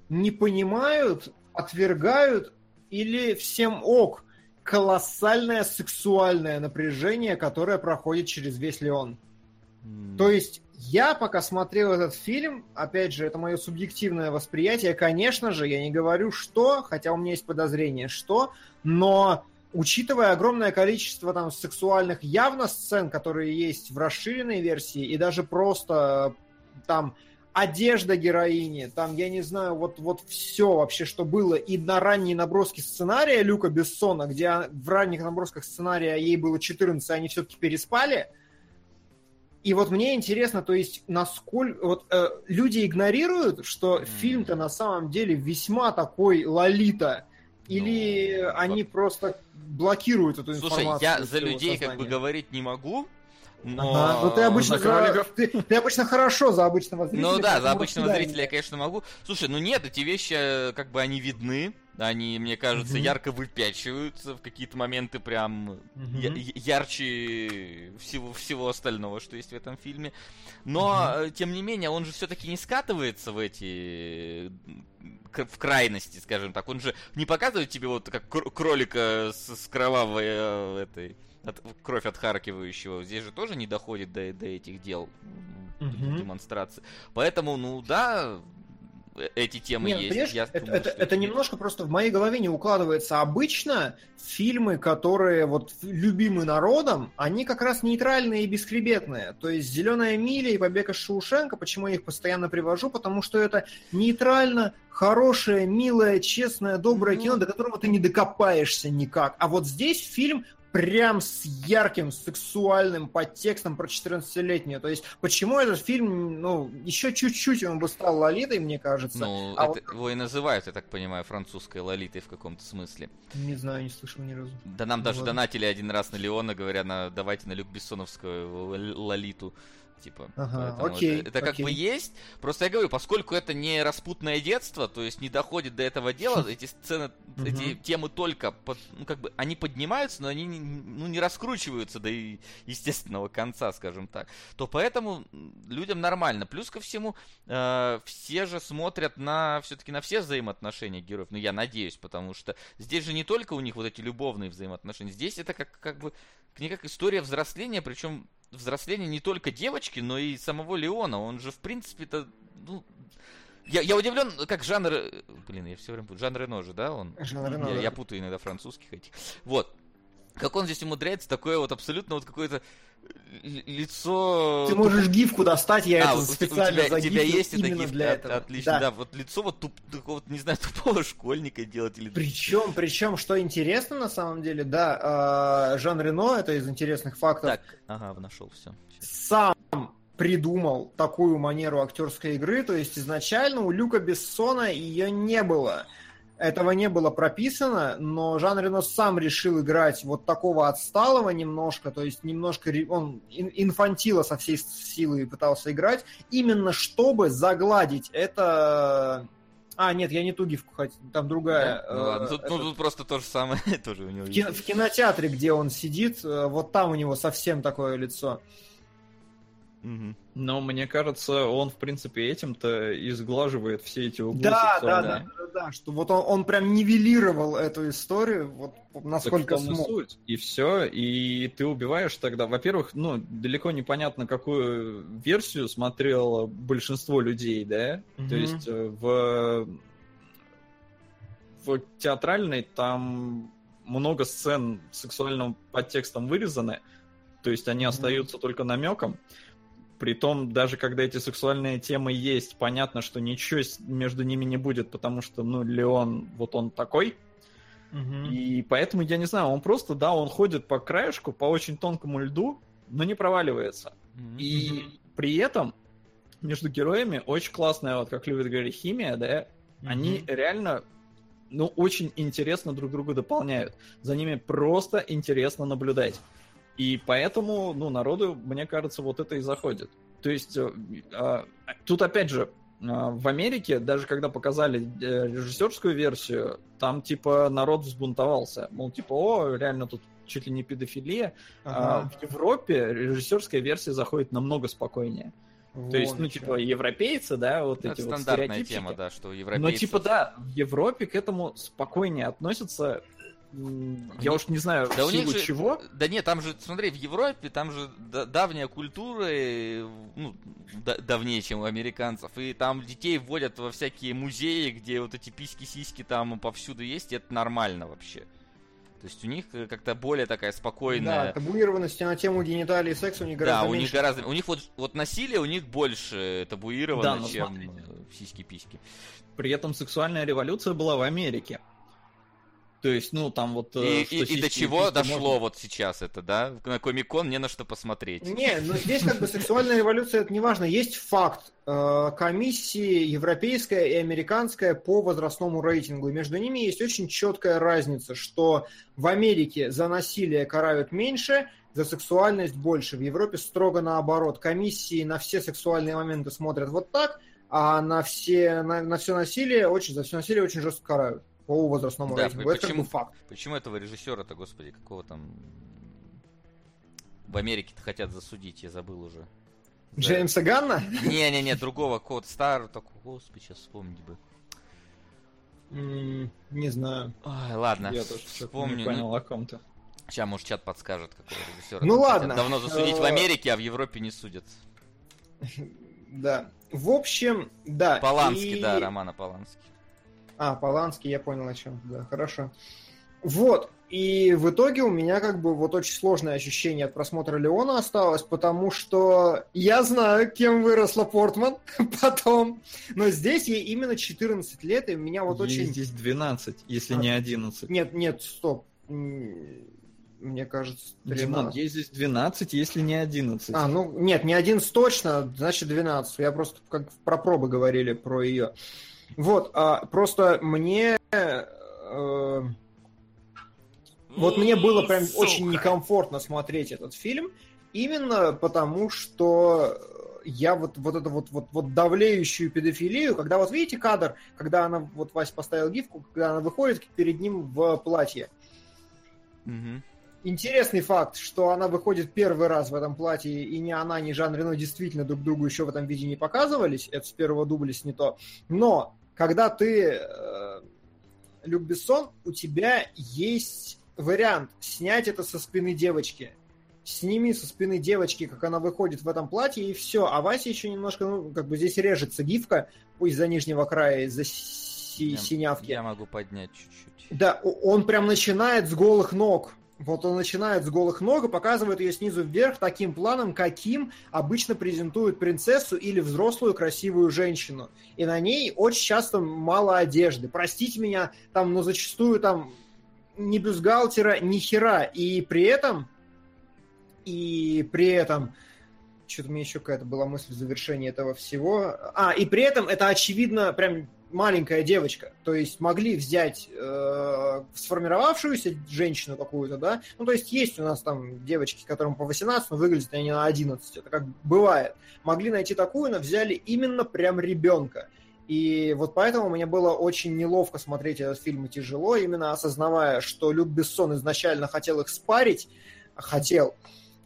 не понимают, отвергают или всем ок? Колоссальное сексуальное напряжение, которое проходит через весь Леон. То есть я пока смотрел этот фильм, опять же, это мое субъективное восприятие, конечно же, я не говорю что, хотя у меня есть подозрение что, но учитывая огромное количество там сексуальных явно сцен, которые есть в расширенной версии, и даже просто там одежда героини, там, я не знаю, вот, вот все вообще, что было, и на ранние наброски сценария Люка Бессона, где в ранних набросках сценария ей было 14, они все-таки переспали, и вот мне интересно, то есть, насколько вот э, люди игнорируют, что Мгм. фильм-то на самом деле весьма такой лолита, или Ну, они просто блокируют эту Слушай, информацию. я из за людей как бы сознания? говорить не могу, но... Ага, ну ты обычно, За кроликов. ты, ты обычно хорошо за обычного зрителя. Ну да, за обычного зрителя я, конечно, могу. Слушай, ну нет, эти вещи, э, как бы, они видны. Они, мне кажется, Мгм. ярко выпячиваются в какие-то моменты прям Мгм. я- ярче всего, всего остального, что есть в этом фильме. Но, э, тем не менее, он же все-таки не скатывается в эти... в крайности, скажем так. Он же не показывает тебе вот как кр- кролика с, с кровавой э, этой... от- кровь отхаркивающего. Здесь же тоже не доходит до, до этих дел Мгм. демонстрации. Поэтому, ну да, э- эти темы Не, ну, есть. Я это, думаю, это- это есть. немножко просто в моей голове не укладывается. Обычно фильмы, которые вот любимы народом, они как раз нейтральные и бесхребетные. То есть «Зеленая миля» и «Побег из Шоушенка», почему я их постоянно привожу, потому что это нейтрально хорошее, милое, честное, доброе Ну. кино, до которого ты не докопаешься никак. А вот здесь фильм прям с ярким сексуальным подтекстом про 14-летнюю. То есть, почему этот фильм, ну, еще чуть-чуть он бы стал лолитой, мне кажется. Ну, А это его и называют, я так понимаю, французской лолитой в каком-то смысле. Не знаю, не слышал ни разу. Да нам Ну даже ладно. донатили один раз на Леона, говоря, на, давайте на Люк Бессоновскую л- лолиту. Типа, Ага, окей, это, это как окей. бы есть. Просто я говорю, поскольку это не распутное детство, то есть не доходит до этого дела, эти сцены, эти темы только, под- ну как бы, они поднимаются, но они ну, не раскручиваются до естественного конца, скажем так. То поэтому людям нормально. Плюс ко всему, э, все же смотрят на все-таки на все взаимоотношения героев. Ну, я надеюсь, потому что здесь же не только у них вот эти любовные взаимоотношения. Здесь это как, как бы не как история взросления, причем взросление не только девочки, но и самого Леона. Он же, в принципе-то, ну, я, я удивлен, как жанр... э, Блин, я все время путаю. Жан Рено же, да, он? Жан Рено, я, да. я путаю иногда французских этих. Вот. Как он здесь умудряется такое вот абсолютно вот какое-то лицо... Ты можешь гифку достать, я А, это вот специально у тебя, у тебя есть это именно гиф? для этого. Отлично, да. вот лицо вот туп, такого, не знаю, тупого школьника делать или... Причем, причем, что интересно на самом деле, да, э, Жан Рено, это из интересных фактов, Так, ага, нашел все. сам придумал такую манеру актерской игры, то есть изначально у Люка Бессона ее не было. Этого не было прописано, но Жан Рено сам решил играть вот такого отсталого немножко, то есть немножко он ин- инфантила со всей силы пытался играть, именно чтобы загладить это А, нет, я не ту гифку хотел, там другая. Ну ладно, э, тут, ну, тут просто то же самое тоже у него в, кино- в кинотеатре, где он сидит, э, вот там у него совсем такое лицо. Но мне кажется, он, в принципе, этим-то изглаживает все эти углы Да, да, да, да, да, что вот он, он прям нивелировал эту историю, вот Так насколько в том и смог. суть. И все, и ты убиваешь тогда. Во-первых, ну, далеко непонятно, какую версию смотрело большинство людей, да? Мгм. То есть э, в, в театральной там много сцен с сексуальным подтекстом вырезаны, то есть они Мгм. остаются только намеком. Притом, даже когда эти сексуальные темы есть, понятно, что ничего между ними не будет, потому что, ну, Леон, вот он такой, Мгм. и поэтому, я не знаю, он просто, да, он ходит по краешку, по очень тонкому льду, но не проваливается. Мгм. И при этом между героями очень классная, вот как любят говорить, химия, да, они Мгм. реально, ну, очень интересно друг друга дополняют. За ними просто интересно наблюдать. И поэтому, ну, народу, мне кажется, вот это и заходит. То есть, э, а, тут опять же, а, в Америке, даже когда показали э, режиссерскую версию, там, типа, народ взбунтовался. Мол, типа, о, реально тут чуть ли не педофилия. А Ага. в Европе режиссерская версия заходит намного спокойнее. То есть, Вот ну, чё. типа, европейцы, да, вот Ну, эти это вот стандартная тема, да, что Но, европейцы... типа, да, в Европе к этому спокойнее относятся. Я уж не знаю, Да в у них силу же, чего. да нет, там же, смотри, в Европе там же да- давняя культура, э, ну, да- давнее, чем у американцев, и там детей вводят во всякие музеи, где вот эти письки-сиськи там повсюду есть, и это нормально вообще. То есть у них э, как-то более такая Да, спокойная... табуированности на тему гениталии и секса у них Да, гораздо у них меньше. гораздо... У них вот, вот насилие у них больше табуировано, Да, но чем смотрите. э, сиськи-письки. При этом сексуальная революция была в Америке. То есть, ну, там вот... э, И, и- и до чего дошло можно- вот сейчас это, да? На Комикон не на что посмотреть. Не, ну здесь как бы сексуальная революция, это не важно. Есть факт. Э, Комиссии европейская и американская по возрастному рейтингу. И между ними есть очень четкая разница, что в Америке за насилие карают меньше, за сексуальность больше. В Европе строго наоборот. Комиссии на все сексуальные моменты смотрят вот так, а на все, на, на все насилие, очень, за все насилие очень жестко карают по возрастному Да, рейтингу. Это почему? бы факт. Почему этого режиссера-то, господи, какого там в Америке-то хотят засудить, я забыл уже. Джеймса Ганна? Не-не-не, другого код старого такого, господи, сейчас вспомнить бы. М, Не знаю. Ой, ладно, Я тоже вспомню. не понял о ком-то. сейчас, может, чат подскажет, какого режиссера. Ну хотят ладно. Давно засудить в Э, Америке, а в Европе не судят. Да. В общем, да. Поланский, и- да, Романа Поланский. А, Поланский, я понял о чем. Да, хорошо. Вот. И в итоге у меня как бы вот очень сложное ощущение от просмотра Леона осталось, потому что я знаю, кем выросла Портман потом, но здесь ей именно 14 лет, и у меня вот Ей очень... здесь 12, если А. не 11. Нет, нет, стоп. Мне кажется, Димон, 13. ей здесь 12, если не 11. А, ну, нет, не 11 точно, значит 12. Я просто как про пробы говорили про ее. Вот, а, просто мне... э, вот мне было прям Сука. очень некомфортно смотреть этот фильм, именно потому что я вот, вот это вот, вот, вот давлеющую педофилию, когда вот видите кадр, когда она, вот Вася поставил гифку, когда она выходит перед ним в платье. Мгм. Интересный факт, что она выходит первый раз в этом платье, и ни она, ни Жан Рено действительно друг другу еще в этом виде не показывались, это с первого дубля снято. Но, когда ты э, Люк Бессон, у тебя есть вариант снять это со спины девочки. Сними со спины девочки, как она выходит в этом платье, и все. А Вася еще немножко, ну, как бы здесь режется гифка, из-за нижнего края, из-за си- Я- синявки. Я могу поднять чуть-чуть. Да, он прям начинает с голых ног. Вот он начинает с голых ног и показывает ее снизу вверх таким планом, каким обычно презентуют принцессу или взрослую красивую женщину. И на ней очень часто мало одежды. Простите меня, там, но зачастую там ни бюстгальтера, ни хера. И при этом, и при этом, что-то у меня еще какая-то была мысль в завершении этого всего. А, и при этом это очевидно прям маленькая девочка. То есть могли взять э, сформировавшуюся женщину какую-то, да. Ну, то есть есть у нас там девочки, которым по 18, но выглядят они на 11. Это как бывает. Могли найти такую, но взяли именно прям ребенка. И вот поэтому мне было очень неловко смотреть этот фильм и тяжело, именно осознавая, что Люк Бессон изначально хотел их спарить, хотел,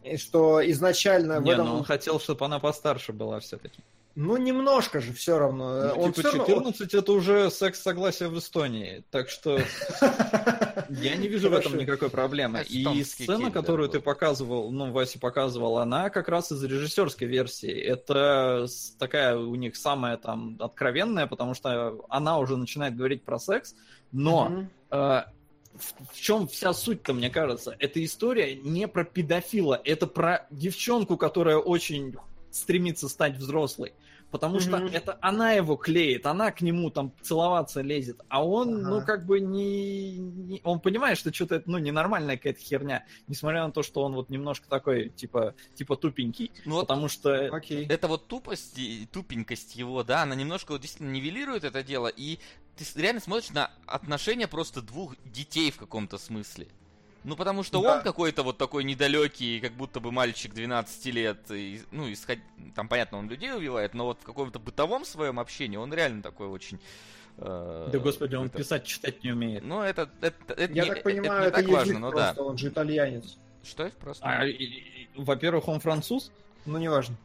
и что изначально Не, в этом... ну он хотел, чтобы она постарше была все-таки. Ну, немножко же все равно. Ну, он типа всё равно- 14 это уже секс-согласие в Эстонии, так что я не вижу в этом никакой проблемы. И сцена, которую ты показывал, ну, Вася показывал, она как раз из режиссерской версии. Это такая у них самая там откровенная, потому что она уже начинает говорить про секс, но э, в, в чем вся суть-то, мне кажется? Эта история не про педофила, это про девчонку, которая очень стремится стать взрослой. Потому что Мгм. это она его клеит, она к нему там целоваться лезет, а он, Ага. ну, как бы не, не- Он понимает, что что-то это, ну, ненормальная какая-то херня, несмотря на то, что он вот немножко такой, типа, типа тупенький. Ну вот Потому что... Окей. это вот тупость и тупенькость его, да, она немножко вот действительно нивелирует это дело, и ты реально смотришь на отношения просто двух детей в каком-то смысле. Ну, потому что Да. он какой-то вот такой недалекий, как будто бы мальчик 12 лет, и, ну, исход... там, понятно, он людей убивает, но вот в каком-то бытовом своем общении он реально такой очень... э, Да, господи, он это- писать, читать не умеет. Ну, это, это, это Я не, так понимаю, это не это, так язык важно, но да. просто, он же итальянец. Что это просто? А, и- и- во-первых, он француз, Ну, неважно.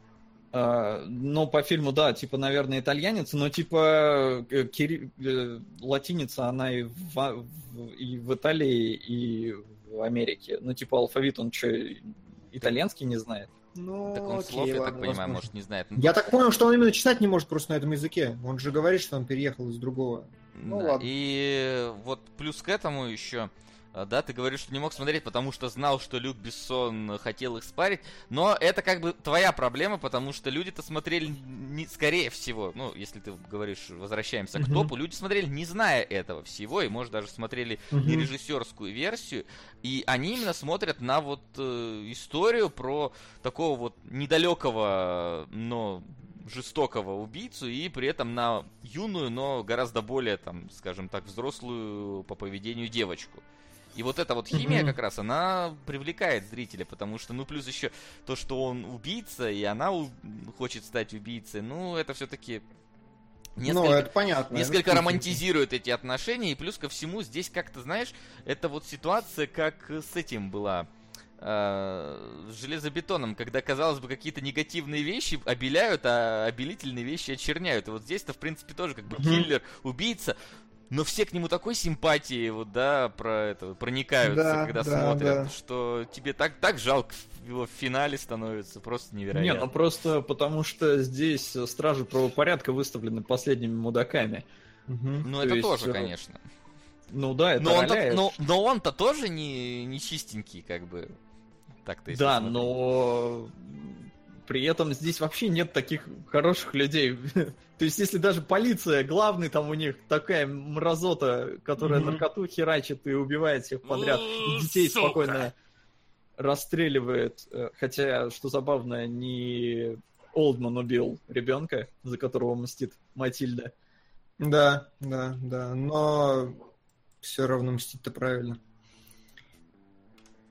А, ну, по фильму, да, типа, наверное, итальянец, но, типа, э, кири- э, латиница, она и в, в- и в Италии, и в Америке. Ну, типа, алфавит, он что, итальянский не знает? Ну, Так он окей, слов, я так понимаю, возможно. может, не знает. Ну, Я так понял, что он именно читать не может просто на этом языке. Он же говорит, что он переехал из другого. Ну, Да, ладно. И вот плюс к этому еще, да, ты говоришь, что не мог смотреть, потому что знал, что Люк Бессон хотел их спарить, но это как бы твоя проблема, потому что люди-то смотрели, не, скорее всего, ну, если ты говоришь, возвращаемся к топу, люди смотрели, не зная этого всего, и, может, даже смотрели не режиссерскую версию, и они именно смотрят на вот э, историю про такого вот недалекого, но жестокого убийцу и при этом на юную, но гораздо более, там, скажем так, взрослую по поведению девочку. И вот эта вот химия Мгм. как раз, она привлекает зрителя, потому что, ну, плюс еще то, что он убийца, и она у- хочет стать убийцей, ну, это все-таки Ну, несколько, это понятно. несколько это романтизирует эти отношения, и плюс ко всему здесь как-то, знаешь, это вот ситуация, как с этим была э, с железобетоном, когда, казалось бы, какие-то негативные вещи обеляют, а обелительные вещи очерняют. И вот здесь-то, в принципе, тоже как бы киллер, убийца, но все к нему такой симпатии, вот, да, про это, проникаются, Да, когда да, смотрят, да. что тебе так, так жалко его в финале становится, просто Не, невероятно. ну просто потому что здесь стражи правопорядка выставлены последними мудаками. Мгм. Ну, то это есть, тоже, э, конечно. Ну да, это Но он-то, но, но он-то тоже не, не чистенький, как бы. Так-то Да, смотреть. но при этом здесь вообще нет таких хороших людей. То есть, если даже полиция, главный там у них такая мразота, которая Мгм. наркоту херачит и убивает всех подряд, и М, детей сука. спокойно расстреливает. Хотя, что забавно, не Олдман убил ребенка, за которого мстит Матильда. Да, да, да. Но все равно мстить-то правильно.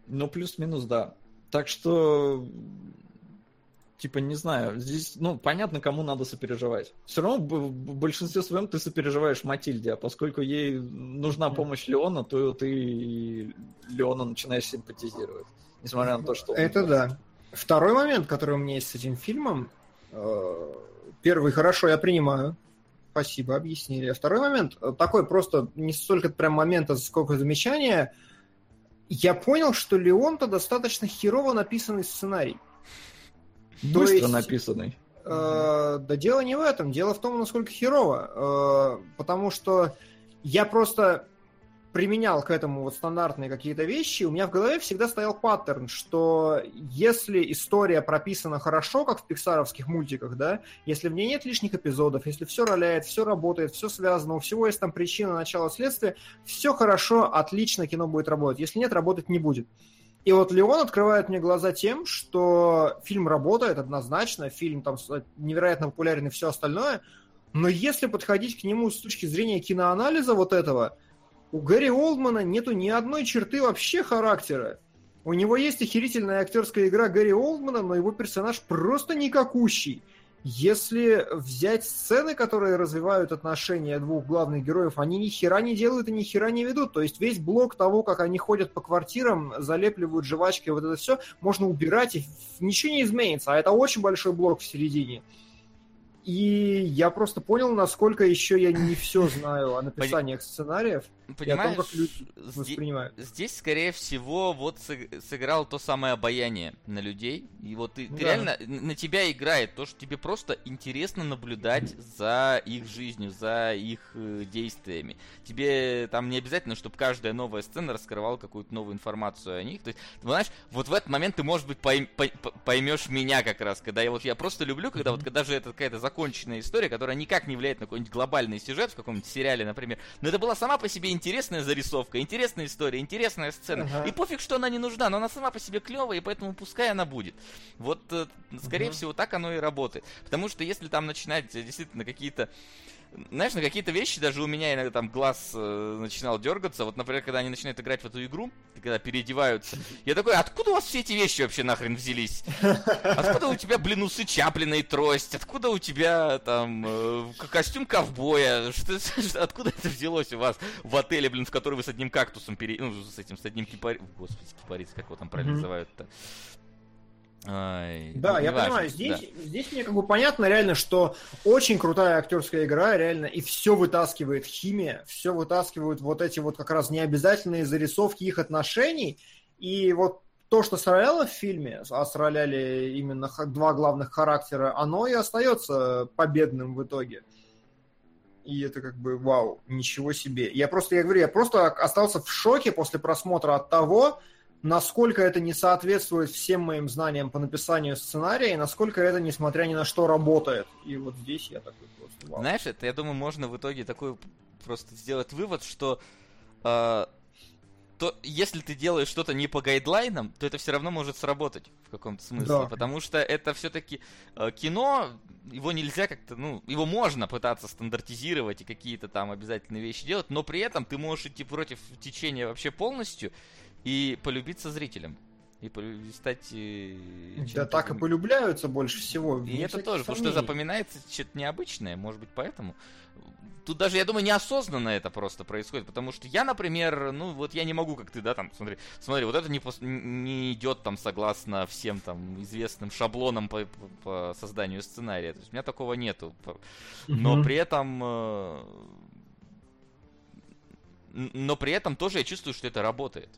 Ну, плюс-минус, да. Так что, типа, не знаю, здесь, ну, понятно, кому надо сопереживать. Все равно в большинстве своем ты сопереживаешь Матильде, а поскольку ей нужна помощь Леона, то ты Леона начинаешь симпатизировать. Несмотря на то, что... он- Это да. Второй момент, который у меня есть с этим фильмом. э, Первый, хорошо, я принимаю. Спасибо, объяснили. А второй момент, э, такой просто не столько прям момента, сколько замечания. Я понял, что Леон-то достаточно херово написанный сценарий. Быстро есть- написанный. Э, Да дело не в этом. Дело в том, насколько херово. Э, Потому что я просто применял к этому вот стандартные какие-то вещи, у меня в голове всегда стоял паттерн, что если история прописана хорошо, как в пиксаровских мультиках, да, если в ней нет лишних эпизодов, если все роляет, все работает, все связано, у всего есть там причина, начало, следствие, все хорошо, отлично кино будет работать. Если нет, работать не будет. И вот Леон открывает мне глаза тем, что фильм работает однозначно, фильм там с- невероятно популярен и все остальное, но если подходить к нему с точки зрения киноанализа вот этого, у Гэри Олдмана нету ни одной черты вообще характера. У него есть охерительная актерская игра Гэри Олдмана, но его персонаж просто никакущий. Если взять сцены, которые развивают отношения двух главных героев, они ни хера не делают и ни хера не ведут. То есть весь блок того, как они ходят по квартирам, залепливают жвачки, вот это все, можно убирать, и ничего не изменится. А это очень большой блок в середине. И я просто понял, насколько еще я не все знаю о написаниях сценариев. Понимаешь, и о том, как люди воспринимают. Здесь, скорее всего, вот сыграл то самое обаяние на людей. И вот ты, да. ты реально на тебя играет то, что тебе просто интересно наблюдать за их жизнью, за их э, действиями. Тебе там не обязательно, чтобы каждая новая сцена раскрывала какую-то новую информацию о них. То есть, знаешь, вот в этот момент ты, может быть, пойм, поймешь меня как раз, когда я вот я просто люблю, когда вот когда же это какая-то законченная история, которая никак не влияет на какой-нибудь глобальный сюжет в каком-нибудь сериале, например. Но это была сама по себе интересная зарисовка, интересная история, интересная сцена. Ага. И пофиг, что она не нужна, но она сама по себе клевая, и поэтому пускай она будет. Вот, э, скорее ага. всего, так оно и работает. Потому что если там начинать э, действительно какие-то знаешь, на какие-то вещи даже у меня иногда там глаз э, начинал дергаться. Вот, например, когда они начинают играть в эту игру, когда переодеваются, я такой, откуда у вас все эти вещи вообще нахрен взялись? Откуда у тебя, блин, усы Чаплина и трость? Откуда у тебя там э, костюм ковбоя? Что, откуда это взялось у вас в отеле, блин, в который вы с одним кактусом пере... Ну, с этим, с одним кипари... Господи, кипарис, как его там правильно mm-hmm. называют-то? Ай, да, я важно, понимаю, здесь, да. здесь мне как бы понятно реально, что очень крутая актерская игра, реально, и все вытаскивает химия, все вытаскивают вот эти вот как раз необязательные зарисовки их отношений, и вот то, что сраляло в фильме, а сраляли именно два главных характера, оно и остается победным в итоге. И это как бы вау, ничего себе. Я просто, я говорю, я просто остался в шоке после просмотра от того, насколько это не соответствует всем моим знаниям по написанию сценария, и насколько это, несмотря ни на что, работает. И вот здесь я такой просто вау. Знаешь, это, я думаю, можно в итоге такой просто сделать вывод, что э, то если ты делаешь что-то не по гайдлайнам, то это все равно может сработать в каком-то смысле. Да. Потому что это все-таки э, кино, его нельзя как-то, ну, его можно пытаться стандартизировать и какие-то там обязательные вещи делать, но при этом ты можешь идти против течения вообще полностью и полюбиться зрителям. И стать... Э, да так и полюбляются больше всего. И это тоже, потому что запоминается что-то необычное, может быть, поэтому. Тут даже, я думаю, неосознанно это просто происходит, потому что я, например, ну вот я не могу, как ты, да, там, смотри, смотри, вот это не, пос... не идет там согласно всем там известным шаблонам по, по, созданию сценария. То есть у меня такого нету. Но при этом э, но при этом тоже я чувствую, что это работает.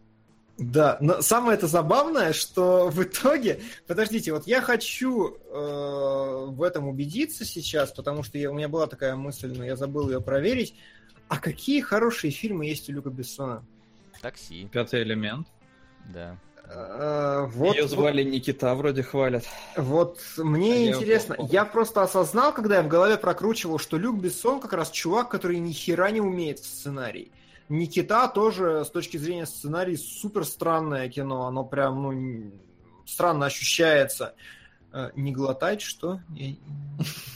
Да, но самое это забавное, что в итоге, подождите, вот я хочу э, в этом убедиться сейчас, потому что я, у меня была такая мысль, но я забыл ее проверить. А какие хорошие фильмы есть у Люка Бессона? Такси. Пятый элемент. Да. А, вот, Ее звали вот, Никита, вроде хвалят. Вот мне а интересно, я, я просто осознал, когда я в голове прокручивал, что Люк Бессон как раз чувак, который ни хера не умеет в сценарий. Никита тоже с точки зрения сценария супер странное кино. Оно прям, ну, странно ощущается. Э, не глотать, что?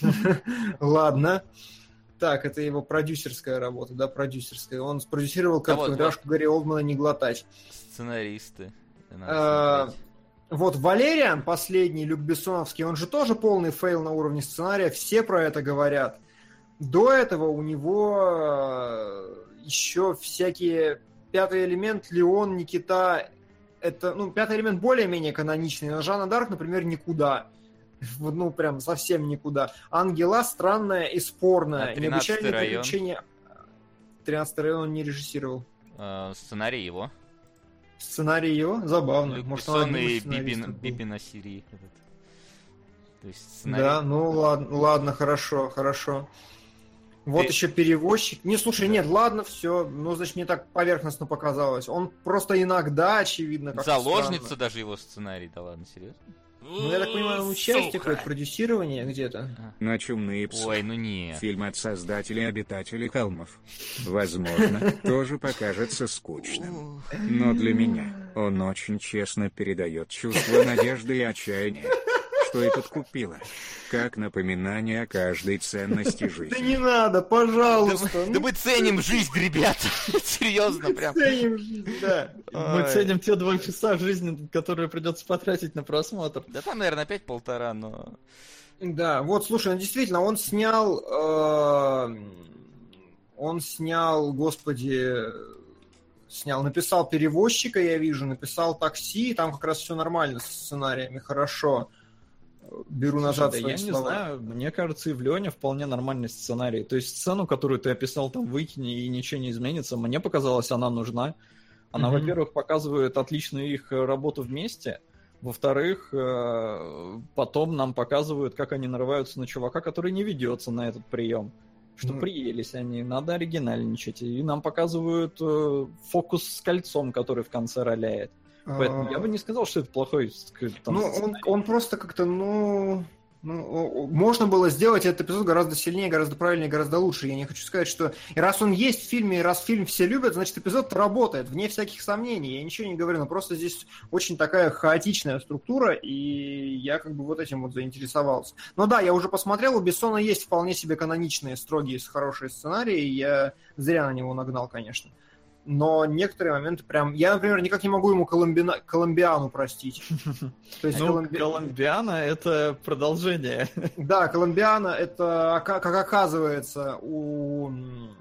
Ладно. Так, это его продюсерская работа, да, продюсерская. Он спродюсировал короткометражку Гарри Олдмана «Не глотать». Сценаристы. Э, вот Валериан, последний, Люк Бессоновский, он же тоже полный фейл на уровне сценария, все про это говорят. До этого у него еще всякие пятый элемент, Леон, Никита, это, ну, пятый элемент более-менее каноничный, но Жанна Дарк, например, никуда. Ну, прям совсем никуда. Ангела странная и спорная. А Необычайное район. приключение... 13 район он не режиссировал. Э, сценарий его. Сценарий его? Забавно. Люк Может, он и Биби, Биби на Сирии. То есть сценарий... Да, ну ладно, ладно, хорошо, хорошо. Вот Ты... еще перевозчик. Не, слушай, да. нет, ладно, все. Ну, значит, мне так поверхностно показалось. Он просто иногда, очевидно, как Заложница странно. даже его сценарий, да ладно, серьезно? Ну, я так понимаю, участие какое-то, продюсирование где-то. На чумные псы. Ой, ну не. Фильм от создателей обитателей холмов. Возможно, тоже покажется скучным. Но для меня он очень честно передает чувство надежды и отчаяния что и подкупило. Как напоминание о каждой ценности жизни. Да не надо, пожалуйста. Да, ну, да мы ценим жизнь, ребята. Серьезно, прям. Ценим жизнь, да. Мы ценим те два часа жизни, которые придется потратить на просмотр. Да там, наверное, опять полтора, но... Да, вот, слушай, ну действительно, он снял, э, он снял, господи, снял, написал перевозчика, я вижу, написал такси, и там как раз все нормально с сценариями, хорошо. Беру назад Слушай, да свои я слова. не знаю, мне кажется, и в Леоне вполне нормальный сценарий. То есть сцену, которую ты описал, там выкини и ничего не изменится, мне показалось, она нужна. Она, Мгм. во-первых, показывает отличную их э, работу вместе. Во-вторых, э, потом нам показывают, как они нарываются на чувака, который не ведется на этот прием. Что Ну. приелись они, надо оригинальничать. И нам показывают э, фокус с кольцом, который в конце роляет. Поэтому я бы не сказал, что это плохой там, Ну, он, он просто как-то, ну, ну, можно было сделать этот эпизод гораздо сильнее, гораздо правильнее, гораздо лучше. Я не хочу сказать, что и раз он есть в фильме, и раз фильм все любят, значит эпизод работает, вне всяких сомнений. Я ничего не говорю, но просто здесь очень такая хаотичная структура, и я как бы вот этим вот заинтересовался. Но да, я уже посмотрел, у Бессона есть вполне себе каноничные, строгие, хорошие сценарии, и я зря на него нагнал, конечно. Но некоторые моменты прям... Я, например, никак не могу ему Колумбина... Колумбиану простить. То есть Ну, Колумби- Колумбиана это продолжение. Да, Колумбиана, это, как оказывается, у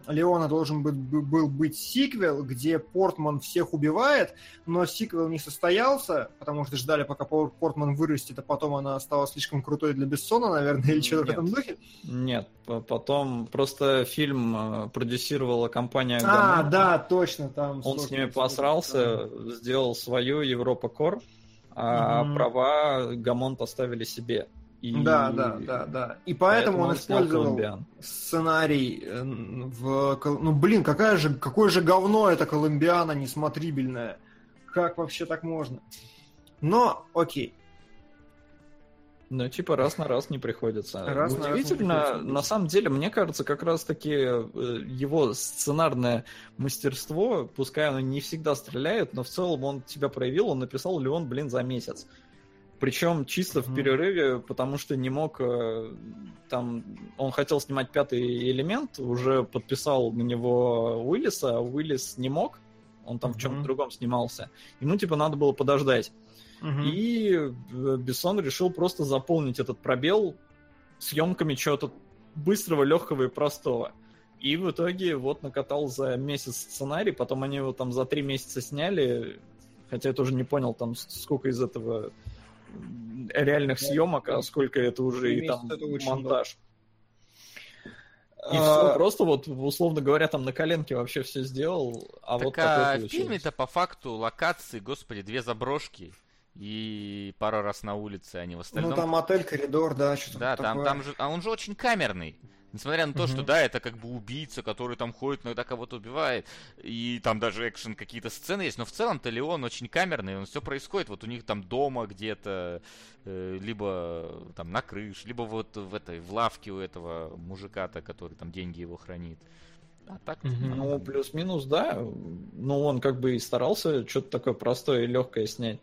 Леона должен быть, бы- был быть сиквел, где Портман всех убивает, но сиквел не состоялся, потому что ждали, пока Пор- Портман вырастет, а потом она стала слишком крутой для Бессона, наверное, или что-то в этом духе. Нет, потом просто фильм э, продюсировала компания А, Gammon. да, точно, там... Он с ними посрался, сделал свою Европа Кор, а Мгм. права Гамонт оставили себе. И Да, да, да, да. И поэтому, он снял использовал Колумбиан. сценарий э, в... Ну, блин, какая же, какое же говно это Колумбиана несмотрибельная. Как вообще так можно? Но, окей. Ну, типа, раз на раз не приходится. Раз на раз не Удивительно, приходится. на самом деле, мне кажется, как раз-таки э, его сценарное мастерство, пускай оно не всегда стреляет, но в целом он тебя проявил, он написал Леон, блин, за месяц. Причем чисто в перерыве, потому что не мог э, там... Он хотел снимать пятый элемент, уже подписал на него Уиллиса, а Уиллис не мог, он там в чем-то другом снимался. Ему, типа, надо было подождать. И э, Бессон решил просто заполнить этот пробел съемками чего-то быстрого, легкого и простого. И в итоге вот накатал за месяц сценарий, потом они его там за три месяца сняли, хотя я тоже не понял там сколько из этого реальных Да, съемок, а сколько это уже и там монтаж. И А, всё просто вот, условно говоря, там на коленке вообще все сделал, а так вот а в фильме-то по факту локации, господи, две заброшки и пару раз на улице, а не в остальном. Ну, там отель, коридор, да, что-то Да, там, такое. там же, а он же очень камерный. Несмотря на то, что Мгм. да, это как бы убийца, который там ходит, иногда кого-то убивает, и там даже экшен какие-то сцены есть, но в целом-то Леон очень камерный, он все происходит, вот у них там дома где-то, э, либо там на крыше, либо вот в этой, в лавке у этого мужика-то, который там деньги его хранит. А так Мгм. Ну, плюс-минус, да. Ну, он как бы и старался что-то такое простое и легкое снять.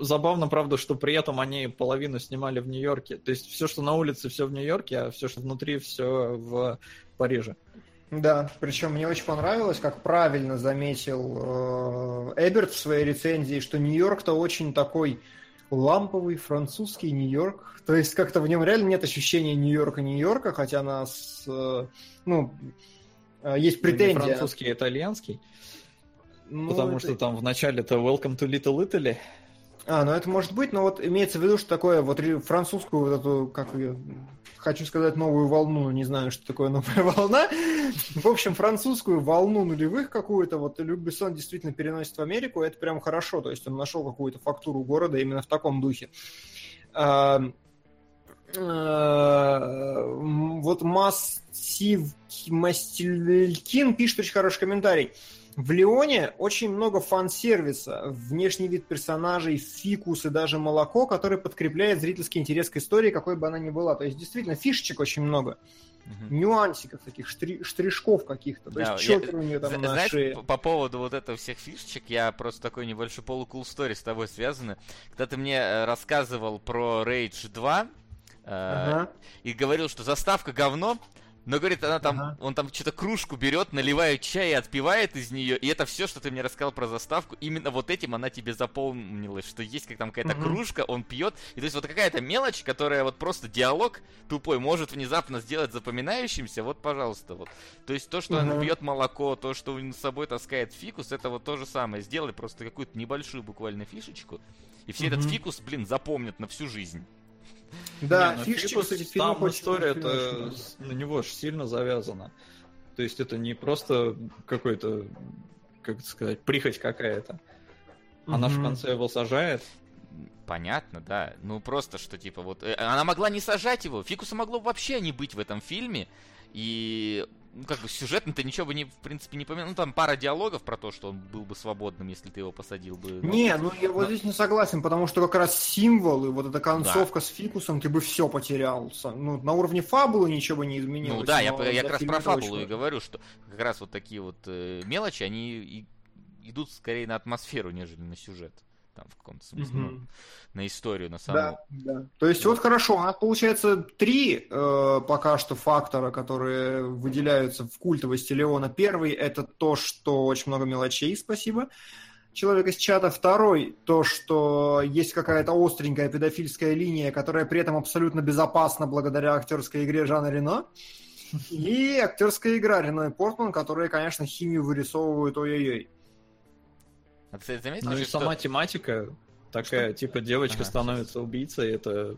Забавно, правда, что при этом они половину снимали в Нью-Йорке. То есть все, что на улице, все в Нью-Йорке, а все, что внутри, все в Париже. Да, причем мне очень понравилось, как правильно заметил э, Эберт в своей рецензии, что Нью-Йорк-то очень такой ламповый французский Нью-Йорк. То есть как-то в нем реально нет ощущения Нью-Йорка Нью-Йорка, хотя нас, э, ну, э, есть Ну, не претензия. французский, а итальянский. Ну, потому это- что там в начале-то Welcome to Little Italy. А, ну это может быть, но вот имеется в виду, что такое вот французскую вот эту, как ее, хочу сказать, новую волну, не знаю, что такое новая волна. В общем, французскую волну нулевых какую-то, вот Люк Бессон действительно переносит в Америку, это прям хорошо, то есть он нашел какую-то фактуру города именно в таком духе. А, Вот Массив Мастилькин пишет очень хороший комментарий. В Леоне очень много фан-сервиса, внешний вид персонажей, фикус и даже молоко, который подкрепляет зрительский интерес к истории, какой бы она ни была. То есть, действительно, фишечек очень много, Мгм. нюансиков таких, штри- штришков каких-то. То Да, есть, я- у нее там Зна- на Знаешь, шее. по, по поводу вот этого всех фишечек, я просто такой небольшой полукул story с тобой связаны. Когда ты мне э, рассказывал про Rage 2 э, Ага. и говорил, что заставка говно, Но, говорит, она там, Ага. он там что-то кружку берет, наливает чай и отпивает из нее, и это все, что ты мне рассказал про заставку, именно вот этим она тебе запомнилась, что есть как там какая-то Мгм. кружка, он пьет, и то есть вот какая-то мелочь, которая вот просто диалог тупой может внезапно сделать запоминающимся, вот, пожалуйста, вот. То есть то, что она Мгм. пьет молоко, то, что он с собой таскает фикус, это вот то же самое. Сделай просто какую-то небольшую буквально фишечку, и все этот Мгм. фикус, блин, запомнят на всю жизь. Да, Не, Фикус, кстати, в там история это на него же сильно завязана. То есть это не просто какой-то, как это сказать, прихоть какая-то. Она же в конце его сажает. Понятно, да. Ну просто что типа вот э, она могла не сажать его. Фикуса могло вообще не быть в этом фильме. И ну, как бы сюжетно-то ничего бы не, в принципе, не поменял. Ну, там пара диалогов про то, что он был бы свободным, если ты его посадил бы. но- Не, ну я вот Но- здесь не согласен, потому что как раз символы, вот эта концовка с фикусом, ты бы все потерял. Сам- Ну, на уровне фабулы ничего не изменилось. Ну да, я, я как раз про фабулу и важно. говорю, что как раз вот такие вот э, мелочи, они и- идут скорее на атмосферу, нежели на сюжет. Там в каком-то смысле. ну, Мгм. на историю, на саму. Да, да. То есть вот хорошо, у нас получается три э, пока что фактора, которые выделяются в культовости Леона. Первый это то, что очень много мелочей, спасибо. Человек из чата. Второй, то, что есть какая-то остренькая педофильская линия, которая при этом абсолютно безопасна благодаря актерской игре Жана Рено. И актерская игра Рено и Портман, которые, конечно, химию вырисовывают ой-ой-ой. А ты, заметил, Ну и что- сама тематика такая, типа девочка Ага, становится убийцей, это...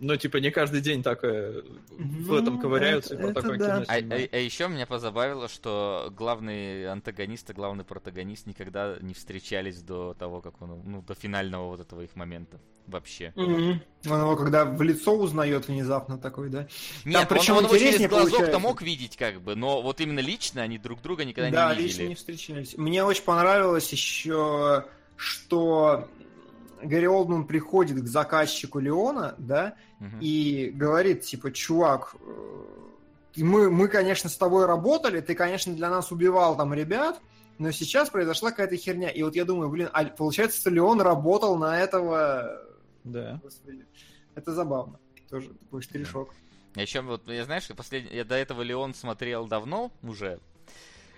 Ну, типа, не каждый день такое в Ну, этом ковыряются, и это- про такое да. кино А, снимают. еще меня позабавило, что главный антагонист и главный протагонист никогда не встречались до того, как он, ну, до финального вот этого их момента вообще. Он его когда в лицо узнает внезапно такой, да? Нет, причем он, он его через глазок-то мог видеть, как бы, но вот именно лично они друг друга никогда да, не лично видели. не встречались. Мне очень понравилось еще, что Гарри Олдман приходит к заказчику Леона, да, Мгм. и говорит, типа, чувак, э, мы, мы, конечно, с тобой работали, ты, конечно, для нас убивал там ребят, но сейчас произошла какая-то херня. И вот я думаю, блин, а получается, что Леон работал на этого... Да. Господи, это забавно. Тоже такой штришок. А еще вот, я знаешь, послед... я до этого Леон смотрел давно уже,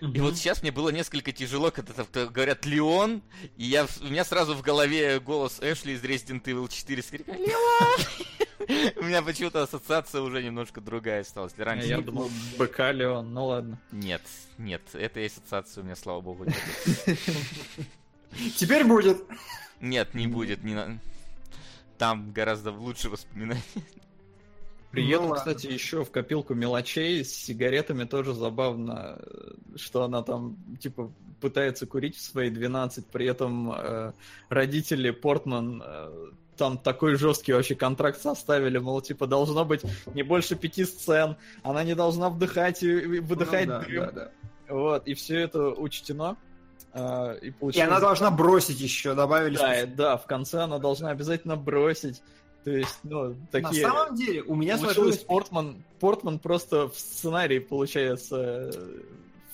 И вот сейчас мне было несколько тяжело, когда говорят Леон, и я, у меня сразу в голове голос Эшли из Resident Evil 4 с Леон! У меня почему-то ассоциация уже немножко другая стала. Если раньше... Я думал, БК Леон, ну ладно. Нет, нет, этой ассоциации у меня, слава богу, нет. Теперь будет. Нет, не будет. Не. Там гораздо лучше воспоминания. Приеду, Ну кстати, еще в копилку мелочей с сигаретами тоже забавно, э, что она там, типа, пытается курить в свои 12, при этом э, родители Портман э, там такой жесткий вообще контракт составили, мол, типа, должно быть не больше пяти сцен, она не должна вдыхать и и выдыхать Ну да, дым. да, да. Вот, и все это учтено. э, и, И получилось... она должна бросить еще, добавили. Да, и- да, в конце она должна обязательно бросить. То есть, ну, такие... На самом деле, у меня сложилось Портман, Портман просто в сценарий, получается, э,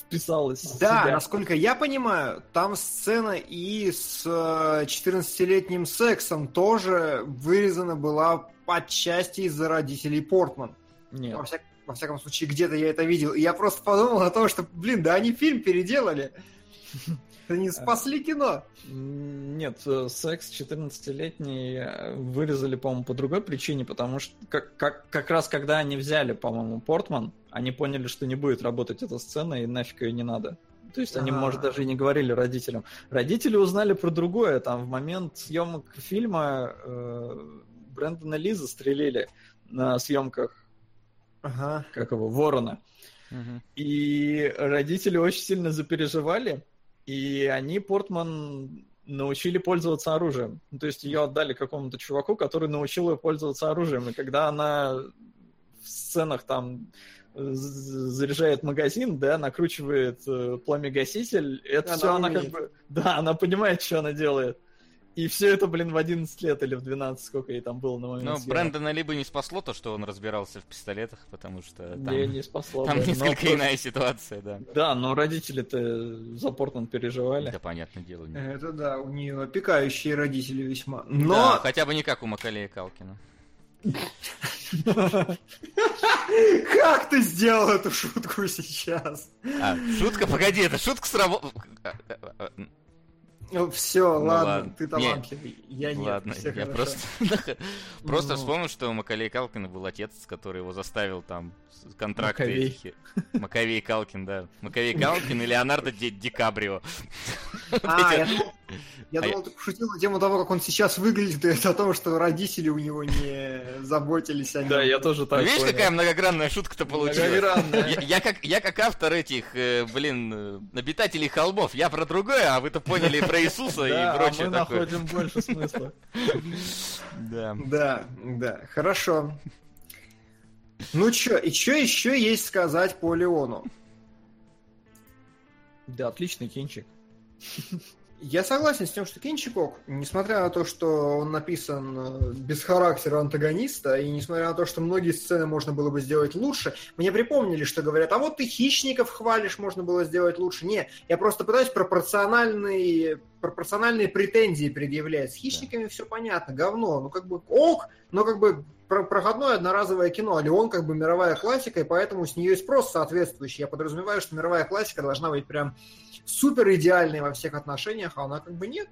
вписалась. Да, себя. насколько я понимаю, там сцена и с э, 14-летним сексом тоже вырезана была отчасти из-за родителей Портман. Нет. Во, всяк- во всяком случае, где-то я это видел. И я просто подумал о том, что, блин, да они фильм переделали. Они спасли кино. Нет, э, секс 14-летний э, вырезали, по-моему, по другой причине, потому что как, как, как раз когда они взяли, по-моему, Портман, они поняли, что не будет работать эта сцена, и нафиг ее не надо. То есть они, А. может, даже и не говорили родителям. Родители узнали про другое. Там в момент съемок фильма э, Брэндона Ли застрелили на съемках, Ага. как его, Ворона. И родители очень сильно запереживали, и они Портман научили пользоваться оружием. Ну, то есть ее отдали какому-то чуваку, который научил ее пользоваться оружием. И когда она в сценах там э, заряжает магазин, да, накручивает э, пламегаситель, это Она все она как умеет. бы... Да, она понимает, что она делает. И все это, блин, в 11 лет или в 12, сколько ей там было на момент Ну, съемок. Брэндона либо не спасло то, что он разбирался в пистолетах, потому что там, Не, не спасло. там да. Но несколько просто- иная ситуация, да. Да, но родители-то за Портман переживали. Да, понятное дело. не- Это да, у нее опекающие родители весьма. Но Да, хотя бы не как у Макалея Калкина. Как ты сделал эту шутку сейчас? А, шутка, погоди, это шутка сработала. Ну, все, Ну ладно, ладно. ты талантливый. Я нет. Ладно, я хорошо. просто просто Ну. вспомнил, что у Макалей Калкина был отец, который его заставил там контракты Маковей. этих- Маковей Калкин, да. Маковей Калкин и Леонардо Ди, Ди Каприо. А, я А я- думал, ты пошутил на тему того, как он сейчас выглядит, и это о том, что родители у него не заботились о нем. Да, я тоже так Видишь, понял. какая многогранная шутка-то получилась? Многогранная. Я, я как, я как автор этих, э, блин, э, обитателей холмов, я про другое, а вы-то поняли про Иисуса и а прочее мы такое. находим больше смысла. Да. Да, да, хорошо. Ну чё, и чё еще есть сказать по Леону? Да, отличный кинчик. Я согласен с тем, что кинчик ок, несмотря на то, что он написан э, без характера антагониста, и несмотря на то, что многие сцены можно было бы сделать лучше, мне припомнили, что говорят, а вот ты хищников хвалишь, можно было сделать лучше. Не, я просто пытаюсь пропорциональные, пропорциональные претензии предъявлять. С хищниками все понятно, говно, ну как бы ок, но как бы проходное одноразовое кино, а Леон как бы мировая классика, и поэтому с нее и спрос соответствующий. Я подразумеваю, что мировая классика должна быть прям супер идеальной во всех отношениях, а она как бы нет.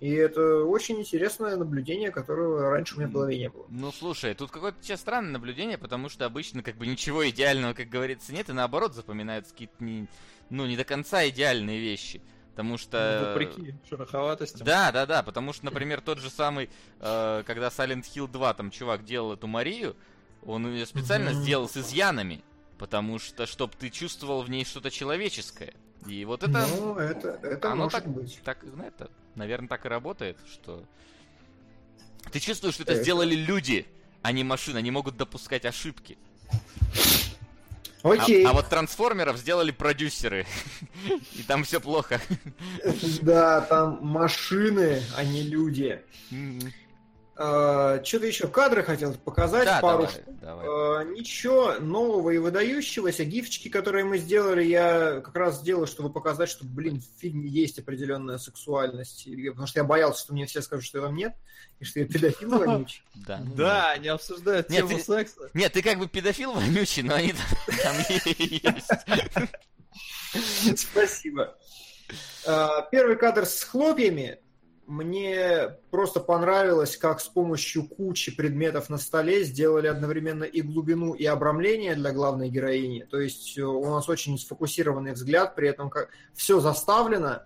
И это очень интересное наблюдение, которого раньше у меня в голове не было. Ну, слушай, тут какое-то сейчас странное наблюдение, потому что обычно как бы ничего идеального, как говорится, нет, и наоборот запоминаются какие-то не, ну, не до конца идеальные вещи. Потому что... Ну, Вопреки шероховатости. Да, да, да, потому что, например, тот же самый, э, когда Silent Hill 2, там чувак делал эту Марию, он ее специально сделал с изъянами, потому что, чтобы ты чувствовал в ней что-то человеческое. И вот это, Ну, это, это оно может так, быть. так, ну, это, наверное, так и работает, что... Ты чувствуешь, что это Это- сделали люди, а не машины, они могут допускать ошибки. А- Окей. А, вот трансформеров сделали продюсеры, и там все плохо. Да, там машины, а не люди. Что-то еще кадры хотел показать, Да, пару давай, штук. давай. Э, Ничего нового и выдающегося. Гифчики, которые мы сделали, я как раз сделал, чтобы показать, что, блин, в фильме есть определенная сексуальность. Потому что я боялся, что мне все скажут, что там нет, и что я педофил вонючий. Да, Да, они обсуждают Нет, тему ты- секса. Нет, ты как бы педофил вонючий, но они там есть. Спасибо. А, Первый кадр с хлопьями. Мне просто понравилось, как с помощью кучи предметов на столе сделали одновременно и глубину, и обрамление для главной героини. То есть э, у нас очень сфокусированный взгляд, при этом как все заставлено,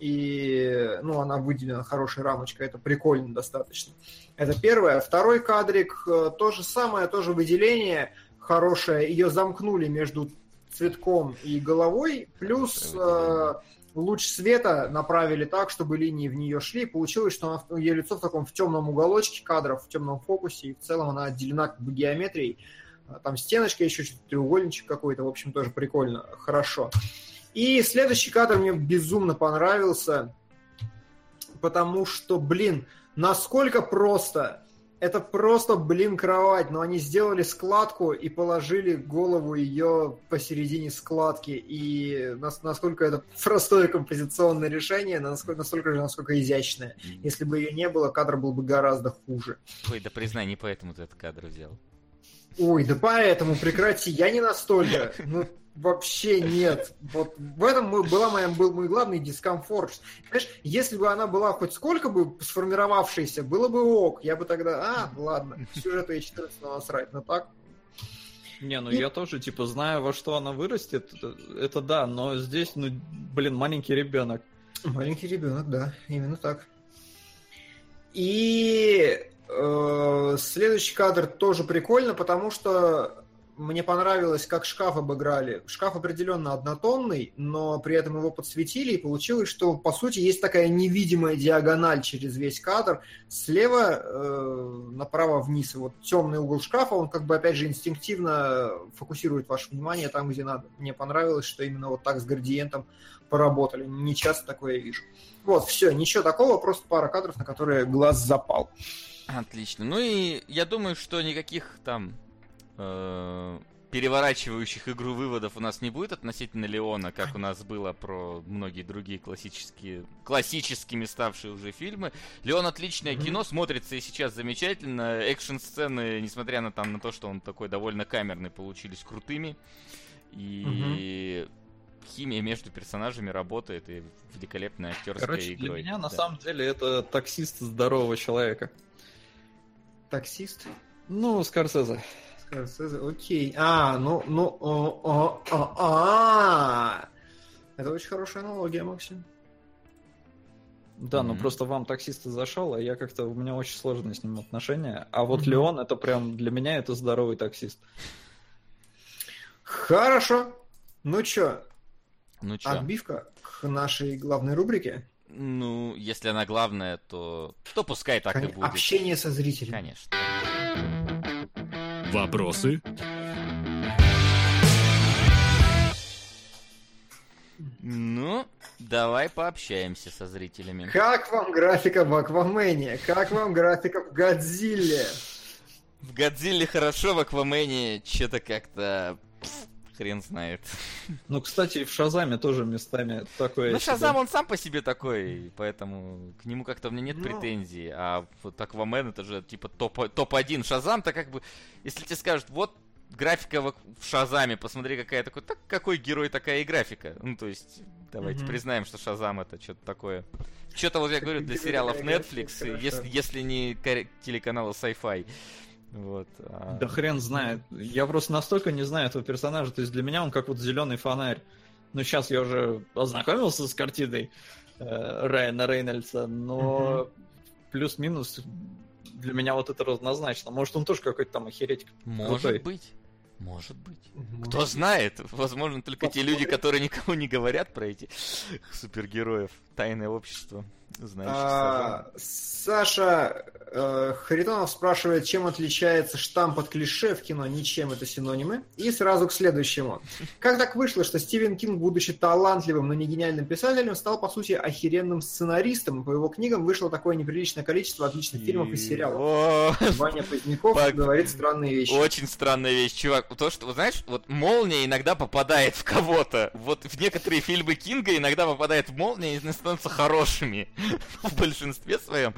и ну, она выделена хорошей рамочкой, это прикольно достаточно. Это первое. Второй кадрик, э, то же самое, тоже выделение хорошее, ее замкнули между цветком и головой, плюс э, луч света направили так, чтобы линии в нее шли. Получилось, что ее лицо в таком в темном уголочке кадров, в темном фокусе, и в целом она отделена как бы геометрией. А, Там стеночка еще, что-то треугольничек какой-то, в общем, тоже прикольно, хорошо. И следующий кадр мне безумно понравился, потому что, блин, насколько просто это просто, блин, кровать, но они сделали складку и положили голову ее посередине складки. И нас- насколько это простое композиционное решение, насколько, настолько же, насколько изящное. Если бы ее не было, кадр был бы гораздо хуже. Ой, да признай, не поэтому ты этот кадр взял. Ой, да поэтому прекрати, я не настолько. Ну, вообще нет. Вот в этом мой- была моя, был мой главный дискомфорт. Понимаешь, если бы она была хоть сколько бы сформировавшейся, было бы ок. Я бы тогда, а, ладно, сюжету я 14 насрать. Но так, Не, ну И- я тоже, типа, знаю, во что она вырастет, это, это да, но здесь, ну, блин, маленький ребенок. маленький ребенок, да, именно так. И э, следующий кадр тоже прикольно, потому что мне понравилось, как шкаф обыграли. Шкаф определенно однотонный, но при этом его подсветили, и получилось, что, по сути, есть такая невидимая диагональ через весь кадр. Слева э, направо вниз, вот темный угол шкафа, он как бы, опять же, инстинктивно фокусирует ваше внимание там, где надо. Мне понравилось, что именно вот так с градиентом поработали. Не часто такое я вижу. Вот, все, ничего такого, просто пара кадров, на которые глаз запал. Отлично. Ну и я думаю, что никаких там переворачивающих игру выводов у нас не будет относительно Леона, как у нас было про многие другие классические, классическими ставшие уже фильмы. Леон отличное Мгм. кино, смотрится и сейчас замечательно. Экшн-сцены, несмотря на, там, на то, что он такой довольно камерный, получились крутыми. И химия между персонажами работает, и великолепная актерская Короче, для игрой. меня на Да. самом деле это таксист здорового человека. Таксист? Ну, Скорсезе. Скорсезе, окей. А, ну, ну, о, о, о, а. Это очень хорошая аналогия, Максим. Да, ну просто вам таксист зашел, а я как-то у меня очень сложные с ним отношения. А вот. Леон это прям для меня это здоровый таксист. Хорошо. Ну чё, Ну чё? отбивка к нашей главной рубрике. Ну, если она главная, то, то пускай так и Кон- будет. Общение со зрителем. Конечно. Вопросы? Ну, давай пообщаемся со зрителями. Как вам графика в Аквамене? Как вам графика в Годзилле? В Годзилле хорошо, в Аквамене что-то как-то... Хрен знает. Ну, кстати, в Шазаме тоже местами такое. Ну. Шазам, он сам по себе такой, поэтому к нему как-то у меня нет Ну. претензий. А вот Аквамен это же типа топ- топ-1. Шазам-то как бы, если тебе скажут, вот графика в, Шазаме, посмотри, какая такой, так какой герой, такая и графика. Ну, то есть, давайте признаем, что Шазам это что-то такое. Что-то вот я говорю для сериалов Netflix, если, если не телеканала Sci-Fi. Вот. а- Да хрен знает. Я просто настолько не знаю этого персонажа. То есть для меня он как вот зеленый фонарь. Ну, сейчас я уже ознакомился с картиной э, Райана Рейнольдса, но плюс-минус для меня вот это разнозначно. Может, он тоже какой-то там охереть. Может крутой. быть. Может быть. Может Кто знает, возможно, только те люди, Посмотрим. которые никому не говорят про эти супергероев. Тайное общество, знающих А, Саша э, Харитонов спрашивает, чем отличается штамп от клише в кино, ничем это синонимы. И сразу к следующему. Как так вышло, что Стивен Кинг, будучи талантливым, но не гениальным писателем, стал, по сути, охеренным сценаристом? По его книгам вышло такое неприличное количество отличных фильмов и сериалов. Ваня Поздняков говорит странные вещи. Очень странная вещь, чувак. То, что, вот знаешь, вот молния иногда попадает в кого-то. Вот в некоторые фильмы Кинга иногда попадает молния и становятся хорошими. В большинстве своем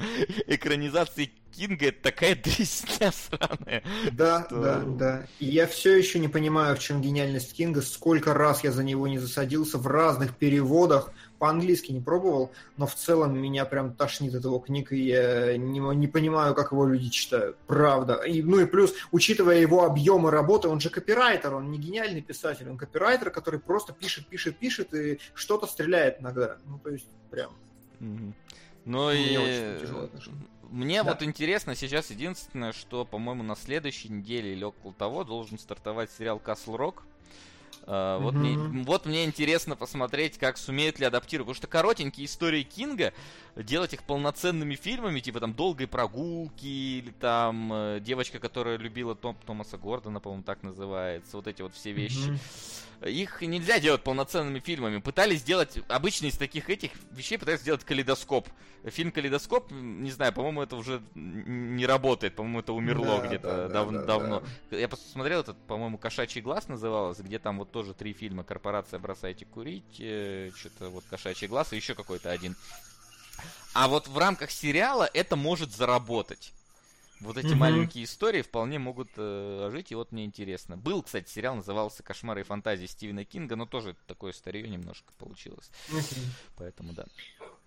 экранизации Кинга это такая дресня сраная. Да, что- да, да. И я все еще не понимаю, в чем гениальность Кинга, сколько раз я за него не засадился в разных переводах. По-английски не пробовал, но в целом меня прям тошнит от его книг, и я не, не понимаю, как его люди читают. Правда. И, ну и плюс, учитывая его объемы работы, он же копирайтер, он не гениальный писатель, он копирайтер, который просто пишет, пишет, пишет и что-то стреляет иногда. Ну, то есть, прям. Ну Мне и очень мне Да. вот интересно сейчас единственное, что, по-моему, на следующей неделе или около того должен стартовать сериал Castle Rock. А, вот, мне, вот мне интересно посмотреть, как сумеют ли адаптировать. Потому что коротенькие истории Кинга, делать их полноценными фильмами, типа там «Долгой прогулки» или там э, «Девочка, которая любила Том, Томаса Гордона», по-моему, так называется. Вот эти вот все вещи. Мгм. Их нельзя делать полноценными фильмами. Пытались сделать, обычно из таких этих вещей пытались сделать калейдоскоп. Фильм «Калейдоскоп», не знаю, по-моему, это уже не работает, по-моему, это умерло Да, где-то да, да, дав- да, давно. да. Я посмотрел этот, по-моему, «Кошачий глаз» называлось, где там вот тоже три фильма «Корпорация бросайте курить», что-то вот «Кошачий глаз» и еще какой-то один. А вот в рамках сериала это может заработать. Вот эти Мгм. маленькие истории вполне могут э, ожить, и вот мне интересно. Был, кстати, сериал, назывался «Кошмары и фантазии» Стивена Кинга, но тоже такое старье немножко получилось. Мгм. Поэтому да.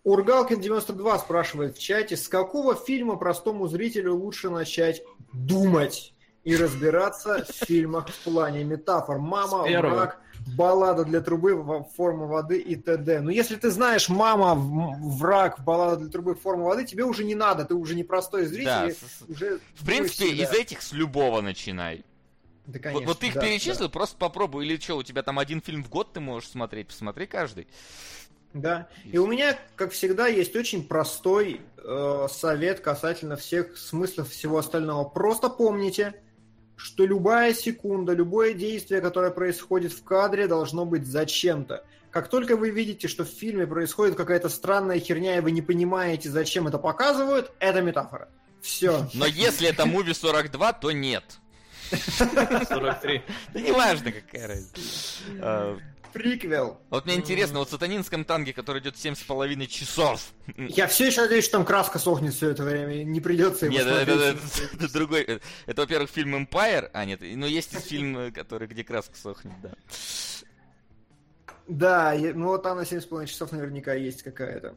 Ургалкин92 спрашивает в чате, с какого фильма простому зрителю лучше начать думать и разбираться в фильмах в плане метафор? Мама, враг, баллада для трубы, форма воды и т.д. Но если ты знаешь мама, враг, баллада для трубы, форма воды, тебе уже не надо, ты уже не простой зритель. Да, уже В принципе, думаешь из этих с любого начинай. Да, Вот- конечно, вот, ты их да, перечислил, просто попробуй. Или что, у тебя там один фильм в год ты можешь смотреть, посмотри каждый. Да. И у меня, как всегда, есть очень простой э, совет касательно всех смыслов всего остального. Просто помните, что любая секунда, любое действие, которое происходит в кадре, должно быть зачем-то. Как только вы видите, что в фильме происходит какая-то странная херня, и вы не понимаете, зачем это показывают, это метафора. Все. Но если это Movie 42, то нет. 43. Да неважно, какая разница. Приквел. Вот мне интересно, вот в сатанинском танге, который идет 7,5 часов. Я все еще надеюсь, что там краска сохнет все это время, не придется его Нет, это, это- это другой. Это, это, во-первых, фильм Empire. А, нет, ну есть и фильм, э, который, где краска сохнет, да. Да, ну вот там на 7,5 часов наверняка есть какая-то.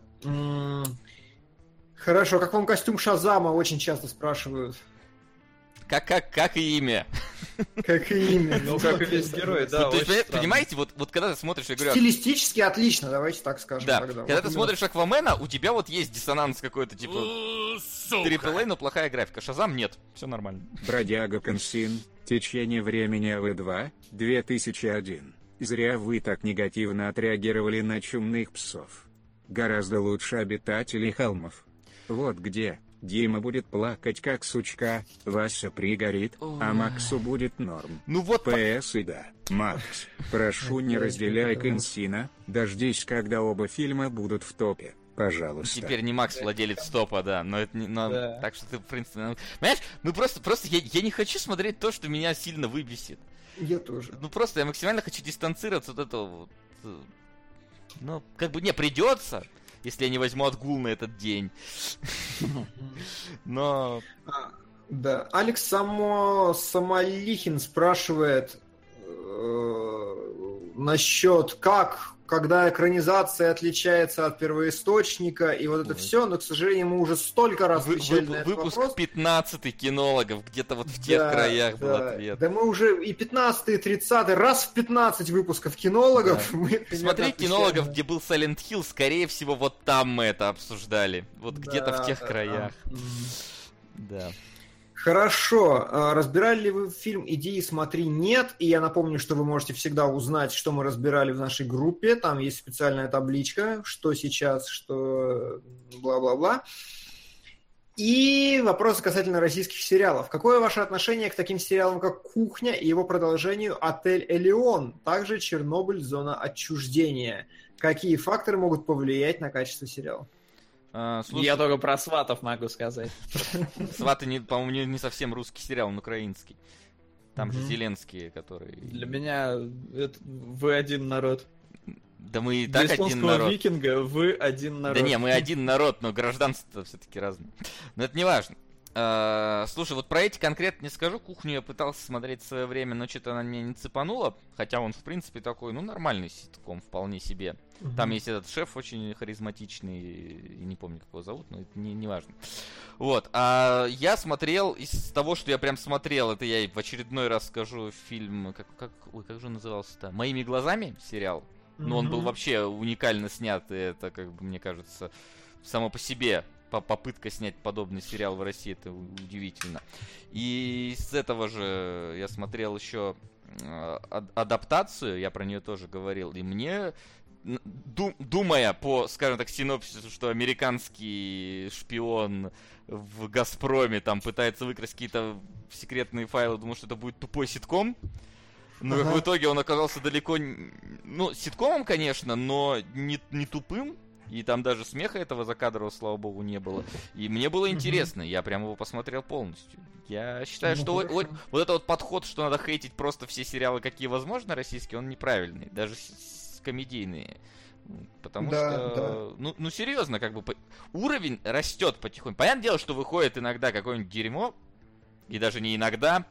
Хорошо, как вам костюм Шазама очень часто спрашивают. Как, как, как и имя. Как и имя. Ну, как и весь герой, да. Вот, то есть, понимаете, вот, вот когда ты смотришь, я говорю, Стилистически отлично, давайте так скажем да, тогда. когда Вот ты смотришь Аквамена, у тебя вот есть диссонанс какой-то, типа. AAA, но плохая графика. Шазам нет, все нормально. Бродяга Консин, течение времени АВ2, 2001. Зря вы так негативно отреагировали на чумных псов. Гораздо лучше обитателей холмов. Вот где. Дима будет плакать как сучка, Вася пригорит, а Максу будет норм. Ну вот, ПС и да. Макс, прошу не разделяй Консина, дождись, когда оба фильма будут в топе. Пожалуйста. теперь не Макс владелец топа, да, но это не... но- Да. Так что ты, в принципе... ну, Понимаешь, ну просто, просто я, я не хочу смотреть то, что меня сильно выбесит. Я тоже. Ну просто я максимально хочу дистанцироваться от этого вот. э, Ну, как бы не придется, если я не возьму отгул на этот день. Но А, Да. Алекс Само Самолихин спрашивает э, насчет как, когда экранизация отличается от первоисточника и вот это Ой. все, но, к сожалению, мы уже столько раз вы- отвечали вы- на этот выпуск вопрос. 15 кинологов, где-то вот в тех Да, краях был да. ответ. Да мы уже и 15 и 30 раз в 15 выпусков кинологов. мы примерно Смотри кинологов, где был Silent Hill, скорее всего, вот там мы это обсуждали. Вот где-то в Да, тех да, краях. да. Да. Хорошо. А Разбирали ли вы фильм «Иди и смотри» нет? И я напомню, что вы можете всегда узнать, что мы разбирали в нашей группе. Там есть специальная табличка, что сейчас, что бла-бла-бла. И вопросы касательно российских сериалов. Какое ваше отношение к таким сериалам, как «Кухня» и его продолжению «Отель Элеон», также «Чернобыль. Зона отчуждения»? Какие факторы могут повлиять на качество сериала? А, слушай, Я только про сватов могу сказать. Сваты, не, по-моему, не, не совсем русский сериал, он украинский. Там же. Зеленские, которые... Для меня это вы один народ. Да мы и Для так один японского народ. викинга вы один народ. Да не, мы один народ, но гражданство все-таки разное. Но это не важно. А, Слушай, вот про эти конкретно не скажу. Кухню я пытался смотреть в свое время, но что-то она меня не цепанула. Хотя он, в принципе, такой, ну, нормальный ситком, вполне себе. Там есть этот шеф очень харизматичный, и не помню, как его зовут, но это не, не важно. Вот, а я смотрел, из того, что я прям смотрел, это я и в очередной раз скажу фильм, как, как, ой, как же он назывался-то? «Моими глазами» сериал. Ну, он был вообще уникально снят, и это, как бы, мне кажется, само по себе попытка снять подобный сериал в России, это удивительно. И с этого же я смотрел еще э, ад- адаптацию, я про нее тоже говорил, и мне думая по, скажем так, синопсису, что американский шпион в Газпроме там пытается выкрасть какие-то секретные файлы, думаю, что это будет тупой ситком. Но как Ага. в итоге он оказался далеко... Ну, ситкомом, конечно, но не, не тупым. И там даже смеха этого закадрового, слава богу, не было. И мне было интересно, я прям его посмотрел полностью. Я считаю, Ну, что хорошо. о- вот это вот подход, что надо хейтить просто все сериалы, какие возможно, российские, он неправильный. Даже комедийные. Потому Да, что, ну, ну серьезно, как бы по- уровень растет потихоньку. Понятное дело, что выходит иногда какое-нибудь дерьмо, и даже не иногда.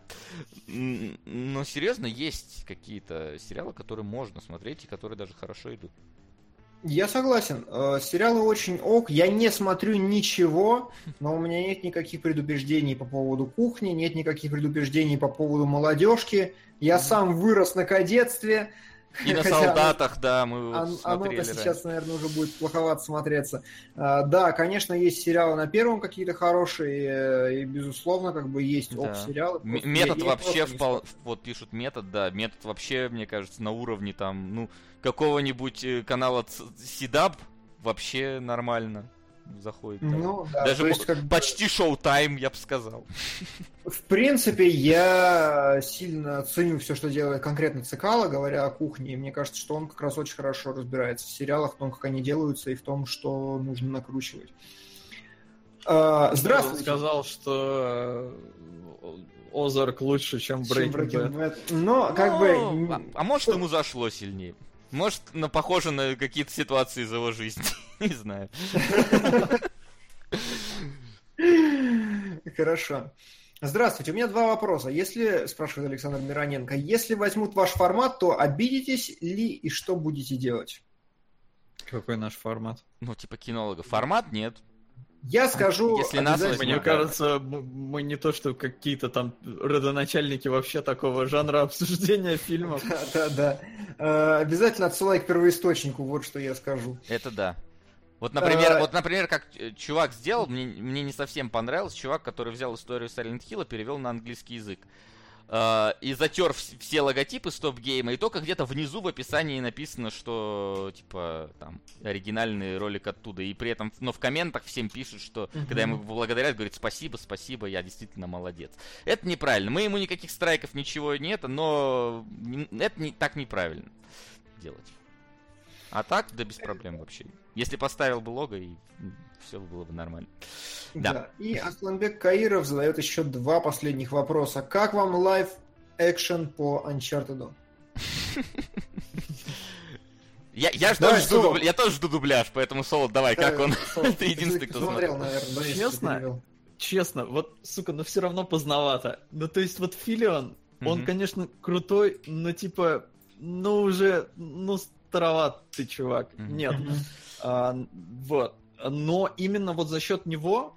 Но серьезно, есть какие-то сериалы, которые можно смотреть и которые даже хорошо идут. Я согласен. Э, Сериалы очень ок. Я не смотрю ничего, но у меня нет никаких предубеждений по поводу кухни, нет никаких предубеждений по поводу молодежки. Я сам вырос на кадетстве. И на солдатах, да, мы оно- смотрели сейчас, раньше. наверное, уже будет плоховато смотреться. А, Да, конечно, есть сериалы на первом какие-то хорошие, и, безусловно, как бы есть просто Метод вообще впол... вот пишут метод, да, метод вообще, мне кажется, на уровне там, ну, какого-нибудь э, канала Сидаб вообще нормально заходит. Ну, да, Даже то есть, по- как почти шоу-тайм, я бы сказал. В принципе, я сильно ценю все, что делает конкретно Цикало, говоря о кухне. И мне кажется, что он как раз очень хорошо разбирается в сериалах, в том, как они делаются, и в том, что нужно накручивать. А, Он Здравствуйте. сказал, что э, Озарк лучше, чем чем Breaking Bad. Bad. Но, как Ну, бы... А, а может, ему зашло сильнее. Может, на, похоже на какие-то ситуации из его жизни. Не знаю. Хорошо. Здравствуйте, у меня два вопроса. Если, спрашивает Александр Мироненко, если возьмут ваш формат, то обидитесь ли и что будете делать? Какой наш формат? Ну, типа кинолога. Формат нет. Я скажу... Если нас возьмут, Мне кажется, мы не то, что какие-то там родоначальники вообще такого жанра обсуждения фильмов. Да, да, да. Э, Обязательно отсылай к первоисточнику, вот что я скажу. Это да. Вот, например, Э, вот, например, как э, чувак сделал, мне, мне не совсем понравилось, чувак, который взял историю Silent Hill и перевел на английский язык. Э, и затер вс- все логотипы стоп-гейма, и только где-то внизу в описании написано, что, типа, там, оригинальный ролик оттуда. И при этом, но в комментах всем пишут, что, Мгм. когда ему благодарят, говорит, спасибо, спасибо, я действительно молодец. Это неправильно. Мы ему никаких страйков, ничего нет, но это не, так неправильно делать. А так, да без проблем вообще. Если поставил бы лого, и все было бы нормально. Да. И Асланбек Каиров задает еще два последних вопроса. Как вам live action по Uncharted? Я, я, ж Давай, тоже жду, Соло. дубля- я тоже жду дубляж, поэтому Соло, давай, как он? Ты единственный, кто смотрел, смотрел. наверное, да, Честно? Честно, вот, сука, ну все равно поздновато. Ну, то есть, вот Филион, он, Мгм. конечно, крутой, но типа, ну уже, ну староват ты, чувак. Мгм. Нет. А, вот. Но именно вот за счет него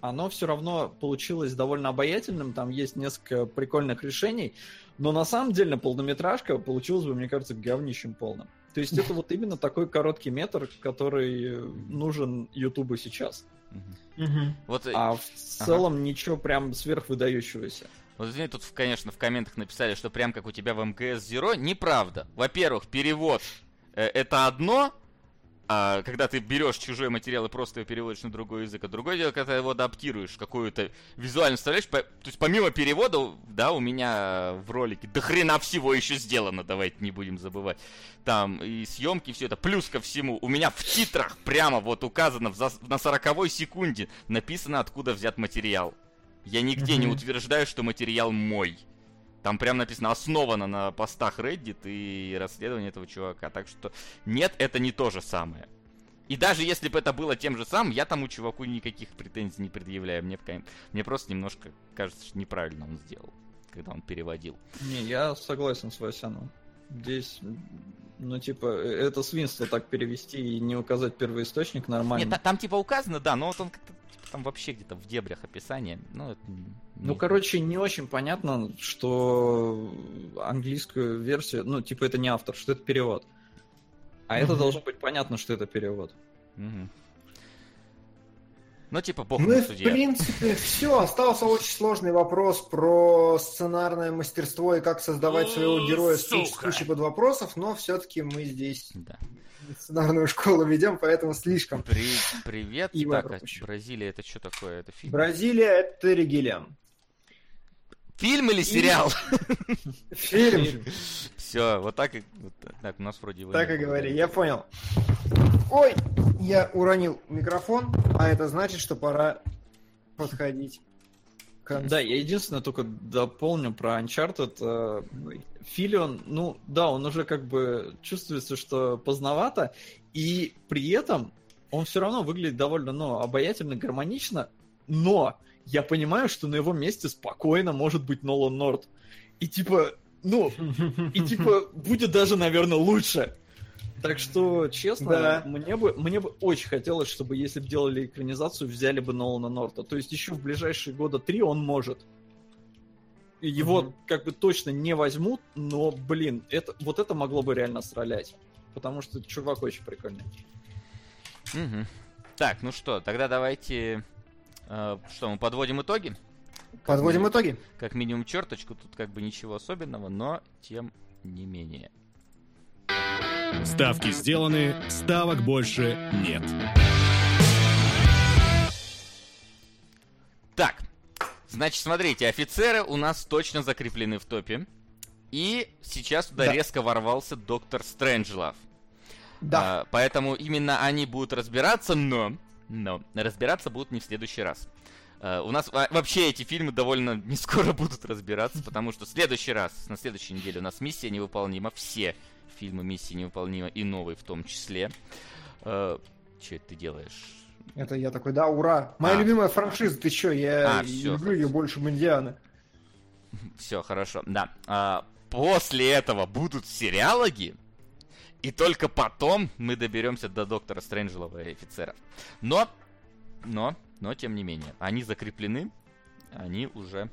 оно все равно получилось довольно обаятельным. Там есть несколько прикольных решений. Но на самом деле полнометражка получилась бы, мне кажется, говнищем полным. То есть это вот именно такой короткий метр, который нужен Ютубу сейчас. Вот, А в целом ничего прям сверхвыдающегося. вот извини, тут, конечно, в комментах написали, что прям как у тебя в МКС Zero. Неправда. Во-первых, перевод э, это одно, а когда ты берешь чужой материал и просто его переводишь на другой язык, а другое дело, когда ты его адаптируешь, какую-то визуально вставляешь, по- то есть помимо перевода, да, у меня в ролике до хрена всего еще сделано, давайте не будем забывать. Там и съемки, все это, плюс ко всему, у меня в титрах прямо вот указано в на 40 секунде написано, откуда взят материал. Я нигде не Мгм. утверждаю, что материал мой. Там прям написано основано на постах Reddit и расследование этого чувака. Так что нет, это не то же самое. И даже если бы это было тем же самым, я тому чуваку никаких претензий не предъявляю. Мне, мне просто немножко кажется, что неправильно он сделал, когда он переводил. Не, я согласен с Васяном. Здесь, ну, типа, э, это свинство так перевести и не указать первоисточник нормально. Нет, та- там типа указано, да, но вот он как-то там вообще где-то в дебрях описания. Ну, это не- Ну, короче, не очень понятно, что английскую версию, ну, типа, это не автор, что это перевод. А это Мгм. должно быть понятно, что это перевод. Мгм. Ну, типа, бог Ну в принципе все. Остался очень сложный вопрос про сценарное мастерство и как создавать своего героя с кучей подвопросов, но все-таки мы здесь Да. сценарную школу ведем, поэтому слишком. При- Привет. И так, а. Бразилия это что такое? Это фильм? Бразилия это Гиллиам. Фильм или сериал? Фильм. Все, вот так и... так, у нас вроде Так и говори, я понял. Ой, я уронил микрофон, а это значит, что пора подходить к концу. Да, я единственное только дополню про Uncharted. э, Филион, ну да, он уже как бы чувствуется, что поздновато, и при этом он все равно выглядит довольно, ну, обаятельно, гармонично, но я понимаю, что на его месте спокойно может быть Нолан Норд. И типа, ну, и типа будет даже, наверное, лучше. Так что, честно, Да. мне бы мне бы очень хотелось, чтобы если бы делали экранизацию, взяли бы Нолана Норта. То есть еще в ближайшие года три он может. И Его Мгм. как бы точно не возьмут, но, блин, это, вот это могло бы реально стрелять. Потому что чувак очень прикольный. Мгм. Так, ну что, тогда давайте... э, что, мы подводим итоги? Подводим итоги. Как минимум черточку, тут как бы ничего особенного, но тем не менее. Ставки сделаны, ставок больше нет. Так, значит, смотрите, офицеры у нас точно закреплены в топе. И сейчас туда Да. резко ворвался доктор Стрэнджлов. Да. А, поэтому именно они будут разбираться, но, но разбираться будут не в следующий раз. Э, у нас во- вообще эти фильмы довольно не скоро будут разбираться, потому что в следующий раз, на следующей неделе у нас «Миссия невыполнима». Все фильмы «Миссия невыполнима» и новые в том числе. Э, Че ты делаешь? Это я такой, да, ура. Моя А. любимая франшиза, ты чё, я А, всё, люблю ее больше Бондиана. Все, хорошо, да. А, после этого будут сериалоги, и только потом мы доберемся до доктора Стрэнджелова и офицеров. Но, но, но, тем не менее, они закреплены, они уже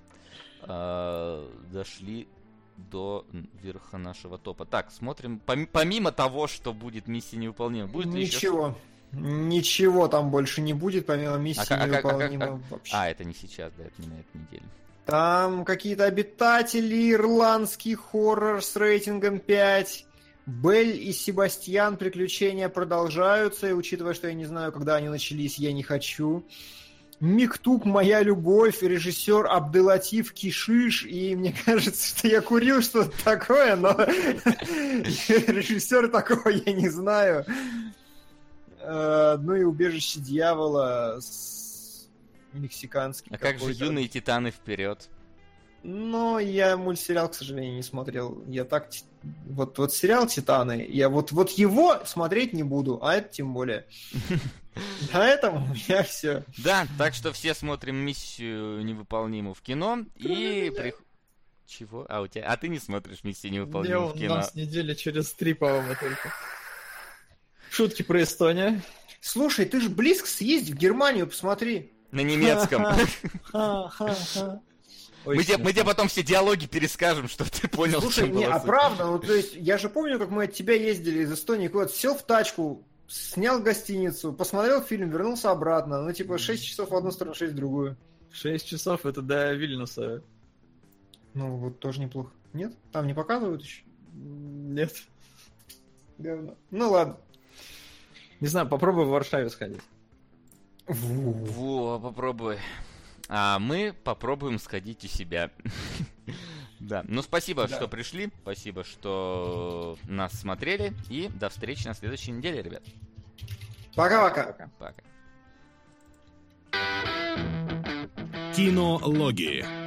э, дошли до верха нашего топа. Так, смотрим. Пом- помимо того, что будет миссия невыполнима, будет ли еще Ничего. Ничего там больше не будет, помимо миссии А как- а как- а как- невыполнима а- вообще. А, это не сейчас, да, это не на этой неделе. Там какие-то обитатели, ирландский хоррор с рейтингом 5. Белль и Себастьян приключения продолжаются, и учитывая, что я не знаю, когда они начались, я не хочу. Миктуб «Моя любовь», режиссер Абделатив Кишиш, и мне кажется, что я курил что-то такое, но режиссер такого я не знаю. Э, Ну и «Убежище дьявола» с мексиканским. А как же юные титаны вперед? Но я мультсериал, к сожалению, не смотрел. Я так... Вот, вот сериал «Титаны», я вот, вот его смотреть не буду, а это тем более. На этом у меня все. Да, так что все смотрим миссию невыполнимую в кино и при... Чего? А у тебя? А ты не смотришь миссию Не, невыполнимую в у кино? нас недели через три, по-моему, только. Шутки про Эстонию. Слушай, ты же близко съездить в Германию, посмотри. На немецком. Ой, Мы тебе, мы тебе потом все диалоги перескажем, чтобы ты понял, Слушай, не, а правда, ну то есть я же помню, как мы от тебя ездили из Эстонии куда-то, сел в тачку, снял гостиницу, посмотрел фильм, вернулся обратно. Ну типа 6 часов в одну сторону, 6 в другую. Шесть часов это до Вильнюса. Ну вот тоже неплохо. Нет? Там не показывают еще? Нет. Говно. Ну ладно. Не знаю, попробуй в Варшаве сходить. Во, попробуй. А мы попробуем сходить у себя. Да, ну спасибо, Да. что пришли, спасибо, что нас смотрели, и до встречи на следующей неделе, ребят. Пока-пока. Пока. Кинологии.